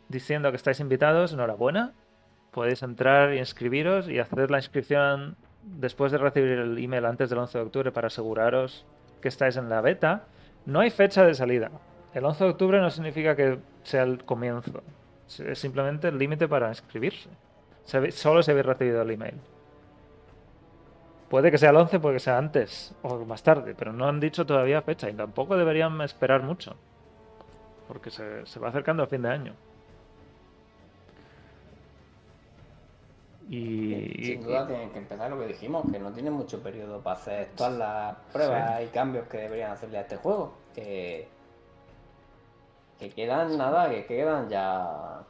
diciendo que estáis invitados, enhorabuena. Podéis entrar y inscribiros y hacer la inscripción después de recibir el email antes del 11 de octubre para aseguraros que estáis en la beta. No hay fecha de salida. El 11 de octubre no significa que sea el comienzo. Es simplemente el límite para inscribirse. Solo si habéis recibido el email. Puede que sea el 11, puede que sea antes o más tarde, pero no han dicho todavía fecha y tampoco deberían esperar mucho. Porque se, se va acercando el fin de año. Y, Sin duda tienen que empezar lo que dijimos, que no tienen mucho periodo para hacer todas las pruebas y cambios que deberían hacerle a este juego. Que, que quedan nada, que quedan ya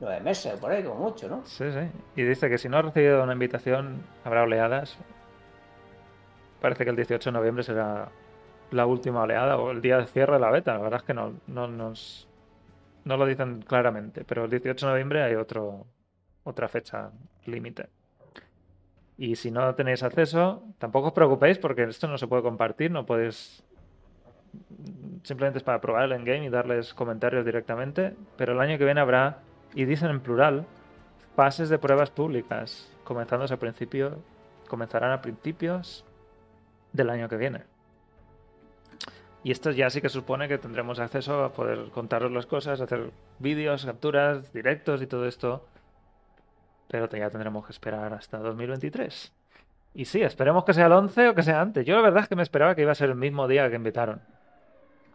nueve meses por ahí, como mucho, ¿no? Sí, sí. Y dice que si no ha recibido una invitación, habrá oleadas. Parece que el 18 de noviembre será la última oleada o el día de cierre de la beta. La verdad es que no, no nos no lo dicen claramente, pero el 18 de noviembre hay otro otra fecha límite. Y si no tenéis acceso, tampoco os preocupéis porque esto no se puede compartir, no podéis simplemente es para probar el endgame y darles comentarios directamente, pero el año que viene habrá y dicen en plural fases de pruebas públicas, comenzándose a principio, comenzarán a principios del año que viene. Y esto ya sí que supone que tendremos acceso a poder contaros las cosas, hacer vídeos, capturas, directos y todo esto. Pero ya tendremos que esperar hasta 2023. Y sí, esperemos que sea el 11 o que sea antes. Yo la verdad es que me esperaba que iba a ser el mismo día que invitaron.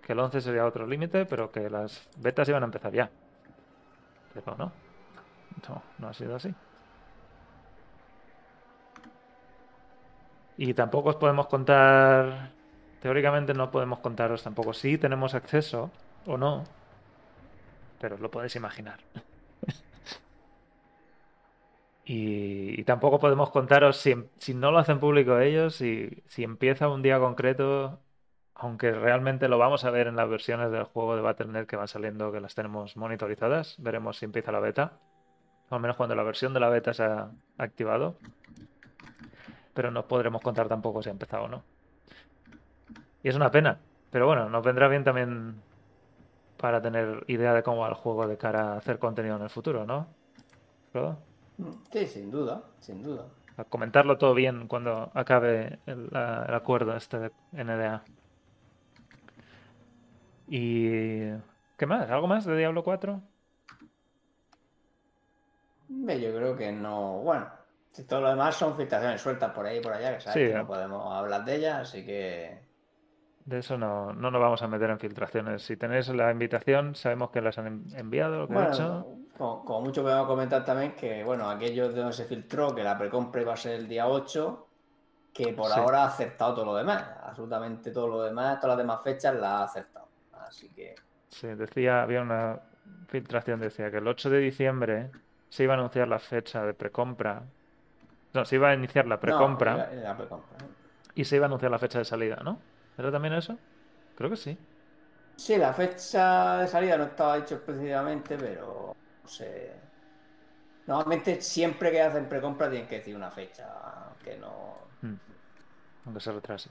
Que el 11 sería otro límite, pero que las betas iban a empezar ya. Pero no. No, no ha sido así. Y tampoco os podemos contar teóricamente no podemos contaros tampoco si tenemos acceso o no, pero os lo podéis imaginar. y, y tampoco podemos contaros si, si no lo hacen público ellos, si, si empieza un día concreto, aunque realmente lo vamos a ver en las versiones del juego de Battle.net que van saliendo, que las tenemos monitorizadas, veremos si empieza la beta, o al menos cuando la versión de la beta se ha activado, pero no podremos contar tampoco si ha empezado o no. Y es una pena, pero bueno, nos vendrá bien también para tener idea de cómo va el juego de cara a hacer contenido en el futuro, ¿no? Sí, sin duda, sin duda. A comentarlo todo bien cuando acabe el, el acuerdo este de NDA. ¿Y qué más? ¿Algo más de Diablo 4? Ve, Yo creo que no. Bueno, si todo lo demás son filtraciones sueltas por ahí y por allá, que sabes Sí, que ¿eh? no podemos hablar de ellas, así que. De eso no, no nos vamos a meter en filtraciones. Si tenéis la invitación, sabemos que las han en- enviado, que he hecho. Bueno, como, como mucho podemos comentar también que, bueno, aquello de donde se filtró que la precompra iba a ser el día 8, que por Sí. ahora ha acertado todo lo demás. Absolutamente todo lo demás, todas las demás fechas las ha acertado. Así que. Sí, decía, había una filtración, decía que el 8 de diciembre se iba a anunciar la fecha de precompra. No, se iba a iniciar la No, precompra precompra. y se iba a anunciar la fecha de salida, ¿no? ¿Era también eso? Creo que sí. Sí, la fecha de salida no estaba dicho específicamente, pero no sé. Normalmente siempre que hacen precompra tienen que decir una fecha, que no. Mm. Aunque se retrase.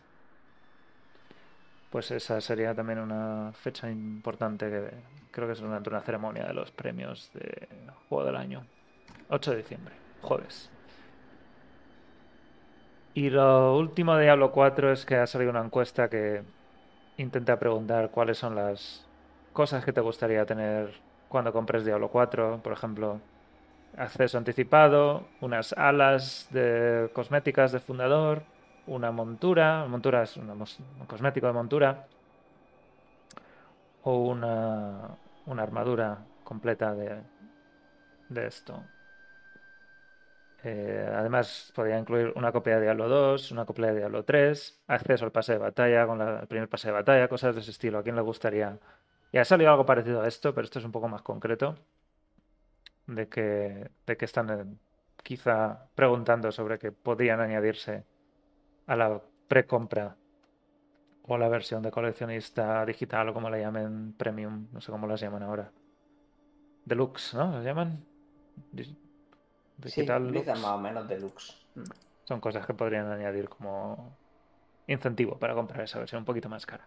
Pues esa sería también una fecha importante que creo que es durante una ceremonia de los premios de Juego del Año. 8 de diciembre, jueves. Y lo último de Diablo 4 es que ha salido una encuesta que intenta preguntar cuáles son las cosas que te gustaría tener cuando compres Diablo 4. Por ejemplo, acceso anticipado, unas alas de cosméticas de fundador, una montura, montura es un cosmético de montura, o una, una armadura completa de, de esto. Eh, además, podría incluir una copia de Diablo 2, una copia de Diablo 3, acceso al pase de batalla con el primer pase de batalla, cosas de ese estilo. ¿A quién le gustaría? Ya ha salido algo parecido a esto, pero esto es un poco más concreto de que, de que están eh, quizá preguntando sobre que podrían añadirse a la precompra o la versión de coleccionista digital o como la llamen, premium, no sé cómo las llaman ahora. Deluxe, ¿no? ¿Las llaman? Di- Sí, Digital utilizan Lux. más o menos deluxe. Mm. Son cosas que podrían añadir como incentivo para comprar esa versión un poquito más cara.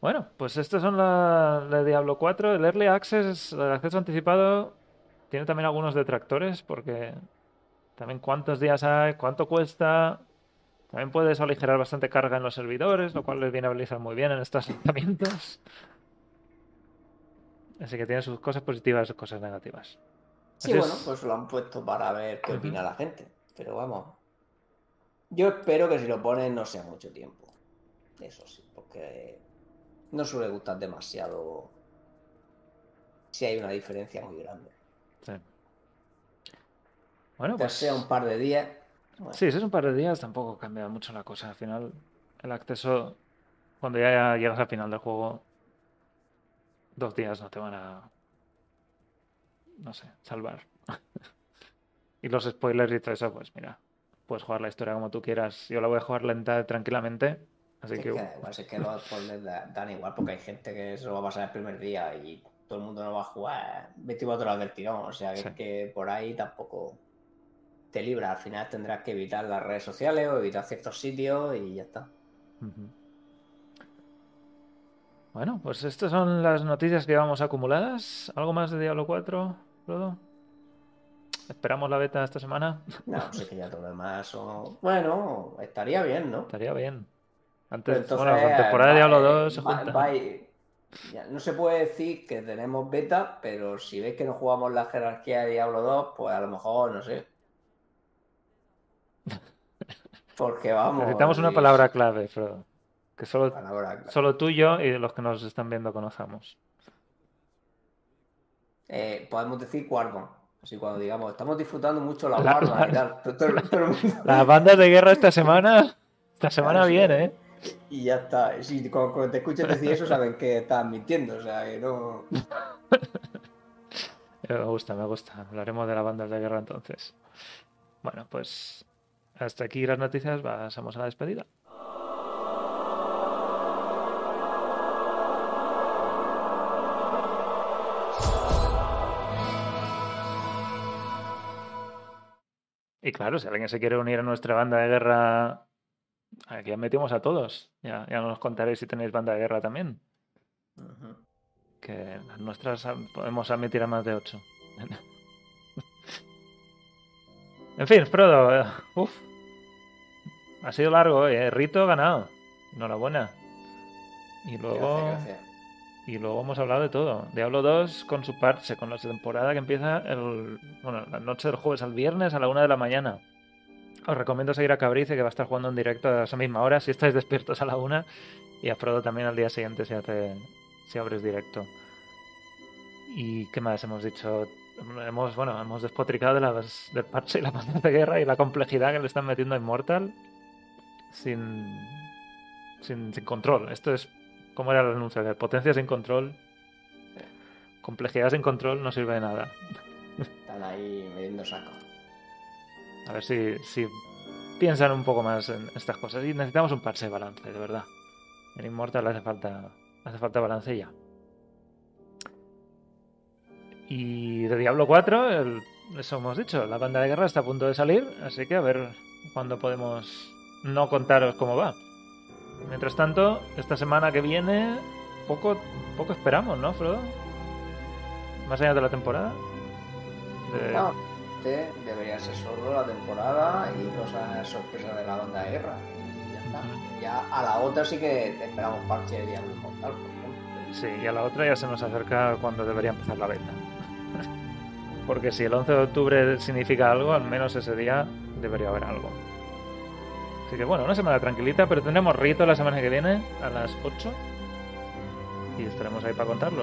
Bueno, pues estos son la de Diablo 4. El Early Access, el acceso anticipado, tiene también algunos detractores porque también cuántos días hay, cuánto cuesta. También puede eso aligerar bastante carga en los servidores, lo cual les viene a Blizzard muy bien en estos lanzamientos. Así que tiene sus cosas positivas y sus cosas negativas. Sí, bueno, es. pues lo han puesto para ver qué opina la gente. Pero vamos. Yo espero que si lo ponen no sea mucho tiempo. Eso sí, porque no suele gustar demasiado si hay una diferencia muy grande. Sí. Bueno, pues sea un par de días. bueno, Sí, si es un par de días tampoco cambia mucho la cosa. Al final, el acceso, cuando ya llegas al final del juego, dos días no te van a, no sé, salvar. Y los spoilers y todo eso, pues mira, puedes jugar la historia como tú quieras. Yo la voy a jugar lenta, tranquilamente. Así es que, que, además es que los spoilers da- dan igual porque hay gente que eso va a pasar el primer día y todo el mundo no va a jugar 24 horas del tirón. O sea que, Sí. que por ahí tampoco te libra. Al final tendrás que evitar las redes sociales o evitar ciertos sitios y ya está. Bueno, pues estas son las noticias que llevamos acumuladas. ¿Algo más de Diablo 4, Frodo? ¿Esperamos la beta esta semana? No, sé que ya todo lo demás son... Bueno, estaría bien, ¿no? Estaría bien. Antes, entonces, bueno, con temporada de Diablo 2 se va- juntan. va y- ya, no se puede decir que tenemos beta, pero si ves que no jugamos la jerarquía de Diablo 2, pues a lo mejor, no sé. Porque vamos. Necesitamos una y- palabra clave, Frodo. Que solo, solo tú y yo y los que nos están viendo conozcamos. Eh, podemos decir Warband. Así cuando digamos, estamos disfrutando mucho la La- Warband y tal. Todo, todo- todo el mundo- Las bandas de guerra esta semana Esta semana Claro, sí. viene, ¿eh? Y ya está. Si cuando, cuando te escuchen decir eso, saben que estás mintiendo. O sea, que no. Eh, Me gusta, me gusta. Hablaremos de las bandas de guerra entonces. Bueno, pues hasta aquí las noticias. Pasamos a la despedida. Y claro, si alguien se quiere unir a nuestra banda de guerra, aquí ya metimos a todos. Ya, ya nos contaréis si tenéis banda de guerra también. Que las nuestras podemos admitir a más de 8. en fin, Frodo. eh, Uf. Ha sido largo, eh. Rito ganado. Enhorabuena. Y luego. Gracias, gracias. Y luego hemos hablado de todo. Diablo 2 con su parche, con la temporada que empieza el, bueno, la noche del jueves al viernes a la una de la mañana. Os recomiendo seguir a Cabrice que va a estar jugando en directo a esa misma hora si estáis despiertos a la una. Y a Frodo también al día siguiente si hace si abres directo. ¿Y qué más hemos dicho? Hemos, bueno, hemos despotricado de las, del parche y la pantalla de guerra y la complejidad que le están metiendo a Immortal sin, sin, sin control. Esto es ¿Cómo era el anuncio? De potencia sin control, complejidad sin control no sirve de nada. Están ahí midiendo saco. A ver si, si piensan un poco más en estas cosas. Y necesitamos un parche de balance, de verdad. En Immortal hace falta, hace falta balance ya. Y de Diablo 4, el- eso hemos dicho, la banda de guerra está a punto de salir, así que a ver cuándo podemos no contaros cómo va. Mientras tanto, esta semana que viene, poco, poco esperamos, ¿no, Frodo? Más allá de la temporada. De- No, este debería ser solo la temporada y cosas sorpresas de la banda de guerra. Y ya está. Ya a la otra sí que esperamos parche de Diablo Inmortal, por ejemplo. Sí, y a la otra ya se nos acerca cuando debería empezar la beta. Porque si el 11 de octubre significa algo, al menos ese día debería haber algo. Así que bueno, una semana tranquilita, pero tendremos rito la semana que viene a las 8. Y estaremos ahí para contarlo.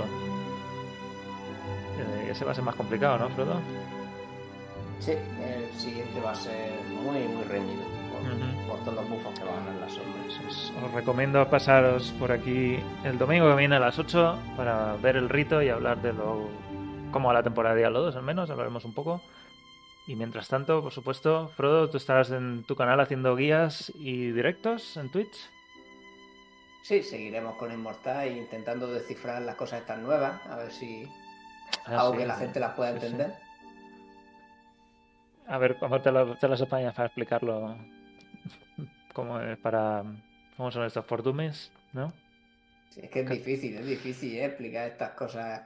Eh, ese va a ser más complicado, ¿no, Frodo? Sí, el siguiente va a ser muy, muy reñido por, todos los bufos que van en las sombras. Os, os recomiendo pasaros por aquí el domingo que viene a las 8 para ver el rito y hablar de lo cómo va la temporada de 2 al menos, hablaremos un poco. Y mientras tanto, por supuesto, Frodo, tú estarás en tu canal haciendo guías y directos en Twitch. Sí, seguiremos con Inmortal e intentando descifrar las cosas estas nuevas, a ver si Ah, algo sí, que la gente las pueda sí. entender. A ver cómo te, lo- te las apañas para explicarlo. Cómo es para. ¿Cómo son estos fortumes? ¿No? Sí, es que es difícil, es difícil ¿eh? explicar estas cosas.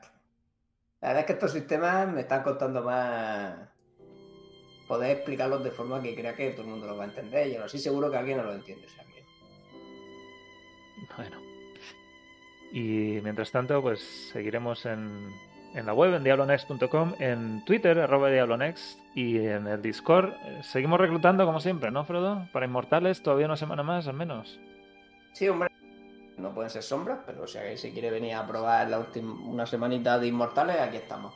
La verdad es que estos sistemas me están costando más poder explicarlos de forma que crea que todo el mundo lo va a entender. Y aún así seguro que alguien no lo entiende. o sea que- Bueno. Y mientras tanto, pues seguiremos en, en la web, en diablonext.com, en Twitter, arroba diablonext, y en el Discord. Seguimos reclutando como siempre, ¿no, Frodo? Para Inmortales, todavía una semana más, al menos. Sí, hombre. No pueden ser sombras, pero si alguien se quiere venir a probar la última, una semanita de Inmortales, aquí estamos.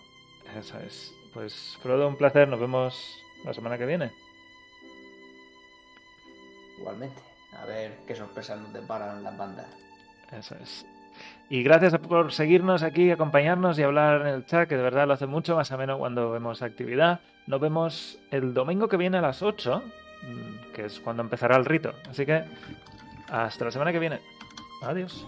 Eso es. Pues, Frodo, un placer. Nos vemos la semana que viene. Igualmente. A ver qué sorpresas nos deparan las bandas. Eso es. Y gracias por seguirnos aquí, acompañarnos y hablar en el chat, que de verdad lo hace mucho más ameno cuando vemos actividad. Nos vemos el domingo que viene a las 8, mm, que es cuando empezará el rito. Así que hasta la semana que viene. Adiós.